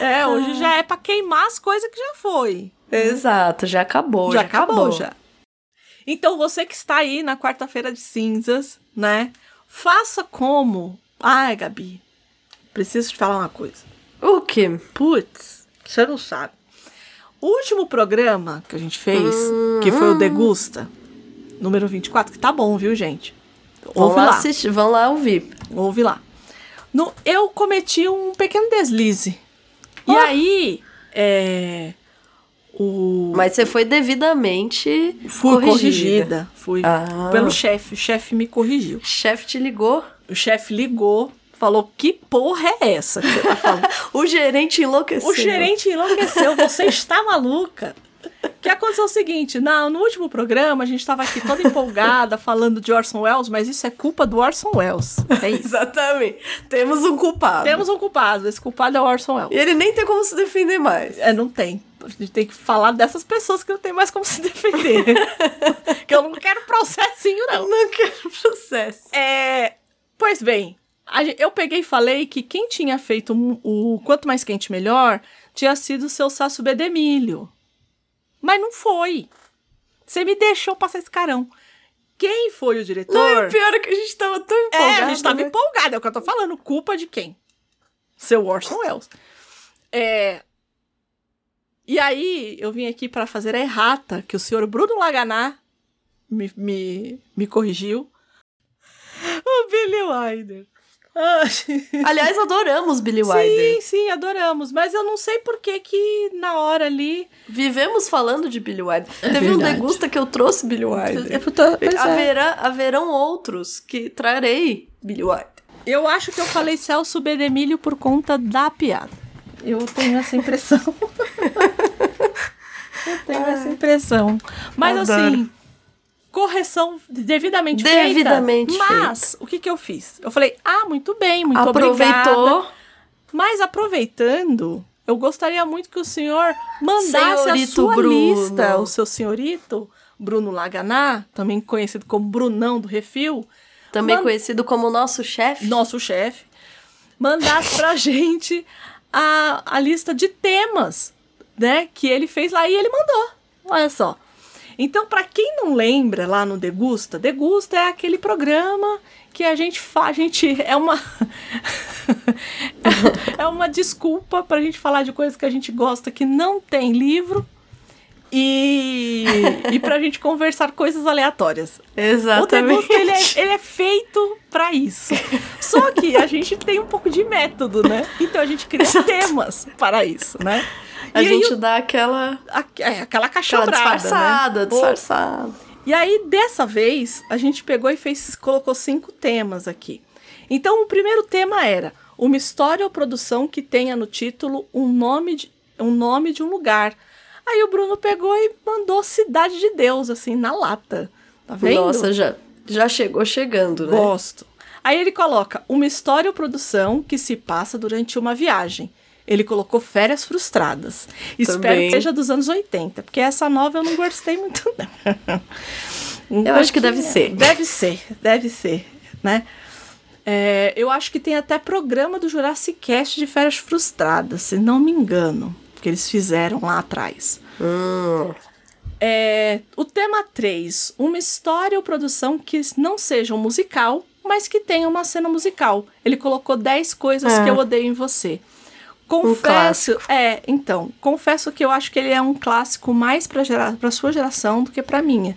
É, hoje já é pra queimar as coisas que já foi. Exato, já acabou. já acabou, já. Então, você que está aí na quarta-feira de cinzas, né? Faça como. Ai, Gabi, preciso te falar uma coisa. O quê? Putz, você não sabe. O último programa que a gente fez, que foi o Degusta, número 24, que tá bom, viu, gente? Vão Ouve lá, lá, assistir, vão lá ouvir. ouve lá. No, eu cometi um pequeno deslize. E Oh. aí, é. O. Mas você foi devidamente Fui corrigida. corrigida. Fui Ah. pelo chefe. O chefe me corrigiu. O chefe te ligou, O chefe ligou, falou: Que porra é essa que você tá falando? o gerente enlouqueceu. o gerente enlouqueceu, você está maluca. O que aconteceu o seguinte: na, no último programa, a gente estava aqui toda empolgada falando de Orson Welles, mas isso é culpa do Orson Welles. É isso. Exatamente. Temos um culpado. Temos um culpado, esse culpado é o Orson Welles. E ele nem tem como se defender mais. É, não tem. A gente tem que falar dessas pessoas que não tem mais como se defender. que eu não quero processinho, não. Não quero processo. É, pois bem, eu peguei e falei que quem tinha feito o Quanto Mais Quente Melhor tinha sido o seu Sasso Bedemilho. Mas não foi. Você me deixou passar esse carão. Quem foi o diretor? Não, o pior é que a gente tava tão É, empolgado. a gente tava né? empolgado, é o que eu tô falando. Culpa de quem? Seu Orson Welles. É. E aí, eu vim aqui para fazer a errata que o senhor Bruno Laganá me, me, me corrigiu. O Billy Wilder. Ah, Aliás, adoramos Billy Wilder. sim, sim, adoramos. Mas eu não sei por que que na hora ali... Vivemos falando de Billy Wilder. É Teve um verdade. degusta que eu trouxe Billy Wilder. Pois é. Haverá, haverão outros que trarei Billy Wilder. Eu acho que eu falei Celso Bedemilho por conta da piada. Eu tenho essa impressão. Eu tenho essa impressão. Mas Adoro. assim, correção devidamente, Devidamente feita. Mas, o que que eu fiz? Eu falei, ah, muito bem, muito obrigada. Aproveitou. Mas aproveitando, eu gostaria muito que o senhor mandasse a Senhorito sua Bruno. lista, o seu senhorito, Bruno Laganá, também conhecido como Brunão do Refil, Também conhecido como nosso chefe. nosso chefe, mandasse pra gente a, a lista de temas, né, que ele fez lá e ele mandou. Olha só. Então, pra quem não lembra lá no Degusta, Degusta é aquele programa que a gente faz, a gente é uma é uma desculpa pra gente falar de coisas que a gente gosta que não tem livro. E, e pra gente conversar coisas aleatórias. O Exatamente. Degusta, ele é, ele é feito pra isso. Só que a gente tem um pouco de método, né? Então a gente cria temas para isso, né? A E aí gente o- dá aquela, a- é, aquela aquela cachorrada, disfarçada, né? disfarçada. E aí, dessa vez, a gente pegou e fez, colocou cinco temas aqui. Então, o primeiro tema era uma história ou produção que tenha no título um nome de um, nome de um lugar. Aí o Bruno pegou e mandou Cidade de Deus, assim, na lata. Tá vendo? Nossa, já, já chegou chegando, né? Gosto. Aí ele coloca uma história ou produção que se passa durante uma viagem. Ele colocou Férias Frustradas. Espero Também. que seja dos anos 80, porque essa nova eu não gostei muito, não. Eu acho que deve ser. Deve ser, deve ser, né? É, eu acho que tem até programa do Jurassic Cast de Férias Frustradas, se não me engano, que eles fizeram lá atrás. Hum, É, o tema 3, uma história ou produção que não seja um musical, mas que tenha uma cena musical. Ele colocou 10 coisas É. que eu odeio em você. Confesso, clássico. é, então, confesso que eu acho que ele é um clássico mais para gera, pra sua geração do que pra minha.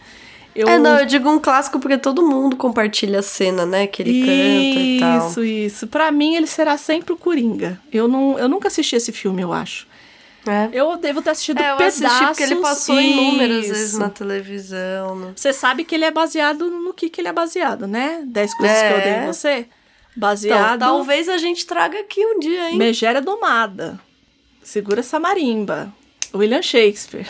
Eu, É, não, eu digo um clássico porque todo mundo compartilha a cena, né? Que ele canta e tal. Isso, isso. Pra mim, ele será sempre o Coringa. Eu, não, eu nunca assisti esse filme, eu acho. É. Eu devo ter assistido É, eu pedaços. porque ele passou inúmeras vezes Isso. na televisão. né? Você sabe que ele é baseado no que, que ele é baseado, né? 10 coisas É. que eu odeio em você. Então, Baseado talvez a gente traga aqui um dia, hein? Megera Domada. Segura essa marimba. William Shakespeare.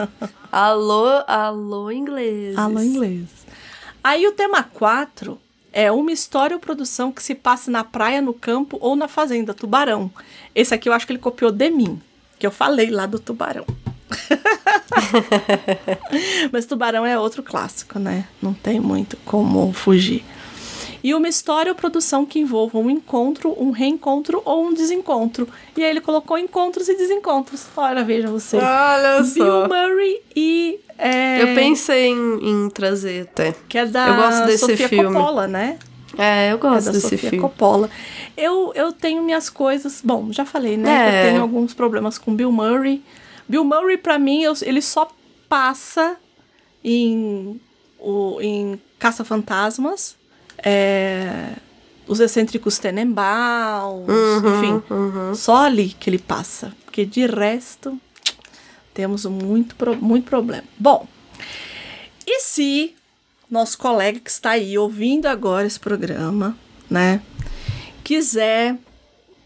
Alô, alô, inglês. Alô, inglês. Aí o tema 4 é uma história ou produção que se passe na praia, no campo ou na fazenda, Tubarão. Esse aqui eu acho que ele copiou de mim, que eu falei lá do Tubarão. Mas Tubarão é outro clássico, né? Não tem muito como fugir. E uma história ou produção que envolva um encontro, um reencontro ou um desencontro. E aí ele colocou encontros e desencontros. Olha, veja você. Olha Bill só. Murray e. é, Eu pensei em, em trazer até. que é da Eu gosto desse Sofia filme. Coppola, né? É, eu É gosto da desse Sofia filme. Coppola. Eu, eu tenho minhas coisas. Bom, já falei, né? É. eu tenho alguns problemas com Bill Murray. Bill Murray, pra mim, eu- ele só passa em, o, em Caça-Fantasmas, é, Os Excêntricos Tenenbaums, Uhum, enfim. Só ali que ele passa. Porque de resto, temos muito, muito problema. Bom, e se nosso colega que está aí ouvindo agora esse programa, né, quiser.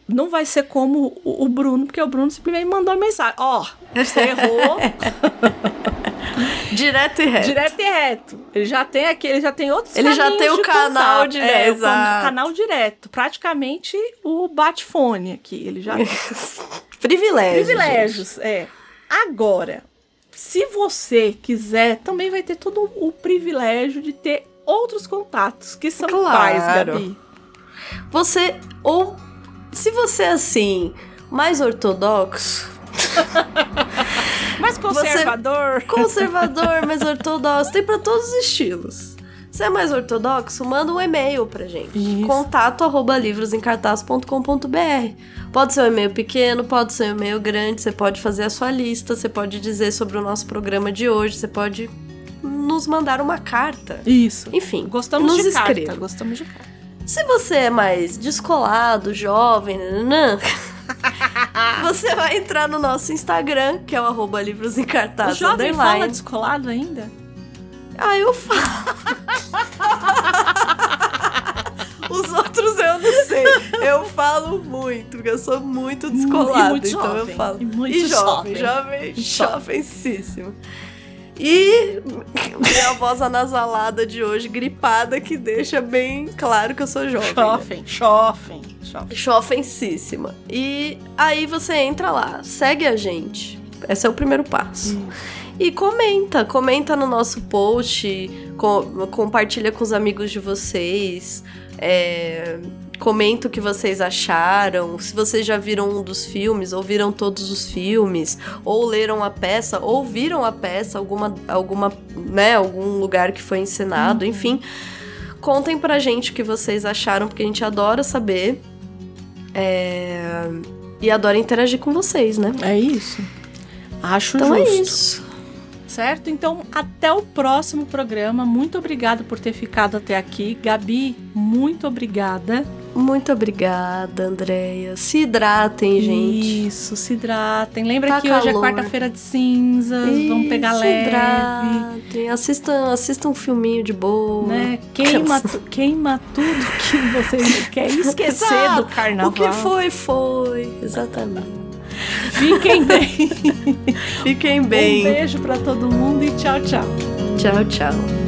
Não vai ser como o Bruno, porque o Bruno simplesmente mandou uma mensagem. Ó, você errou. Direto e reto. direto e reto. Ele já tem aqui, ele já tem outros Ele já tem o canal contato. direto, É, o canal direto. Praticamente o bate-fone aqui. Ele já Privilégios. Privilégios, é. Agora, se você quiser, também vai ter todo o privilégio de ter outros contatos, que são Claro. quais, Gabi? Você, ou se você é assim, mais ortodoxo, Mas conservador. conservador, mais ortodoxo, tem pra todos os estilos. Se é mais ortodoxo, manda um e-mail pra gente. Isso. Contato arroba livrosencartaz.com.br. Pode ser um e-mail pequeno, pode ser um e-mail grande, você pode fazer a sua lista, você pode dizer sobre o nosso programa de hoje, você pode nos mandar uma carta. Isso. Enfim, Gostamos nos de carta. escreva. Gostamos de carta. Se você é mais descolado, jovem, nananã, você vai entrar no nosso Instagram, que é o arroba livros em O jovem fala descolado ainda? Ah, eu falo. Os outros eu não sei. eu falo muito, porque eu sou muito descolada. E muito então jovem, eu falo. e muito jovem, jovem. jovem, E jovemcíssimo. E minha voz anasalada de hoje, gripada, que deixa bem claro que eu sou jovem. né? Chofem, chofem, chofem. Chofensíssima. E aí você entra lá, segue a gente. Esse é o primeiro passo. E comenta, comenta no nosso post, co- compartilha com os amigos de vocês, é, comenta o que vocês acharam, se vocês já viram um dos filmes, ou viram todos os filmes, ou leram a peça, ou viram a peça, alguma, alguma, né, algum lugar que foi encenado, enfim. Contem pra gente o que vocês acharam, porque a gente adora saber. É, E adora interagir com vocês, né? É isso. Acho Então justo. é isso. Certo? Então, até o próximo programa. Muito obrigada por ter ficado até aqui. Gabi, muito obrigada. Muito obrigada, Andréia. Se hidratem, gente. Isso, se hidratem. Lembra Tá que hoje é calor. quarta-feira de cinzas. vamos pegar se leve. hidratem. Assistam, assistam um filminho de boa. Né? Queima, tu- queima tudo que você quer esquecer do carnaval. O que foi, foi. Exatamente. Fiquem bem. Fiquem Um bem. beijo pra todo mundo e tchau, tchau. Tchau, tchau.